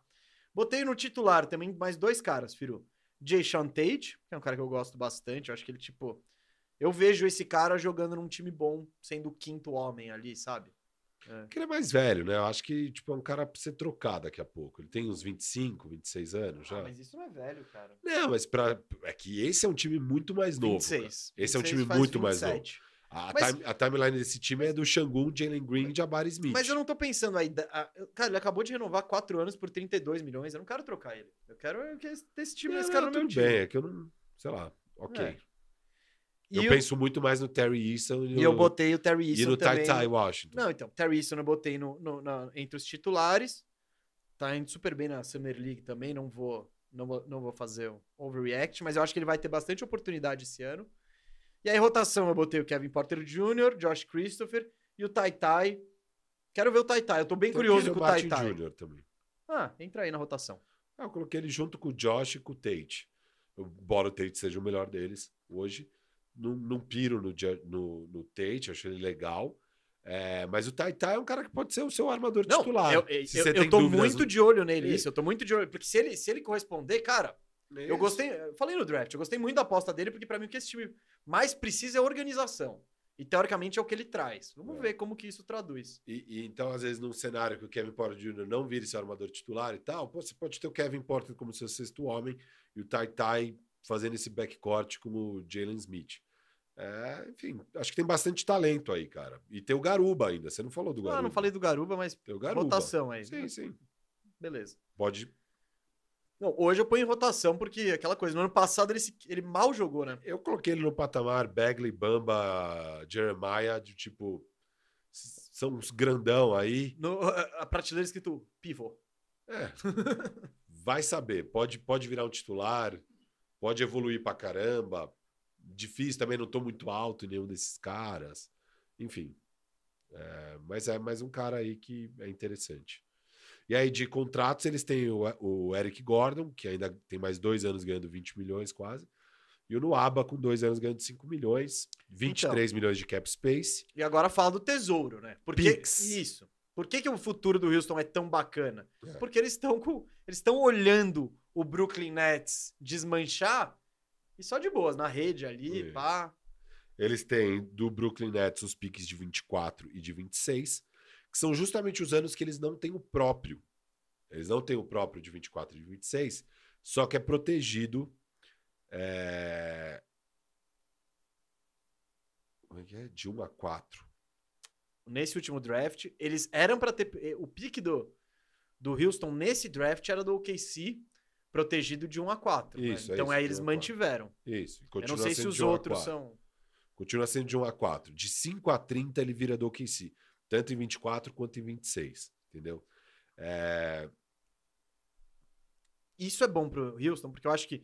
Botei no titular também mais dois caras, Firu. Jay Sean Tate, que é um cara que eu gosto bastante, eu acho que ele, tipo. Eu vejo esse cara jogando num time bom, sendo o quinto homem ali, sabe? Porque ele é mais velho, né? Eu acho que tipo, é um cara pra ser trocado daqui a pouco. Ele tem uns 25, 26 anos já. Ah, mas isso não é velho, cara. Não, mas pra... é que esse é um time muito mais novo. 26. Esse é um 26 time muito mais novo. 27. A, Mas- time- a timeline desse time é do Shangun, Jalen Green e Jabari Smith. Mas eu não tô pensando aí. a- Cara, ele acabou de renovar 4 anos por 32 milhões. Eu não quero trocar ele. Eu quero que esse, esse time, esse Não, cara no meu time. bem, é que eu não. Sei lá, ok. É. Eu E, penso muito mais no Terry Eason e no, eu botei o Terry e Eason no também. Tai Tai Washington. Não, então, Terry Eason eu botei no, no- na- entre os titulares. Tá indo super bem na Summer League também. Não vou, não vou, não vou fazer o overreact, mas eu acho que ele vai ter bastante oportunidade esse ano. E aí, rotação, eu botei o Kevin Porter Jr., Josh Christopher e o Tai Tai. Quero ver o Tai Tai. Eu tô bem Tem curioso com o Tai Tai. Jr. também. Ah, entra aí na rotação. Ah, eu coloquei ele junto com o Josh e com o Tate. Embora o Tate seja o melhor deles hoje. Não, não piro no, no, no Tate, acho ele legal. É, mas o Tai Tai é um cara que pode ser o seu armador Não, titular. eu, eu, Se eu, você eu tem tô dúvidas muito no- de olho nele, Isso. isso. Eu tô muito de olho. Porque se ele, se ele corresponder, cara, eu gostei. Eu falei no draft, eu gostei muito da aposta dele, porque pra mim o que esse time mais precisa é organização. E teoricamente é o que ele traz. Vamos É. ver como que isso traduz. E, e então, às vezes, num cenário que o Kevin Porter Jr. não vire seu armador titular e tal, pô, você pode ter o Kevin Porter como seu sexto homem e o Tai Tai fazendo esse backcourt como o Jalen Smith. É, enfim, acho que tem bastante talento aí, cara. E tem o Garuba ainda. Você não falou do Garuba. Ah, não falei do Garuba, mas Tem o Garuba. rotação aí. Sim, sim. Beleza. Pode. Não, hoje eu ponho em rotação, porque aquela coisa, no ano passado ele, se- ele mal jogou, né? Eu coloquei ele no patamar Bagley, Bamba, Jeremiah, de tipo. São uns grandão aí. No, a, a prateleira escrito pivô. É. Vai saber. Pode, pode virar um titular, pode evoluir pra caramba. Difícil também, não tô muito alto em nenhum desses caras. Enfim. É, mas é mais um cara aí que é interessante. E aí, de contratos, eles têm o, o Eric Gordon, que ainda tem mais dois anos ganhando 20 milhões quase. E o Nuaba com dois anos ganhando 5 milhões, 23 milhões de cap space. E agora fala do tesouro, né? Porque Pix. isso. Por que, que o futuro do Houston é tão bacana? É. Porque eles estão com, eles estão olhando o Brooklyn Nets desmanchar e só de boas na rede ali, Isso. pá. Eles têm do Brooklyn Nets os piques de 24 e de 26, que são justamente os anos que eles não têm o próprio. Eles não têm o próprio de 24 e de 26, só que é protegido. é, Como é que é? De 1 a 4. Nesse último draft, eles eram pra ter eh, o pique do do Houston nesse draft era do OKC protegido de 1 a 4, né? Isso, é Então isso, aí eles 1 a 4. mantiveram. Isso. Eu não sei se os de 1 a outros 4. são Continua sendo de 1 a 4. De 5 a 30 ele vira do OKC. Tanto em 24 quanto em 26. Entendeu? É, Isso é bom pro Houston, porque eu acho que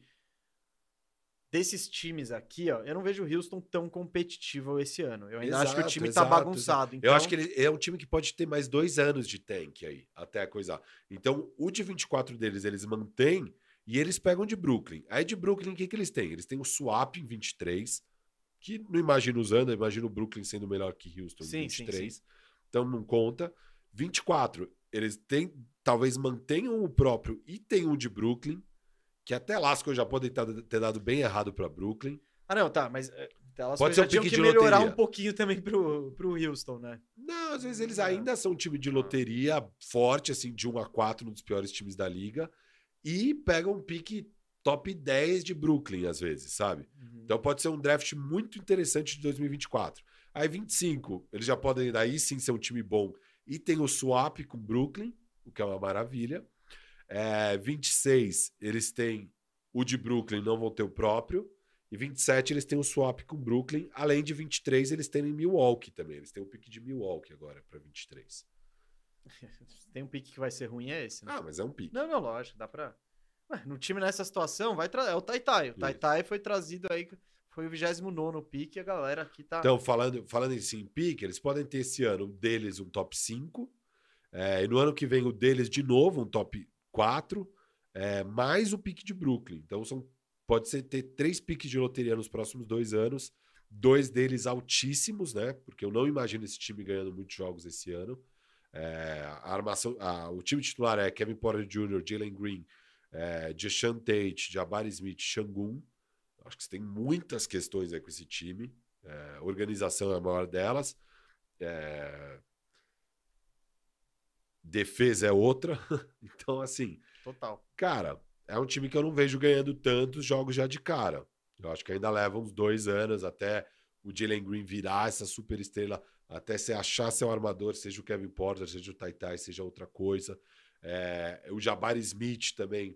desses times aqui, ó, eu não vejo o Houston tão competitivo esse ano. Eu ainda acho que o Exato, time exato, tá bagunçado. Eu então- acho que ele é um time que pode ter mais dois anos de tank aí, até coisar. Então, o de 24 deles, eles mantêm e eles pegam de Brooklyn. Aí de Brooklyn, o que, que eles têm? Eles têm o Swap em 23, que não imagino usando, eu imagino o Brooklyn sendo melhor que Houston Sim, em sim, 23. Então não conta. 24, eles têm, talvez mantenham o próprio e tem um de Brooklyn, que até lá as coisas já podem tá- ter dado bem errado para Brooklyn. Ah, não, tá, mas é, elas Pode já ser um pique que de melhorar loteria. um pouquinho também pro, pro Houston, né? Não, às vezes eles Ah. ainda são um time de loteria forte, assim, de 1 a 4, um dos piores times da liga, e pegam um pique top 10 de Brooklyn, às vezes, sabe? Então pode ser um draft muito interessante de 2024. Aí 25, eles já podem daí sim ser um time bom. E tem o swap com Brooklyn, o que é uma maravilha. É, 26, eles têm o de Brooklyn, não vão ter o próprio. E 27, eles têm o swap com Brooklyn. Além de 23, eles têm em Milwaukee também. Eles têm o pique de Milwaukee agora para 23. Tem um pique que vai ser ruim, é esse, né? Ah, mas é um pique. Não, não, lógico, dá pra. No time nessa situação, vai tra... é o Taitai. O. Taitai foi trazido aí, foi o 29 pique, a galera aqui tá. Então, falando, falando em sim pique, eles podem ter esse ano um deles um top 5, é, e no ano que vem o deles de novo um top 4, é, mais o pique de Brooklyn. Então, são, pode ser ter três piques de loteria nos próximos dois anos dois deles altíssimos, né? Porque eu não imagino esse time ganhando muitos jogos esse ano. É, a armação, a, o time titular é Kevin Porter Jr., Jalen Green, é, Deshaun Tate, Jabari Smith, Shangun. Acho que você tem muitas questões aí com esse time. É, organização é a maior delas. É, defesa é outra. então, assim. Total. Cara, é um time que eu não vejo ganhando tantos jogos já de cara. Eu acho que ainda leva uns dois anos até o Jalen Green virar essa super estrela, até você achar seu armador, seja o Kevin Porter, seja o Taitai, seja outra coisa. É, o Jabari Smith também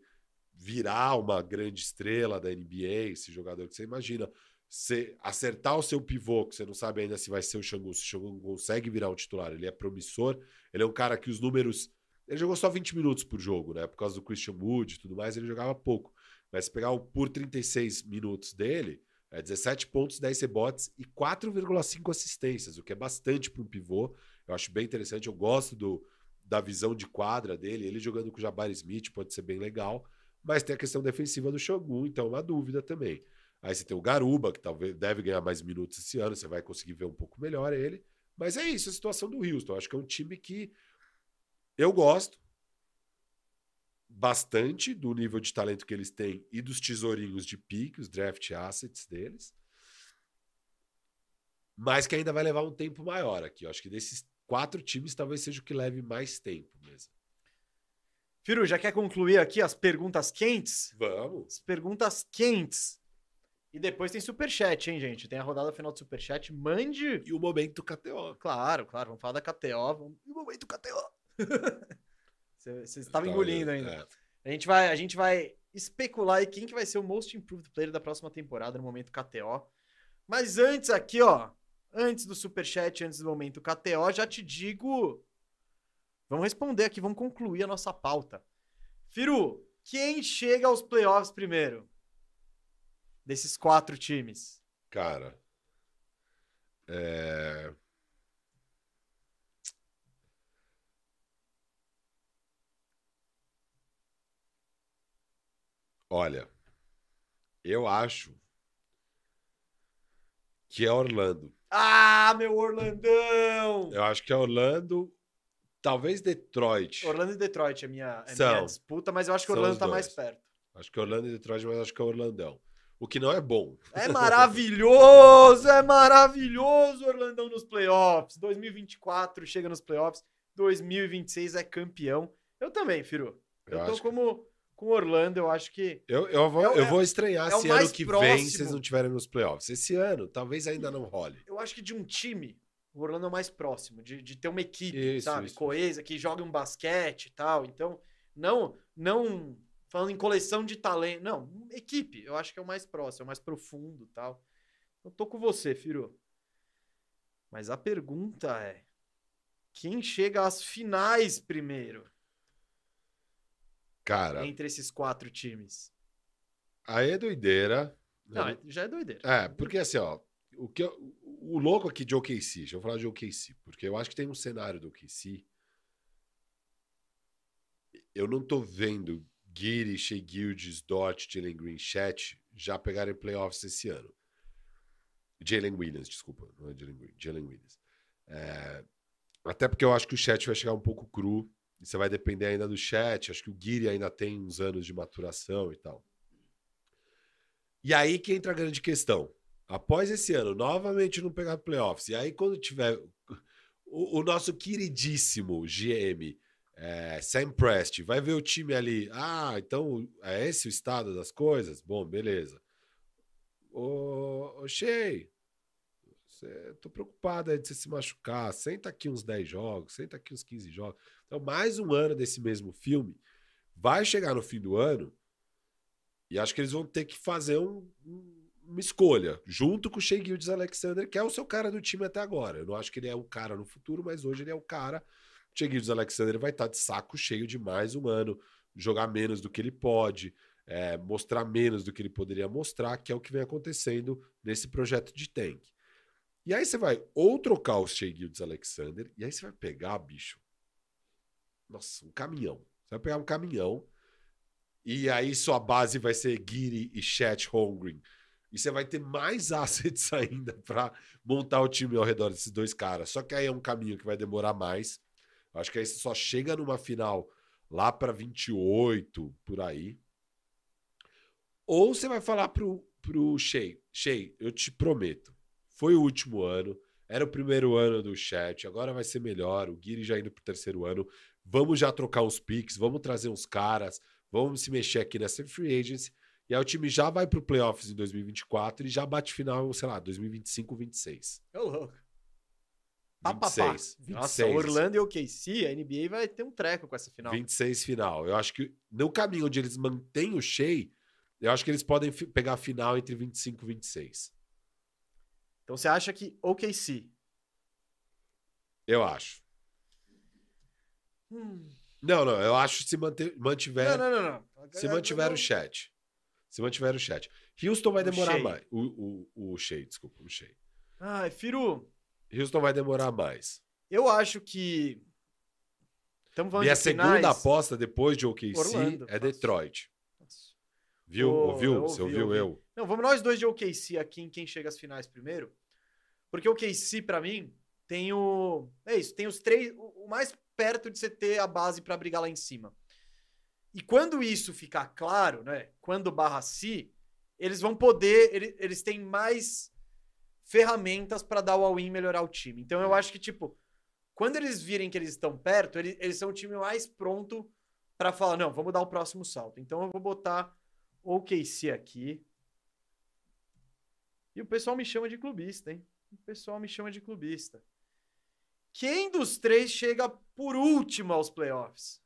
virar uma grande estrela da NBA, esse jogador que você imagina. Você acertar o seu pivô, que você não sabe ainda se vai ser o Xangun, se o Xangun consegue virar um titular, ele é promissor, ele é um cara que os números. Ele jogou só 20 minutos por jogo, né? Por causa do Christian Wood e tudo mais, ele jogava pouco. Mas se pegar o por 36 minutos dele, é 17 pontos, 10 rebotes e 4,5 assistências, o que é bastante para um pivô. Eu acho bem interessante. Eu gosto do, da visão de quadra dele. Ele jogando com o Jabari Smith pode ser bem legal. Mas tem a questão defensiva do Shogun, então é uma dúvida também. Aí você tem o Garuba, que talvez deve ganhar mais minutos esse ano, você vai conseguir ver um pouco melhor ele. Mas é isso a situação do Houston. Acho que é um time que eu gosto bastante do nível de talento que eles têm e dos tesourinhos de pique, os draft assets deles. Mas que ainda vai levar um tempo maior aqui. Eu acho que desses quatro times talvez seja o que leve mais tempo mesmo. Firu, já quer concluir aqui as perguntas quentes? Vamos. As perguntas quentes. E depois tem superchat, hein, gente? Tem a rodada final do superchat. Mande. E o momento KTO. Claro, claro. Vamos falar da KTO. Vamos... E o momento KTO. Você estava engolindo ainda. É. A, gente vai, a gente vai especular aí quem que vai ser o most improved player da próxima temporada no momento KTO. Mas antes aqui, ó, antes do superchat, antes do momento KTO, já te digo, vamos responder aqui, vamos concluir a nossa pauta. Firu, quem chega aos playoffs primeiro? Desses quatro times. Cara, é... Olha, eu acho que é Orlando. Ah, meu Orlandão! Eu acho que é Orlando, talvez Detroit. Orlando e Detroit é minha, é minha disputa, mas eu acho que Orlando tá mais perto. Acho que Orlando e Detroit, mas acho que é Orlandão. O que não é bom. É maravilhoso, é maravilhoso Orlandão nos playoffs. 2024 chega nos playoffs, 2026 é campeão. Eu também, Firu. Eu, eu tô como com Orlando, eu acho que. Eu, eu, vou, é, eu vou estranhar é se ano que próximo. vem vocês não tiverem nos playoffs. Esse ano, talvez ainda não role. Eu acho que de um time, o Orlando é o mais próximo, de, de ter uma equipe, isso, sabe? Isso. Coesa, que joga um basquete e tal. Então, não, não falando em coleção de talento. Não, equipe, eu acho que é o mais próximo, é o mais profundo tal. Eu tô com você, Firo. Mas a pergunta é: quem chega às finais primeiro? Cara. Entre esses quatro times. Aí é doideira. Não, né? já é doideira. É, porque assim, ó, o, que eu, o louco aqui de OKC, deixa eu falar de OKC, porque eu acho que tem um cenário do OKC. Eu não tô vendo Giri, Shea Gildes, Dot, Jalen Green, Chat já pegarem playoffs esse ano. Jalen Williams, desculpa, não é Jalen Green, Jalen Williams. É, até porque eu acho que o Chat vai chegar um pouco cru e você vai depender ainda do chat. Acho que o Guiri ainda tem uns anos de maturação e tal. E aí que entra a grande questão. Após esse ano, novamente não pegar playoffs. E aí, quando tiver o, o nosso queridíssimo GM, é, Sam Prest, vai ver o time ali. Ah, então é esse o estado das coisas? Bom, beleza. Ô, ô Shea, tô preocupado aí de você se machucar. Senta aqui uns 10 jogos, senta aqui uns 15 jogos. Então, mais um ano desse mesmo filme. Vai chegar no fim do ano e acho que eles vão ter que fazer um, um, uma escolha, junto com o Shea Gildes Alexander, que é o seu cara do time até agora. Eu não acho que ele é o cara no futuro, mas hoje ele é o cara. Gildes Alexander vai estar de saco cheio de mais um ano, jogar menos do que ele pode, é, mostrar menos do que ele poderia mostrar, que é o que vem acontecendo nesse projeto de tank. E aí você vai ou trocar o Shea Gildes Alexander, e aí você vai pegar, bicho. Nossa, um caminhão. Você vai pegar um caminhão, e aí sua base vai ser Giri e Chet Holmgren E você vai ter mais assets ainda para montar o time ao redor desses dois caras. Só que aí é um caminho que vai demorar mais. Acho que aí você só chega numa final lá para 28, por aí. Ou você vai falar pro, pro Shea, Shea, eu te prometo, foi o último ano, era o primeiro ano do chat, agora vai ser melhor, o Guiri já indo pro terceiro ano, vamos já trocar uns picks, vamos trazer uns caras, vamos se mexer aqui nessa free agency, e aí o time já vai pro playoffs em 2024 e já bate final, sei lá, 2025, 26. É louco. 26. 26. Nossa, Orlando e OKC, a NBA vai ter um treco com essa final. 26 final. Eu acho que no caminho onde eles mantêm o Shea, eu acho que eles podem pegar a final entre 25 e 26. Então você acha que OKC? Eu acho. Hum. Não, não, eu acho que se manter, mantiver. Não, não, não, não. Se mantiver não. o chat. Se mantiver o chat. Houston vai O demorar Shea. mais. O, o, o Shea, desculpa, o Shea. Ai, Firu, Houston vai demorar mais. eu acho que. Estamos falando Minha segunda finais. aposta depois de OKC Orlando, é. Detroit. Nossa. Viu? Pô, ouviu? eu Você ouvi, ouviu ouvi. eu? Não, vamos nós dois de OKC aqui em quem chega às finais primeiro. Porque o OKC, pra mim, tem o. É isso, tem os três. O mais perto de você ter a base pra brigar lá em cima. E quando isso ficar claro, né? Quando barra si, eles vão poder. Eles, eles têm mais ferramentas pra dar o all-in e melhorar o time. Então eu acho que, tipo, quando eles virem que eles estão perto, eles, eles são o time mais pronto pra falar: não, vamos dar o próximo salto. Então eu vou botar o OKC aqui. E o pessoal me chama de clubista, hein? O pessoal me chama de clubista. Quem dos três chega por último aos playoffs?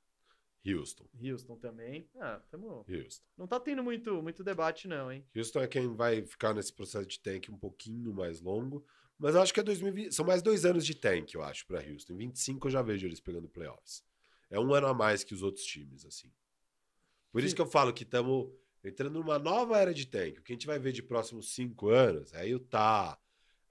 Houston. Houston também. Ah, tamo... Houston. não tá tendo muito, muito debate, não, hein? Houston é quem vai ficar nesse processo de tank um pouquinho mais longo. Mas eu acho que é 2020. São mais dois anos de tank, eu acho, para Houston. Em 25 eu já vejo eles pegando playoffs. É um ano a mais que os outros times, assim. Por isso Sim. que eu falo que estamos entrando numa nova era de tank. O que a gente vai ver de próximos cinco anos é Utah,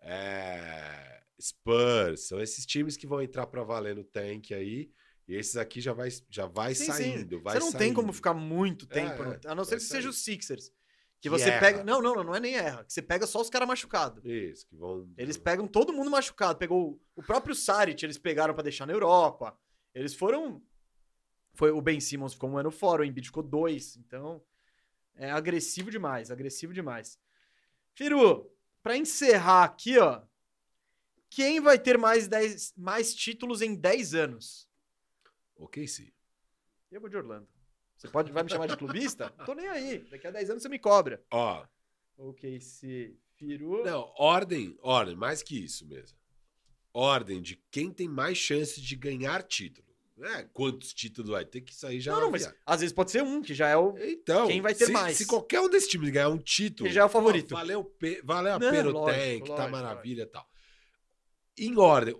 é Spurs. São esses times que vão entrar para valer no tank aí. E esses aqui já vai, já vai Sim, sim. saindo. Vai você não tem saindo. como ficar muito tempo, É, no- a não ser que seja sair. os Sixers. Que Que você erra. pega. Não, não, não, não é nem erra. Que você pega só os caras machucados. Isso, que vão. Eles pegam todo mundo machucado. Pegou o próprio Saric, eles pegaram pra deixar na Europa. Eles foram. Foi o Ben Simmons ficou um ano fora, o Embiid ficou dois. Então é agressivo demais, agressivo demais. Firu, pra encerrar aqui, ó, quem vai ter mais, 10, mais títulos em 10 anos? Ok, sim. Eu vou de Orlando. Você pode, vai me chamar de clubista? Tô nem aí. Daqui a 10 anos você me cobra. Ó, Ok, se Firu. Não, ordem, ordem, mais que isso mesmo. Ordem de quem tem mais chances de ganhar título. É, quantos títulos vai ter que isso aí já Não, não, mas às vezes pode ser um, que já é o. Então, quem vai ter se, mais? Se qualquer um desses times ganhar um título, Que já é o favorito. ó, valeu, pe- valeu a Não, pena o tank, tá maravilha e tal. Em ordem,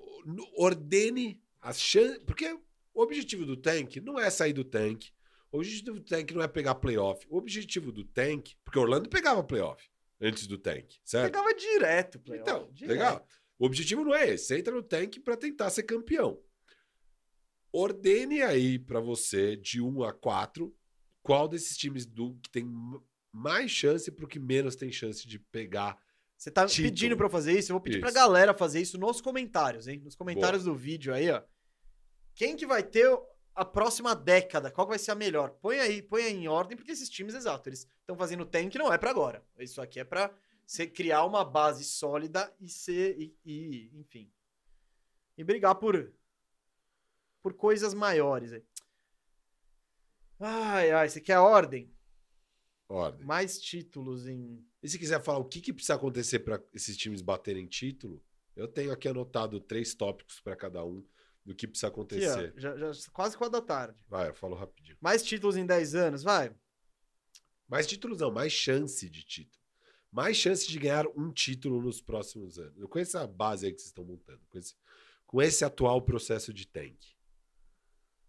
ordene as chances. Porque o objetivo do tank não é sair do tank. O objetivo do tank não é pegar playoff. O objetivo do tank. Porque Orlando pegava playoff antes do tank, certo? Pegava direto, playoff. Então, direto. legal. O objetivo não é esse. Você entra no tank para tentar ser campeão. Ordene aí para você, de 1 a 4, qual desses times do que tem mais chance pro que menos tem chance de pegar. Você tá Título. pedindo pra eu fazer isso? Eu vou pedir pra Isso. galera fazer isso nos comentários, hein? Nos comentários do vídeo aí, ó. Quem que vai ter a próxima década? Qual que vai ser a melhor? Põe aí, põe aí em ordem, porque esses times, exato, eles estão fazendo tank, não é pra agora. Isso aqui é você criar uma base sólida e ser, e, e, enfim. E brigar por, por coisas maiores aí. Ai, ai, você quer ordem? Ordem. Mais títulos em E se quiser falar o que, que precisa acontecer para esses times baterem título, eu tenho aqui anotado três tópicos para cada um do que precisa Aqui, ó, acontecer. já, já quase quatro da tarde. Vai, eu falo rapidinho. Mais títulos em 10 anos, vai. Mais títulos não, mais chance de título. Mais chance de ganhar um título nos próximos anos. Com essa base aí que vocês estão montando, com esse, com esse atual processo de tank.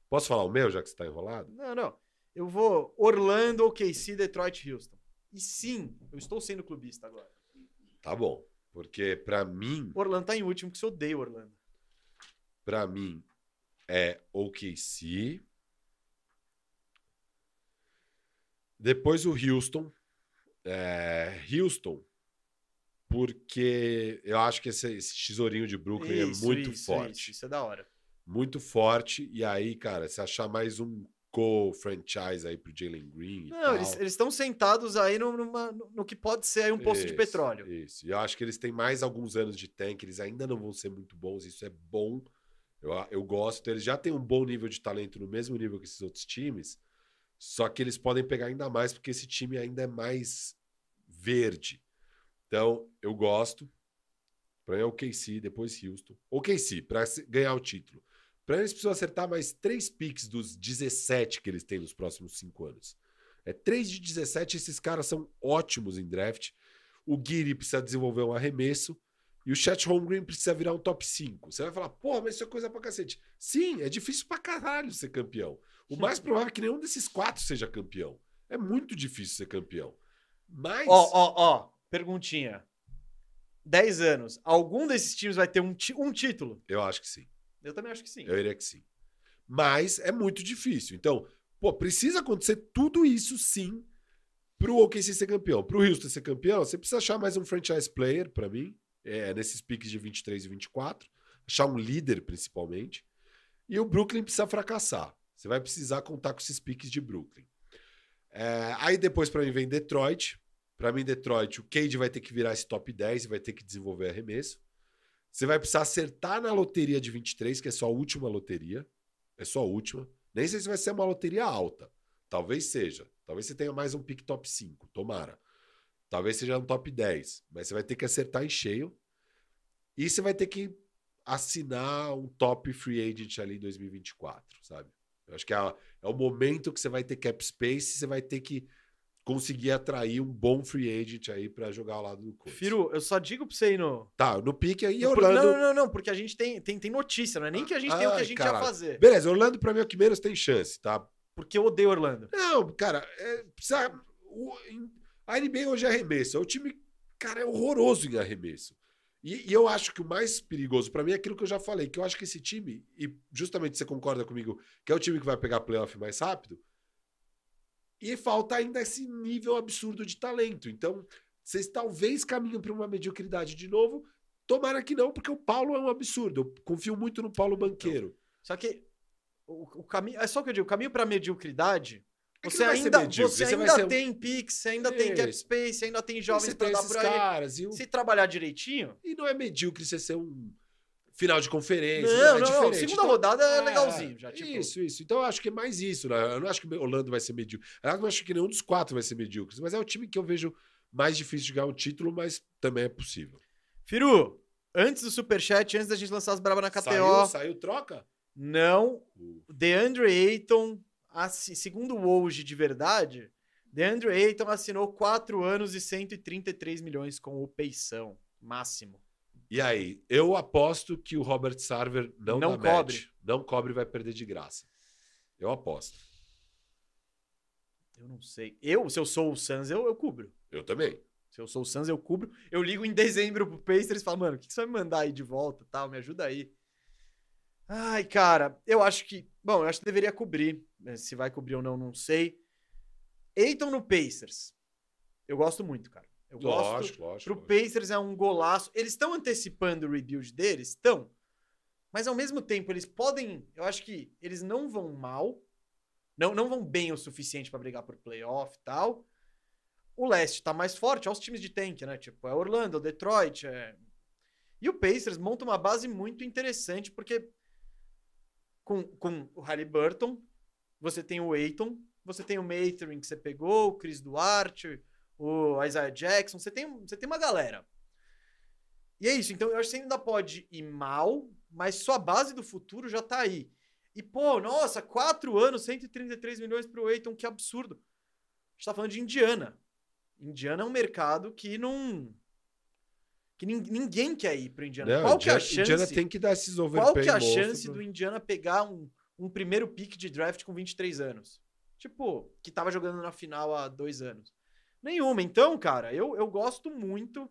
Posso falar o meu, já que você está enrolado? Não, não. Eu vou Orlando, OKC, Detroit, Houston. E sim, eu estou sendo clubista agora. Tá bom. Porque para mim, Orlando tá em último, que você odeia Orlando. Para mim é OKC. Depois o Houston. É, Houston porque eu acho que esse, esse tesourinho de Brooklyn Isso, é muito isso, forte. Isso, isso é da hora. Muito forte. E aí, cara, se achar mais um co-franchise aí pro Jalen Green. Não, eles estão sentados aí no, numa- no- que pode ser aí um poço de Isso, petróleo. Isso. E eu acho que eles têm mais alguns anos de tank, eles ainda não vão ser muito bons, isso é bom. Eu, eu gosto. Eles já têm um bom nível de talento no mesmo nível que esses outros times, só que eles podem pegar ainda mais porque esse time ainda é mais verde. Então, eu gosto. Para mim é o KC, depois Houston. O KC, para ganhar o título. Para eles precisam acertar mais três picks dos 17 que eles têm nos próximos cinco anos. É 3 de 17, esses caras são ótimos em draft. O Guiri precisa desenvolver um arremesso. E o Chet Holmgren precisa virar um top 5. Você vai falar, porra, mas isso é coisa pra cacete. Sim, é difícil pra caralho ser campeão. O mais provável é que nenhum desses quatro seja campeão. É muito difícil ser campeão. Mas. Ó, ó, ó, perguntinha. 10 anos. Algum desses times vai ter um, um título? Eu acho que sim. Eu também acho que sim. Eu iria que sim. Mas é muito difícil. Então, pô, precisa acontecer tudo isso sim pro OKC ser campeão. Pro Houston ser campeão, você precisa achar mais um franchise player, pra mim, é, nesses piques de 23 e 24. Achar um líder, principalmente. E o Brooklyn precisa fracassar. Você vai precisar contar com esses piques de Brooklyn. É, aí depois, pra mim, vem Detroit. Pra mim, Detroit, o Cade vai ter que virar esse top 10 e vai ter que desenvolver arremesso. Você vai precisar acertar na loteria de 23, que é só a última loteria. É só a última. Nem sei se vai ser uma loteria alta. Talvez seja. Talvez você tenha mais um pick top 5. Tomara. Talvez seja um top 10. Mas você vai ter que acertar em cheio. E você vai ter que assinar um top free agent ali em 2024, sabe? Eu acho que é, é o momento que você vai ter cap space e você vai ter que conseguir atrair um bom free agent aí pra jogar ao lado do Colts. Firu, eu só digo pra você ir no. Tá, no pique aí, Orlando. Não, não, não, porque a gente tem, tem, tem notícia, não é nem que a gente tem o que a Ai, gente caralho. ia fazer. Beleza, Orlando pra mim é o que menos tem chance, tá? Porque eu odeio Orlando. Não, cara, é, precisa, o- em- a NBA hoje é arremesso. É o time, cara, é horroroso em arremesso. E, e eu acho que o mais perigoso pra mim é aquilo que eu já falei, que eu acho que esse time, e justamente você concorda comigo, que é o time que vai pegar playoff mais rápido, e falta ainda esse nível absurdo de talento. Então, vocês talvez caminham para uma mediocridade de novo. Tomara que não, porque o Paulo é um absurdo. Eu confio muito no Paulo Banqueiro. Só que o, o caminho. É só o que eu digo, o caminho pra mediocridade. É Você não ainda, medíocre, você você ainda um- tem Pix, você ainda tem Cap. Space, ainda tem jovens tem dar por aí. caras e o Se trabalhar direitinho. E não é medíocre você ser um final de conferência. Não, é não, não. Segunda Então, rodada é é, legalzinho. Já, tipo, Isso, isso. Então eu acho que é mais isso. Né? Eu não acho que o Orlando vai ser medíocre. Eu não acho que nenhum dos quatro vai ser medíocre. Mas é o time que eu vejo mais difícil de ganhar um título, mas também é possível. Firu, antes do Superchat, antes da gente lançar as brabas na KTO, Saiu, saiu troca? não. O- DeAndre Ayton, segundo o hoje de verdade, DeAndre Ayton assinou 4 anos e 133 milhões com o Peição. Máximo. E aí, eu aposto que o Robert Sarver não, Não cobre. match. Não cobre e vai perder de graça. Eu aposto. Eu não sei. Eu, se eu sou o Suns, eu, eu cubro. Eu também. Se eu sou o Suns, eu cubro. Eu ligo em dezembro pro Pacers e falo, mano, o que que você vai me mandar aí de volta tal? Me ajuda aí. Ai, cara, eu acho que. Bom, eu acho que deveria cobrir. né, Se vai cobrir ou não, não sei. Aiton no Pacers. Eu gosto muito, cara. Eu gosto. Lógico, lógico. Pro. Pacers é um golaço. Eles estão antecipando o rebuild deles? Estão. Mas ao mesmo tempo, eles podem. Eu acho que eles não vão mal. Não, não vão bem o suficiente pra brigar por playoff e tal. O leste tá mais forte, olha os times de tank, né? Tipo, é Orlando, Detroit. É... E o Pacers monta uma base muito interessante, porque com, com o Halliburton, você tem o Aiton, você tem o Mathurin que você pegou, o Chris Duarte, o Isaiah Jackson, você tem, você tem uma galera. E é isso, então eu acho que você ainda pode ir mal, mas sua base do futuro já tá aí. E, pô, nossa, quatro anos, 133 milhões pro Aiton, que absurdo. A gente tá falando de Indiana. Indiana é um mercado que não. Que nin- ninguém quer ir pro Indiana. Não, Qual que é a Indiana- Indiana chance? tem que dar esses overpay Qual que é a chance do Indiana pegar um, um primeiro pick de draft com 23 anos? Tipo, que tava jogando na final há dois anos. Nenhuma. Então, cara, eu, eu gosto muito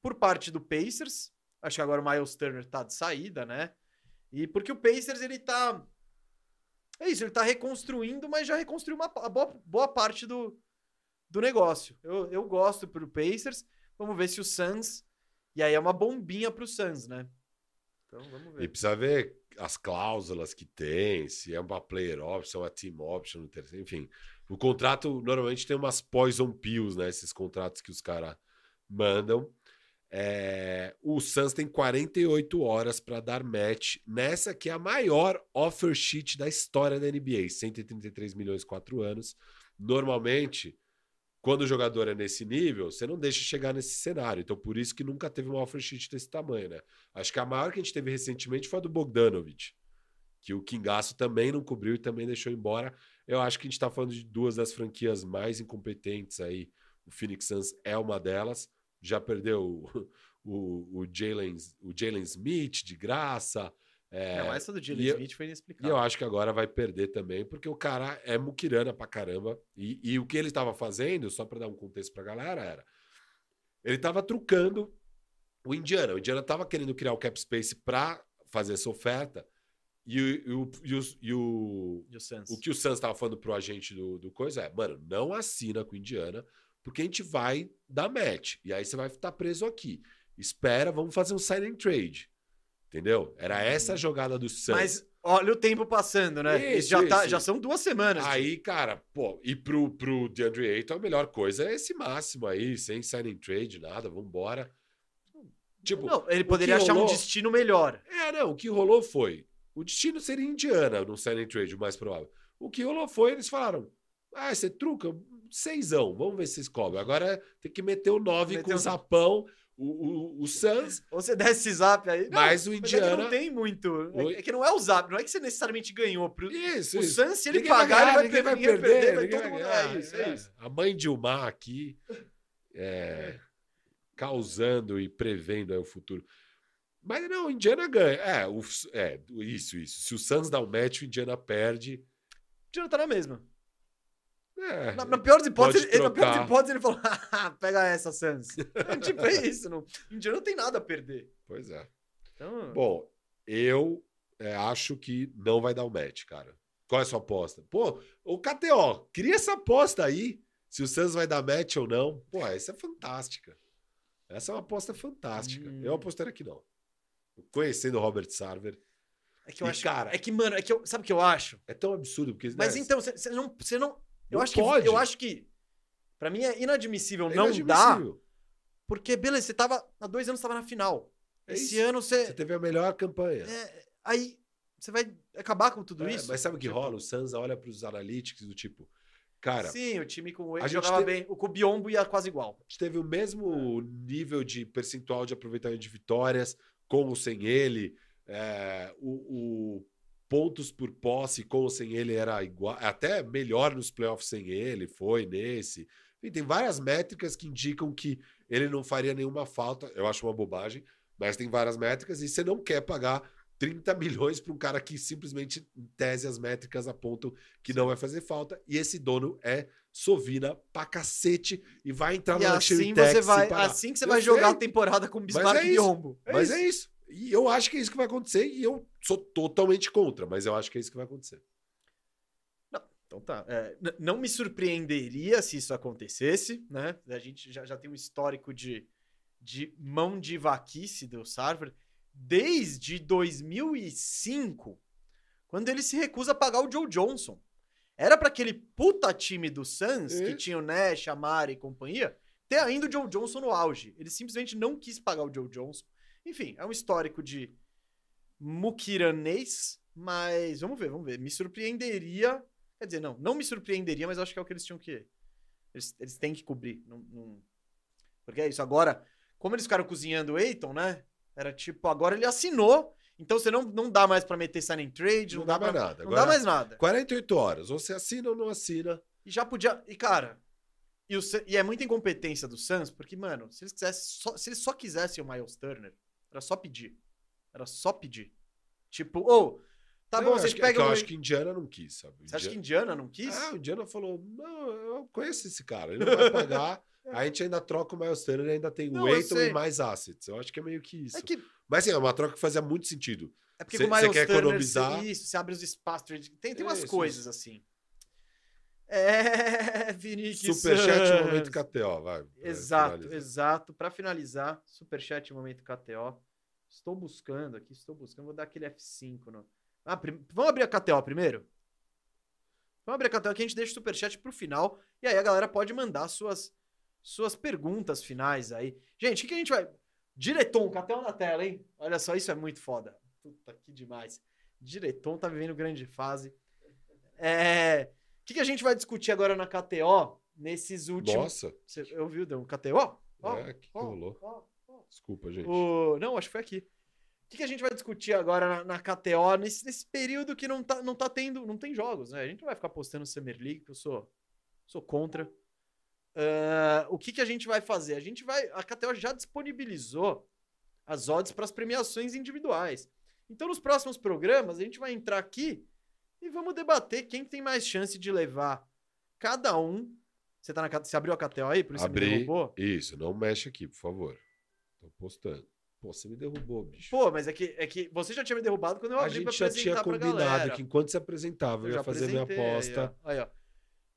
por parte do Pacers. Acho que agora o Miles Turner tá de saída, né? E porque o Pacers, ele tá. É isso, ele tá reconstruindo, mas já reconstruiu uma boa, boa parte do, do negócio. Eu, eu gosto pro Pacers. Vamos ver se o Suns. E aí é uma bombinha pro Suns, né? Então vamos ver. E precisa ver as cláusulas que tem, se é uma player option, uma team option, enfim. O contrato normalmente tem umas poison pills, né? Esses contratos que os caras mandam. É, o Suns tem 48 horas para dar match nessa que é a maior offer sheet da história da NBA, 133 milhões quatro anos. Normalmente, quando o jogador é nesse nível, você não deixa chegar nesse cenário. Então, por isso que nunca teve uma offer sheet desse tamanho, né? Acho que a maior que a gente teve recentemente foi a do Bogdanovich, que o Kingaço também não cobriu e também deixou embora. Eu acho que a gente está falando de duas das franquias mais incompetentes aí. O Phoenix Suns é uma delas já perdeu o, o, o Jalen Smith de graça. É, não, essa do Jalen Smith foi inexplicável. E eu acho que agora vai perder também, porque o cara é muquirana pra caramba. E, e o que ele estava fazendo, só para dar um contexto pra galera, era. Ele estava trucando o Indiana. O Indiana estava querendo criar o cap space para fazer essa oferta. E, e, o, e, o, e, o, e o, o que o Suns estava falando pro agente do, do coisa é: mano, não assina com o Indiana, porque a gente vai dar match. E aí você vai estar preso aqui. Espera, vamos fazer um sign and trade. Entendeu? Era essa a uhum. jogada do Suns. Mas olha o tempo passando, né? Isso, já, tá, já são duas semanas. Aí, tipo. cara, pô, e pro, pro DeAndre Ayton a melhor coisa é esse máximo aí, sem sign and trade, nada, vambora. Tipo, não, ele poderia achar rolou... um destino melhor. É, não, o que rolou foi. O destino seria Indiana no sign and trade, o mais provável. O que rolou foi, eles falaram: ah, você truca, seisão, vamos ver se vocês cobram. Agora tem que meter o nove com o zapão, o, o, o Suns. Ou você desce esse zap aí. Mas o Indiana. Mas é não tem muito. O... É que não é o zap, não é que você necessariamente ganhou. Pro... Isso, o isso. Suns, se ele ninguém pagar, vai ele vai, ninguém vai perder. vai ninguém vai mundo... é isso, é, é isso. A mãe Dilmar aqui é, causando e prevendo o futuro. Mas não, o Indiana ganha. É, o, é, isso, isso. Se o Suns dá um match, o Indiana perde. O Indiana tá na mesma. É, na, na, pior das hipóteses, ele, na pior das hipóteses, ele falou: pega essa, Sans. É, tipo, é isso. Não, Indiana não tem nada a perder. Pois é. Então... Bom, eu é, acho que não vai dar o um match, cara. Qual é a sua aposta? Pô, o KTO, cria essa aposta aí. Se o Suns vai dar match ou não. Pô, essa é fantástica. Essa é uma aposta fantástica. Hum. Eu apostaria que não. Conhecendo o Robert Sarver. É que eu e, acho. Cara, é que, mano, é que eu, sabe o que eu acho? É tão absurdo. Porque, Mas né, então, você não, você não eu acho pode. que eu acho que para mim é inadmissível é não dar. Porque beleza, você tava há dois anos estava na final. É Esse isso. ano você você teve a melhor campanha. É, aí você vai acabar com tudo é, isso. Mas sabe o que rola? O Sansa olha para os analytics do tipo, cara. Sim, o time com o jogava teve... bem. O com o Biombo ia quase igual. A gente teve o mesmo nível de percentual de aproveitamento de vitórias com ou sem ele. É, o, o pontos por posse com ou sem ele era igual, até melhor nos playoffs sem ele, foi nesse. Enfim, tem várias métricas que indicam que ele não faria nenhuma falta. Eu acho uma bobagem, mas tem várias métricas e você não quer pagar 30 milhões para um cara que simplesmente, em tese, as métricas apontam que não vai fazer falta. E esse dono é Sovina pra cacete e vai entrar e no assim você vai Assim que você Eu vai sei. jogar a temporada com o Bismarck é Biombo. É mas isso. é isso. E eu acho que é isso que vai acontecer e eu sou totalmente contra, mas eu acho que é isso que vai acontecer. Não, então tá. É, não me surpreenderia se isso acontecesse, né? A gente já, já tem um histórico de, de mão de vaquice do Sarver desde 2005, quando ele se recusa a pagar o Joe Johnson. Era para aquele puta time do Suns, é. que tinha o Nash, a Mari e companhia, ter ainda o Joe Johnson no auge. Ele simplesmente não quis pagar o Joe Johnson. Enfim, é um histórico de muquiranês, mas vamos ver, vamos ver. Me surpreenderia. Quer dizer, não, não me surpreenderia, mas acho que é o que eles tinham que. Eles, eles têm que cobrir. Não, não... Porque é isso. Agora, como eles ficaram cozinhando o Eiton, né? Era tipo, agora ele assinou. Então você não, não dá mais para meter signing trade, não, não dá, dá mais pra, nada. Não agora, dá mais nada. 48 horas, ou você assina ou não assina. E já podia. E cara, e, o, e é muita incompetência do Suns, porque, mano, se eles quisessem. Só, se eles só quisessem o Miles Turner, era só pedir. Era só pedir. Tipo, ou. Oh, tá bom, vocês pegam. eu acho que Indiana não quis, sabe? Você acha que Indiana não quis? Ah, o Indiana falou: não, eu conheço esse cara, ele não vai pagar. a gente ainda troca o Miles Turner ainda tem o Eiton e mais assets. Eu acho que é meio que isso. É que... Mas sim, é uma troca que fazia muito sentido. É porque cê, o Miles quer Turner, economizar. Cê, isso, você abre os espaços. Tem, tem umas isso, coisas assim. É, Vinícius Superchat Santos. momento KTO, vai. Exato, finalizar. exato. Para finalizar, Superchat Momento KTO. Estou buscando aqui, estou buscando. Vou dar aquele F5. No... Ah, prim- Vamos abrir a KTO primeiro? Vamos abrir a KTO que a gente deixa o Superchat pro final. E aí a galera pode mandar suas, suas perguntas finais aí. Gente, o que, que a gente vai. Direton, KTO na tela, hein? Olha só, isso é muito foda. Puta que demais. Direton tá vivendo grande fase. É. O que, que a gente vai discutir agora na KTO nesses últimos. Nossa, Você ouviu? Deu um KTO? Ó, é, que, que ó, rolou? ó. Desculpa, gente. O... Não, acho que foi aqui. O que, que a gente vai discutir agora na, na KTO nesse, nesse período que não tá, não tá tendo, não tem jogos, né? A gente não vai ficar postando Summer League, que eu sou, sou contra. Ah, o que, que a gente vai fazer? A gente vai. A KTO já disponibilizou as odds para as premiações individuais. Então, nos próximos programas, a gente vai entrar aqui e vamos debater quem tem mais chance de levar cada um. Você, tá na, você abriu a KTO aí? Por isso você me Abri. derrubou? Isso, não mexe aqui, por favor. Tô postando. Pô, você me derrubou, bicho. Pô, mas é que, é que você já tinha me derrubado quando eu a abri pra gente já apresentar tinha combinado que enquanto se apresentava, eu, Eu ia fazer minha aposta. Aí, ó. Aí, ó.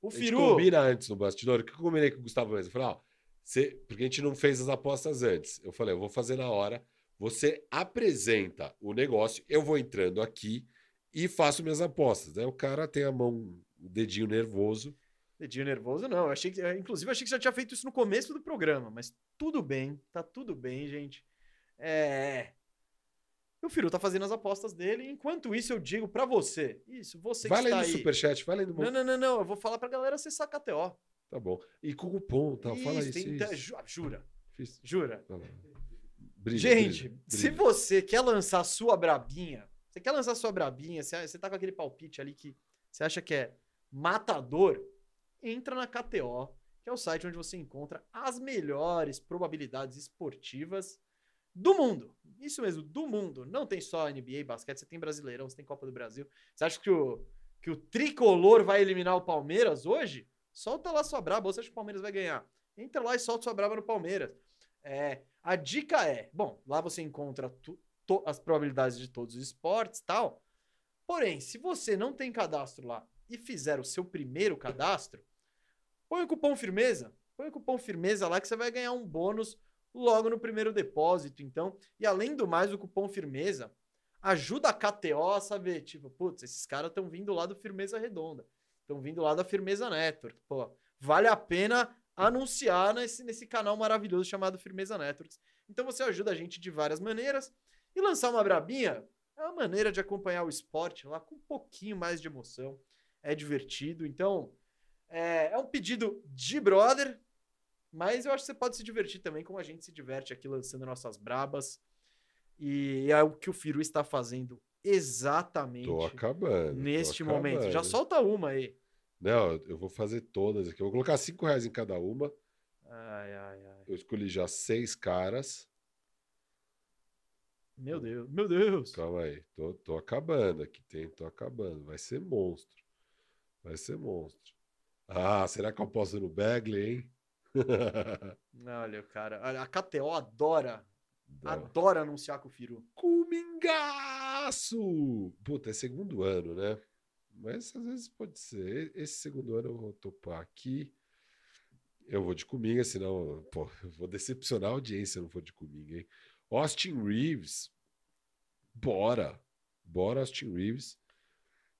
O A Firu. combina antes no bastidor. O que eu combinei com o Gustavo mesmo? Eu falei, ó, você, porque a gente não fez as apostas antes. Eu falei, eu vou fazer na hora. Você apresenta o negócio, eu vou entrando aqui e faço minhas apostas. Aí o cara tem a mão, o dedinho nervoso. Dedinho nervoso, não. Eu achei que, eu, inclusive, eu achei que você já tinha feito isso no começo do programa, mas tudo bem, tá tudo bem, gente. É. O Firu tá fazendo as apostas dele. Enquanto isso, eu digo pra você. Isso, você vai que lá está no aí. superchat, vai lá no. Não, não, não, não. Eu vou falar pra galera acessar a KTO. Tá bom. E com cupom, tá? Fala isso. isso. ju- Jura, Fiz. jura. Vai. Brilha, Gente, brilha, se brilha. você quer lançar a sua brabinha, você quer lançar sua brabinha, você, tá com aquele palpite ali que você acha que é matador, entra na KTO, que é o site onde você encontra as melhores probabilidades esportivas do mundo. Isso mesmo, do mundo. Não tem só NBA, basquete, você tem Brasileirão, você tem Copa do Brasil. Você acha que o, que o tricolor vai eliminar o Palmeiras hoje? Solta lá sua braba, você acha que o Palmeiras vai ganhar? Entra lá e solta sua braba no Palmeiras. É, a dica é, bom, lá você encontra tu- to- as probabilidades de todos os esportes tal. Porém, se você não tem cadastro lá e fizer o seu primeiro cadastro, põe o cupom firmeza. Põe o cupom firmeza lá que você vai ganhar um bônus logo no primeiro depósito. Então, e além do mais, o cupom firmeza ajuda a KTO a saber, tipo, putz, esses caras estão vindo lá do Firmeza Redonda. Estão vindo lá da Firmeza Network. Pô, vale a pena anunciar nesse, nesse canal maravilhoso chamado Firmeza Networks. Então você ajuda a gente de várias maneiras. E lançar uma brabinha é uma maneira de acompanhar o esporte lá com um pouquinho mais de emoção. É divertido. Então, é, é um pedido de brother, mas eu acho que você pode se divertir também, como a gente se diverte aqui lançando nossas brabas. E é o que o Firu está fazendo exatamente Tô acabando. tô neste momento. Já acabando. solta uma aí. Não, eu vou fazer todas aqui. Eu vou colocar cinco reais em cada uma. Ai, ai, ai. Eu escolhi já seis caras. Meu Deus, meu Deus. Calma aí. Tô, tô acabando aqui. Tem, tô acabando. Vai ser monstro. Vai ser monstro. Ah, será que eu posso no Bagley, hein? Olha, cara, a KTO adora, Dá. adora anunciar com o Firu. Comingaço! Puta, é segundo ano, né? Mas às vezes pode ser. Esse segundo ano eu vou topar aqui. Eu vou de cominga, senão, pô, eu vou decepcionar a audiência se eu não for de cominga, hein? Austin Reeves. Bora. Bora, Austin Reeves.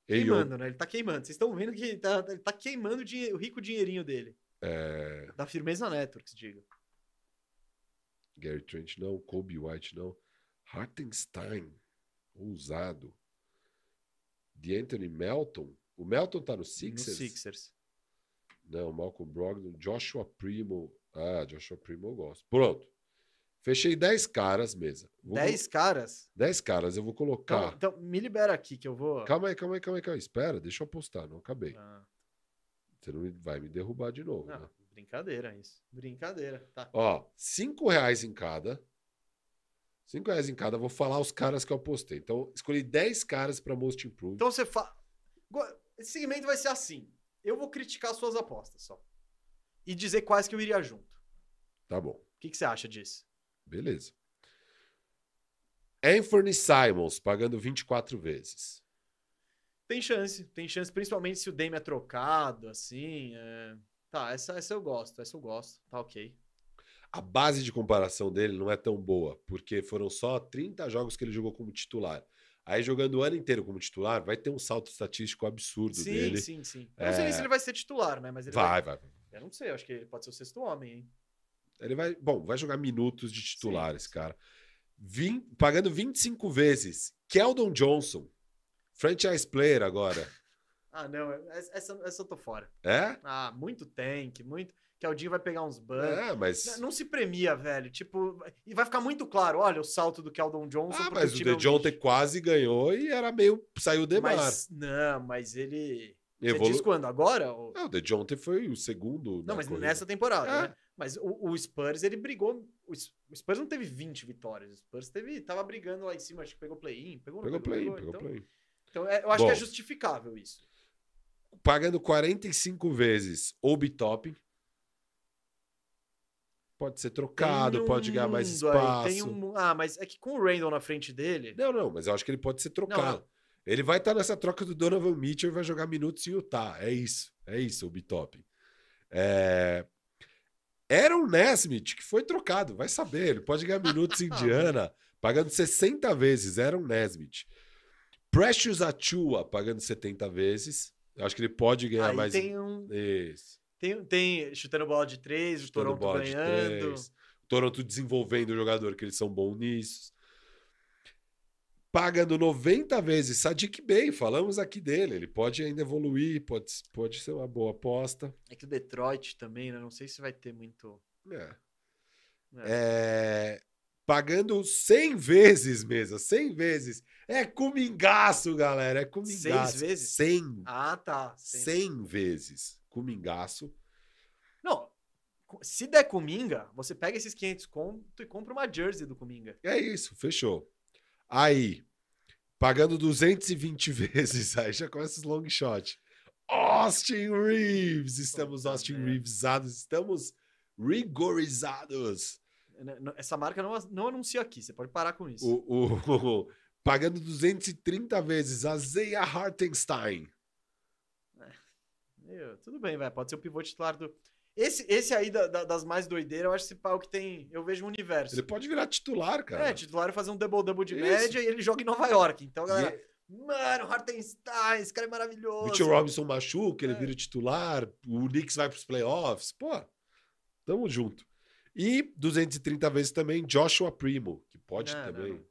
Ei, Queimando, né? Ele tá queimando. Vocês estão vendo que tá, ele tá queimando o, rico dinheirinho dele. é, Da firmeza Networks, diga. Gary Trent não, Kobe White não. Hartenstein, ousado. De Anthony Melton. O Melton tá no No Sixers? Sixers. Não, Malcolm Brogdon, Joshua Primo. Ah, Joshua Primo eu gosto. Pronto. Fechei 10 caras, mesa. Vou 10 caras. 10 caras, eu vou Então, colocar. então, me libera aqui que eu vou. Calma aí, calma aí, calma aí, calma aí. Espera, deixa eu apostar, não acabei. Ah, Você não vai me derrubar de novo, não, né? brincadeira isso. Brincadeira. Tá. Ó, 5 reais em cada. 5 reais em cada, vou falar os caras que eu apostei. Então, escolhi 10 caras para Most Improved. Então você fala. Esse segmento vai ser assim. Eu vou criticar suas apostas só. E dizer quais que eu iria junto. Tá bom, O que, que você acha disso? Beleza. Anthony Simons, pagando 24 vezes. Tem chance, tem chance, principalmente se o Dame é trocado, assim. é. Tá, essa, essa eu gosto, essa eu gosto. Tá ok. A base de comparação dele não é tão boa, porque foram só 30 jogos que ele jogou como titular. Aí jogando o ano inteiro como titular, vai ter um salto estatístico absurdo Sim, dele. sim, sim. Eu não sei nem É. se ele vai ser titular, né? Mas ele Vai, vai. Eu não sei, acho que ele pode ser o sexto homem, hein? Ele vai, bom, vai jogar minutos de titular Sim, esse cara. Vim, pagando 25 vezes. Keldon Johnson. Franchise player agora. Ah, não, essa, essa- eu tô fora. É? Ah, muito tank, muito. Que o Dinho vai pegar uns bans. É, mas. Não- Não se premia, velho. Tipo, e vai ficar muito claro, olha, o salto do Keldon Johnson. Ah, mas o time é um DeJounte quase ganhou e era meio. Saiu de mar. Mas, não, mas ele. Você Evolu... diz quando? Agora? Ou- É, o DeJounte foi o segundo. Não, mas corrida. nessa temporada, É. né? Mas o, o Spurs, ele brigou. O o Spurs não teve 20 vitórias. O Spurs teve, tava brigando lá em cima, acho que pegou play-in. Pegou, Pegou play, pegou, pegou então, play. Então, é, eu acho que é Bom. justificável isso. Pagando 45 vezes Obi Topping. Pode ser trocado, um pode ganhar mais aí, espaço. tem um ah, mas é que com o Randall na frente dele. Não, não, mas eu acho que ele pode ser trocado. Não, não. Ele vai estar nessa troca do Donovan Mitchell e vai jogar minutos em Utah. É isso. É isso, o Bitop. É... Aaron Nesmith, que foi trocado, vai saber. Ele pode ganhar minutos em Indiana, pagando 60 vezes. Aaron Nesmith. Precious Achua, pagando 70 vezes. Eu acho que ele pode ganhar Aí mais. tem um. Isso. Tem, tem chutando bola de três, o Chutando Toronto bola de ganhando. três. O Toronto desenvolvendo o jogador, que eles são bons nisso. Pagando 90 vezes Sadiq Bey, falamos aqui dele. Ele pode ainda evoluir, pode, pode ser uma boa aposta. É que o Detroit também, né? Não sei se vai ter muito. É. né? É, Pagando 100 vezes, mesa, 100 vezes. É comingaço, galera, é comingaço. Seis vezes? 100, Ah, tá. Sim. 100 vezes. Comingaço. Não. Se der Cominga, você pega esses 500 conto e compra uma jersey do Cominga. É isso, fechou. Aí, pagando 220 vezes, aí já começa os long shot. Austin Reeves! Estamos Austin. Reevesados, estamos rigorizados. Essa marca não, não anuncia aqui, você pode parar com isso. O, o- pagando 230 vezes, a Zeia Hartenstein. Meu, tudo bem, vai. Pode ser o pivô titular do. Esse, esse aí da- da- das mais doideiras, eu acho esse pau que tem. Eu vejo um universo. Ele pode virar titular, cara. É, titular e fazer um double-double de Isso. média e ele joga em Nova York. Então, E galera, é- mano, Hartenstein, esse cara é maravilhoso. Mitchell Robinson machuca, ele É. vira titular, o Knicks vai pros playoffs. Pô, tamo junto. E 230 vezes também Joshua Primo, que pode Não, também. não.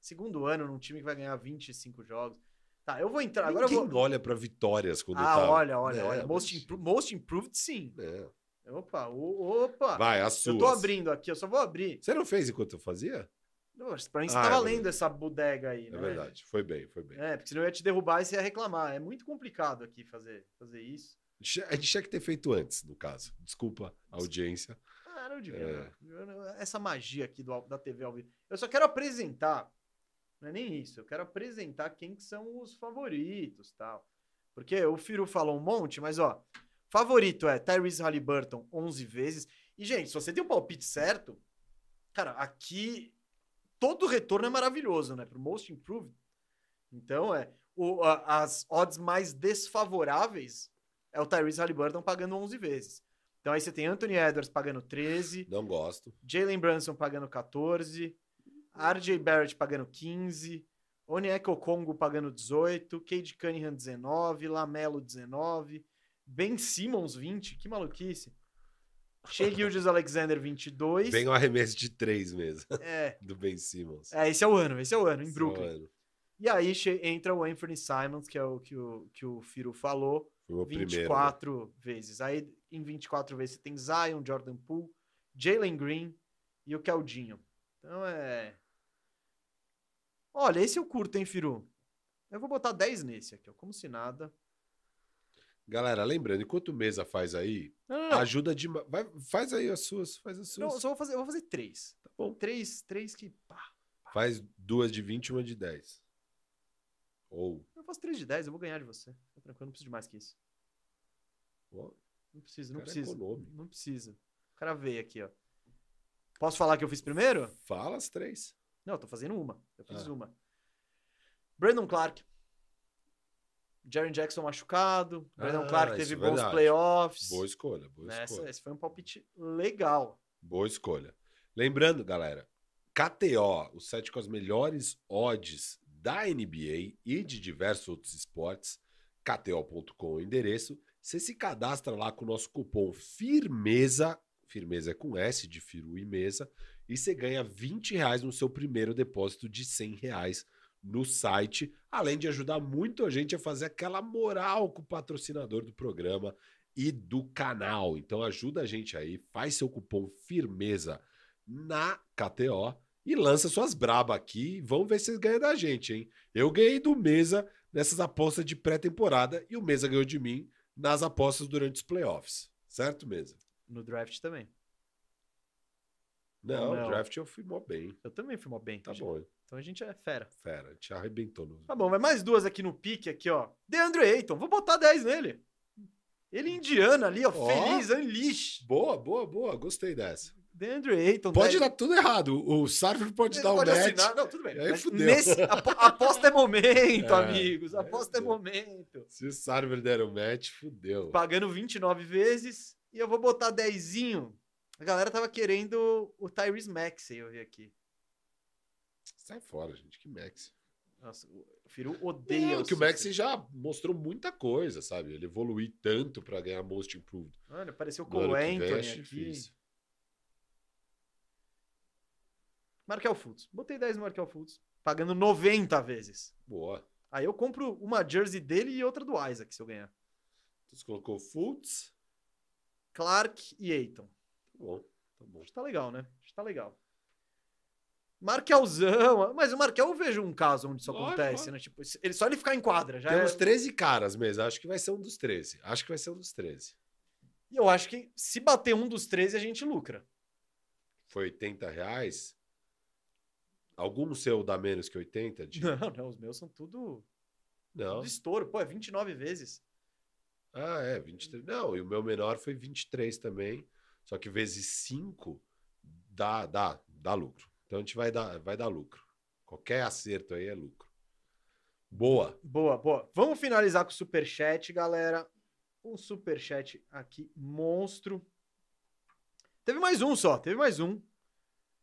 Segundo ano num time que vai ganhar 25 jogos. Tá, eu vou entrar. Agora eu Ninguém vou. olha pra vitórias quando Ah, tá. olha, olha, É, olha. Most, impro- most improved, sim. É. Opa, opa. Vai, as suas. eu tô abrindo aqui, eu só vou abrir. Você não fez enquanto eu fazia? Nossa, pra mim você Ah, tá é verdade. essa bodega aí, É né? verdade. Foi bem, foi bem. É, porque senão eu ia te derrubar e você ia reclamar. É muito complicado aqui fazer, fazer isso. A gente tinha que ter feito antes, no caso. Desculpa a audiência. Ah, não devia. É. não. Eu não- Essa magia aqui do, da TV ao vivo. Eu só quero apresentar. Não é nem isso. Eu quero apresentar quem que são os favoritos tal. Porque o Firu falou um monte, mas ó. Favorito é Tyrese Halliburton 11 vezes. E, gente, se você tem o palpite certo, cara, aqui todo retorno é maravilhoso, né? Pro Most Improved. Então, é. O, a- as odds mais desfavoráveis é o Tyrese Halliburton pagando 11 vezes. Então aí você tem Anthony Edwards pagando 13, Não gosto. Jalen Brunson pagando 14, RJ Barrett pagando 15, Onyeka Congo pagando 18, Cade Cunningham 19, Lamelo 19, Ben Simmons 20, que maluquice. Shea Gildas Alexander 22. Vem um arremesso de três mesmo, É, do Ben Simmons. é, esse é o ano, esse é o ano, em Esse Brooklyn. ano. E aí entra o Anthony Simons, que é o que o, que o Firo falou, Foi o primeiro. né? 24 vezes. Aí em 24 vezes você tem Zion, Jordan Poole, Jalen Green e o Caldinho. Então é. Olha, esse eu curto, hein, Firu? Eu vou botar 10 nesse aqui, ó, como se nada. Galera, lembrando, enquanto o Mesa faz aí, Não, não, não. ajuda de. Vai, faz aí as suas, faz as Não, suas. eu só vou fazer, eu vou fazer 3. Tá bom. 3, 3 que. Pá. Faz duas de 20 e uma de 10. Ou. Eu faço 3 de 10, eu vou ganhar de você. Fica tranquilo, não preciso de mais que isso. ó, Não precisa, não é precisa. econômico. Não precisa. O cara veio aqui, ó. Posso falar que eu fiz primeiro? Fala as três. Não, eu tô fazendo uma. Eu fiz Ah. uma. Brandon Clark. Jaron Jackson machucado, Brandon Ah, Clark teve é bons verdade. playoffs. Boa escolha, boa Nessa- escolha. esse foi um palpite legal. Boa escolha. Lembrando, galera, KTO, o site com as melhores odds da NBA e de diversos outros esportes, kto.com o endereço. Você se cadastra lá com o nosso cupom FIRMEZA, firmeza é com S de firu e mesa, e você ganha 20 reais no seu primeiro depósito de 100 reais no site, além de ajudar muito a gente a fazer aquela moral com o patrocinador do programa e do canal. Então ajuda a gente aí, faz seu cupom firmeza na KTO e lança suas braba aqui. Vamos ver se vocês ganham da gente, hein? Eu ganhei do Mesa nessas apostas de pré-temporada e o Mesa ganhou de mim nas apostas durante os playoffs. Certo, Mesa? No draft também. Não, Não. o draft eu fui mó bem. Eu também fui mó bem. Tá gente. bom. Então a gente é fera. Fera, te arrebentou no. Tá bom, vai mais duas aqui no pique, aqui, ó. DeAndre Ayton, vou botar 10 nele. Ele Indiana ali, ó, Ó. feliz, unleash. Boa, boa, boa. Gostei dessa. DeAndre Ayton. Pode 10. dar tudo errado. O Sarver pode Ele dar um pode match. assinar. Não, tudo bem. Aí Mas fudeu. nesse- apo- aposta é momento, É, amigos. é, Aposta é fudeu. momento. Se o Sarver der um match, fudeu. Pagando 29 vezes e eu vou botar 10. A galera tava querendo o Tyrese Maxey, eu vi aqui. Sai fora, gente. Que Max. Nossa, o Firu odeia Não, o que o. Maxi já mostrou muita coisa, sabe? Ele evoluiu tanto pra ganhar Most Improved. Olha, apareceu o que vem, Anthony aqui. Markel Fultz. Botei 10 no Markel Fultz. Pagando 90 vezes. Boa. Aí eu compro uma jersey dele e outra do Isaac, se eu ganhar. Então você colocou Fultz. Clark e Aiton. Bom, tá bom. Acho que tá legal, né? Acho que tá legal. Markelzão. Mas o Markel eu vejo um caso onde isso Lógico, acontece, lógico. né? Tipo, ele, só ele ficar em quadra. Já Temos é... 13 caras mesmo. Acho que vai ser um dos 13. Acho que vai ser um dos 13. E eu acho que se bater um dos 13, a gente lucra. Foi 80 reais. Algum seu dá menos que 80? Di? Não, não, os meus são tudo, Não. tudo estouro. Pô, é 29 vezes. Ah, é, 23. Não, e o meu menor foi 23 também. Só que vezes 5 dá, dá, dá lucro. Então a gente vai dar, vai dar lucro. Qualquer acerto aí é lucro. Boa. Boa, boa. Vamos finalizar com o superchat, galera. Um superchat aqui, monstro. Teve mais um só, teve mais um.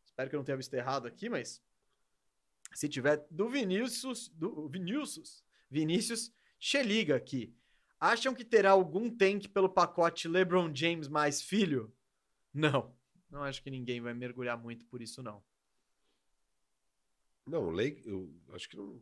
Espero que eu não tenha visto errado aqui, mas se tiver do Vinícius, do Vinícius, Vinícius Cheliga aqui. Acham que terá algum tank pelo pacote LeBron James mais filho? Não. Não acho que ninguém vai mergulhar muito por isso não. Não, o Lake, eu acho que não.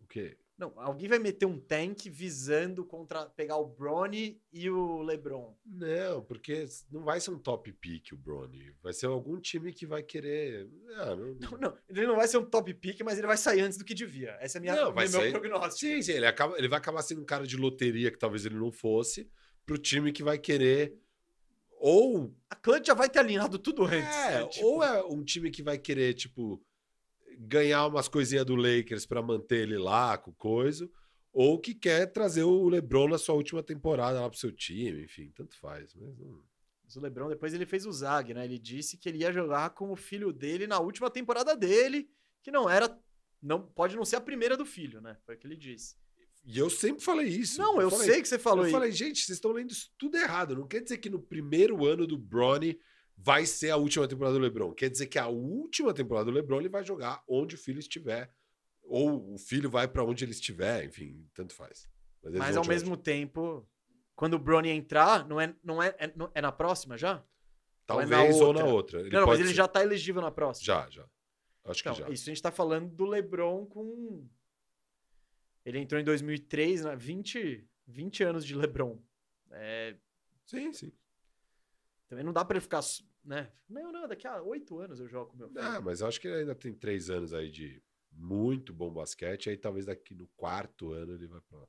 O quê? Não, alguém vai meter um tank visando contra pegar o Bronny e o LeBron. Não, porque não vai ser um top pick o Brony. Vai ser algum time que vai querer. Ah, não, Não, não, ele não vai ser um top pick, mas ele vai sair antes do que devia. Essa é a minha, Não, vai meu sair- prognóstico. Sim, sim, ele, acaba, ele vai acabar sendo um cara de loteria que talvez ele não fosse, pro time que vai querer. Ou A Clutch já vai ter alinhado tudo antes. É, né? Tipo, ou é um time que vai querer, tipo, ganhar umas coisinhas do Lakers pra manter ele lá com coisa, ou que quer trazer o LeBron na sua última temporada lá pro seu time, enfim, tanto faz. Mas não... Mas o LeBron depois ele fez o Zag, né? Ele disse que ele ia jogar com o filho dele na última temporada dele, que não era. Não, pode não ser a primeira do filho, né? Foi o que ele disse. E eu sempre falei isso. não, eu falei, sei que você falou Eu aí. falei, gente, vocês estão lendo isso tudo errado. Não quer dizer que no primeiro ano do Bronny vai ser a última temporada do LeBron. Quer dizer que a última temporada do LeBron ele vai jogar onde o filho estiver. Ou o filho vai pra onde ele estiver, enfim, tanto faz. Mas vão ao mesmo tempo, quando o Bronny entrar, não é, não é, é, é na próxima já? Ou é Talvez na ou na outra? Ele não, mas ele ser- já tá elegível na próxima. Já, já. Acho que Então, já. isso a gente tá falando do LeBron com. Ele entrou em 2003, né? 20, 20 anos de LeBron. É, Sim, sim. também não dá pra ele ficar. Né? Não, não, daqui a 8 anos eu jogo com meu filho. Ah, mas eu acho que ele ainda tem três anos aí de muito bom basquete. Aí talvez daqui no quarto ano ele vai pra lá.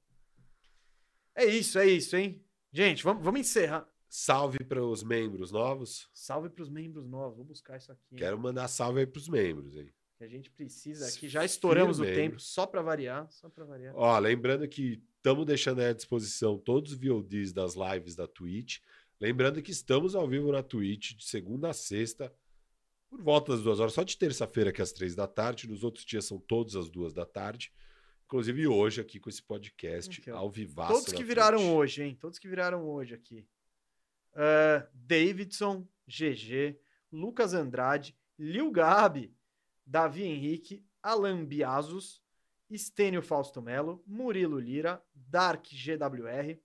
É isso, é isso, hein? Gente, vamos, vamos encerrar. Salve para os membros novos. Salve pros membros novos. Vou buscar isso aqui. hein? Quero mandar salve aí pros membros, hein? Que a gente precisa aqui. Já estouramos o tempo, só pra variar. Só pra variar. Ó, lembrando que estamos deixando aí à disposição todos os VODs das lives da Twitch. Lembrando que estamos ao vivo na Twitch de segunda a sexta, por volta das duas horas, só de terça-feira que é às três da tarde. Nos outros dias são todas as duas da tarde. Inclusive hoje aqui com esse podcast Aqui, ao vivaço. Todos que viraram Twitch. hoje, hein? Todos que viraram hoje aqui. Ah, Davidson, GG, Lucas Andrade, Lil Gabi, Davi Henrique, Alan Biazos, Estênio Fausto Melo, Murilo Lira, Dark GWR,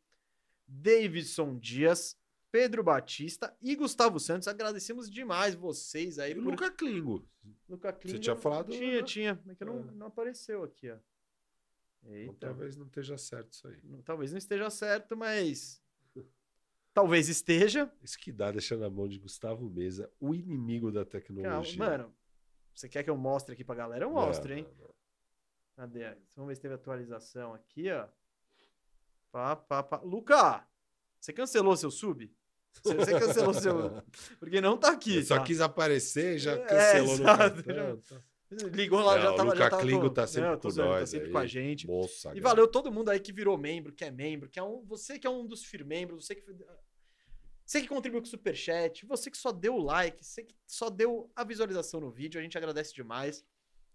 Davidson Dias, Pedro Batista e Gustavo Santos. Agradecemos demais vocês aí E por... Luca Klingo. Luca Klingon- tinha falado, Tinha, né? tinha. É que não, É. não apareceu aqui, ó. Eita. talvez não esteja certo isso aí. Talvez não esteja certo, mas. Talvez esteja. Isso que dá deixando na mão de Gustavo Mesa, o inimigo da Calma, tecnologia. mano, você quer que eu mostre aqui pra galera? Eu mostro, hein? não, não. Cadê? Vamos ver se teve atualização aqui, ó. Pá, pá, pá. Luca, você cancelou seu sub? Você, você cancelou seu. Porque não tá aqui. Eu só tá? quis aparecer e já É, cancelou no cartão. tá. Ligou lá, já Não, tava. o já Luca tava Klingo com- tá sempre Não, com zoando, nós Tá sempre aí. com a gente. Moço E valeu todo mundo aí que virou membro, que é membro, que é um. Você que é um dos firmembros, você que. Você que contribuiu com o Superchat, você que só deu o like, você que só deu a visualização no vídeo, a gente agradece demais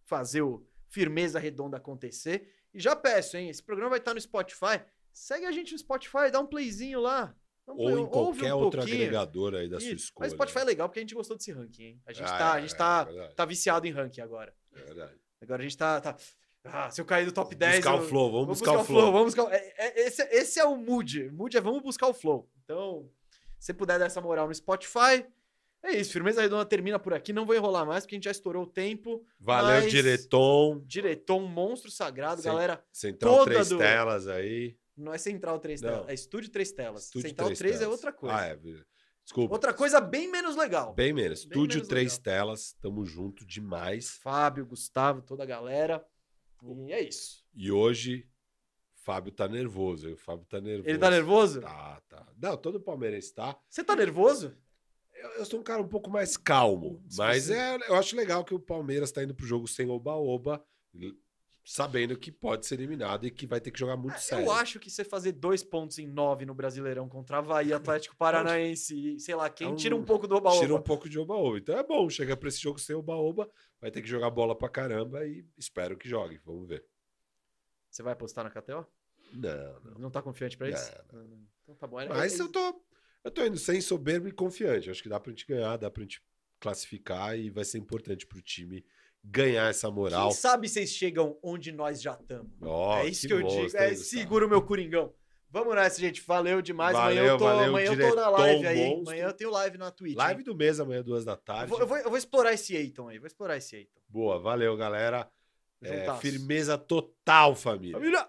fazer o Firmeza Redonda acontecer. E já peço, hein? Esse programa vai estar no Spotify. Segue a gente no Spotify, dá um playzinho lá. Um play, Ou em qualquer um outro pouquinho. agregador aí da sua Isso. escolha. Mas Spotify é legal porque a gente gostou desse ranking, hein? A gente, Ah, tá, é, a gente tá, é tá viciado em ranking agora. É verdade. Agora a gente tá. tá... Ah, se eu cair do top 10. buscar eu- o flow, vamos, Vamos buscar, o flow. Vamos buscar... é- é- esse, esse é o mood. Mood é vamos buscar o flow. Então, se você puder dar essa moral no Spotify, é isso. Firmeza Redonda termina por aqui. Não vou enrolar mais, porque a gente já estourou o tempo. Valeu, Mas- diretom. Diretor, um monstro sagrado, Sim. galera. Central três do- telas aí. Não é Central 3 Não. telas, é Estúdio 3 telas. Estúdio Central três 3 é outra coisa. Ah, é. Desculpa. Outra coisa bem menos legal. Bem menos. Bem Estúdio menos três legal. telas. Tamo junto demais. Fábio, Gustavo, toda a galera. E é isso. E hoje, Fábio tá nervoso. O Fábio tá nervoso. Ele tá nervoso? Tá, tá. Não, todo palmeirense tá. Você tá nervoso? Eu, eu sou um cara um pouco mais calmo. Se Mas é, eu acho legal que o Palmeiras tá indo pro jogo sem oba-oba, sabendo que pode ser eliminado e que vai ter que jogar muito sério. Eu acho que você fazer dois pontos em nove no Brasileirão contra Havaí, Atlético Paranaense e sei lá quem, É tira um pouco do oba Tira um pouco de oba-oba. Então é bom, chega pra esse jogo sem oba-oba, vai ter que jogar bola pra caramba e espero que jogue. Vamos ver. Você vai apostar na KTO? Não, não. Não tá confiante pra isso? Não, Não. Então tá bom. Era- Mas é- eu tô, eu tô indo sem soberbo e confiante. Acho que dá pra gente ganhar, dá pra gente classificar e vai ser importante pro time ganhar essa moral. Quem sabe vocês chegam onde nós já estamos? Ó, é isso que, que eu digo. É, segura o meu Coringão. Vamos nessa, gente. Valeu demais. amanhã eu Valeu, tô, valeu, amanhã eu tô na live aí. monstro. Amanhã eu tenho live na Twitch. Live hein? do mês amanhã, duas da Eu tarde. vou, eu, vou, eu vou explorar esse Eiton aí. Vou explorar esse Eiton. Boa, valeu, galera. É, firmeza total, família. Família!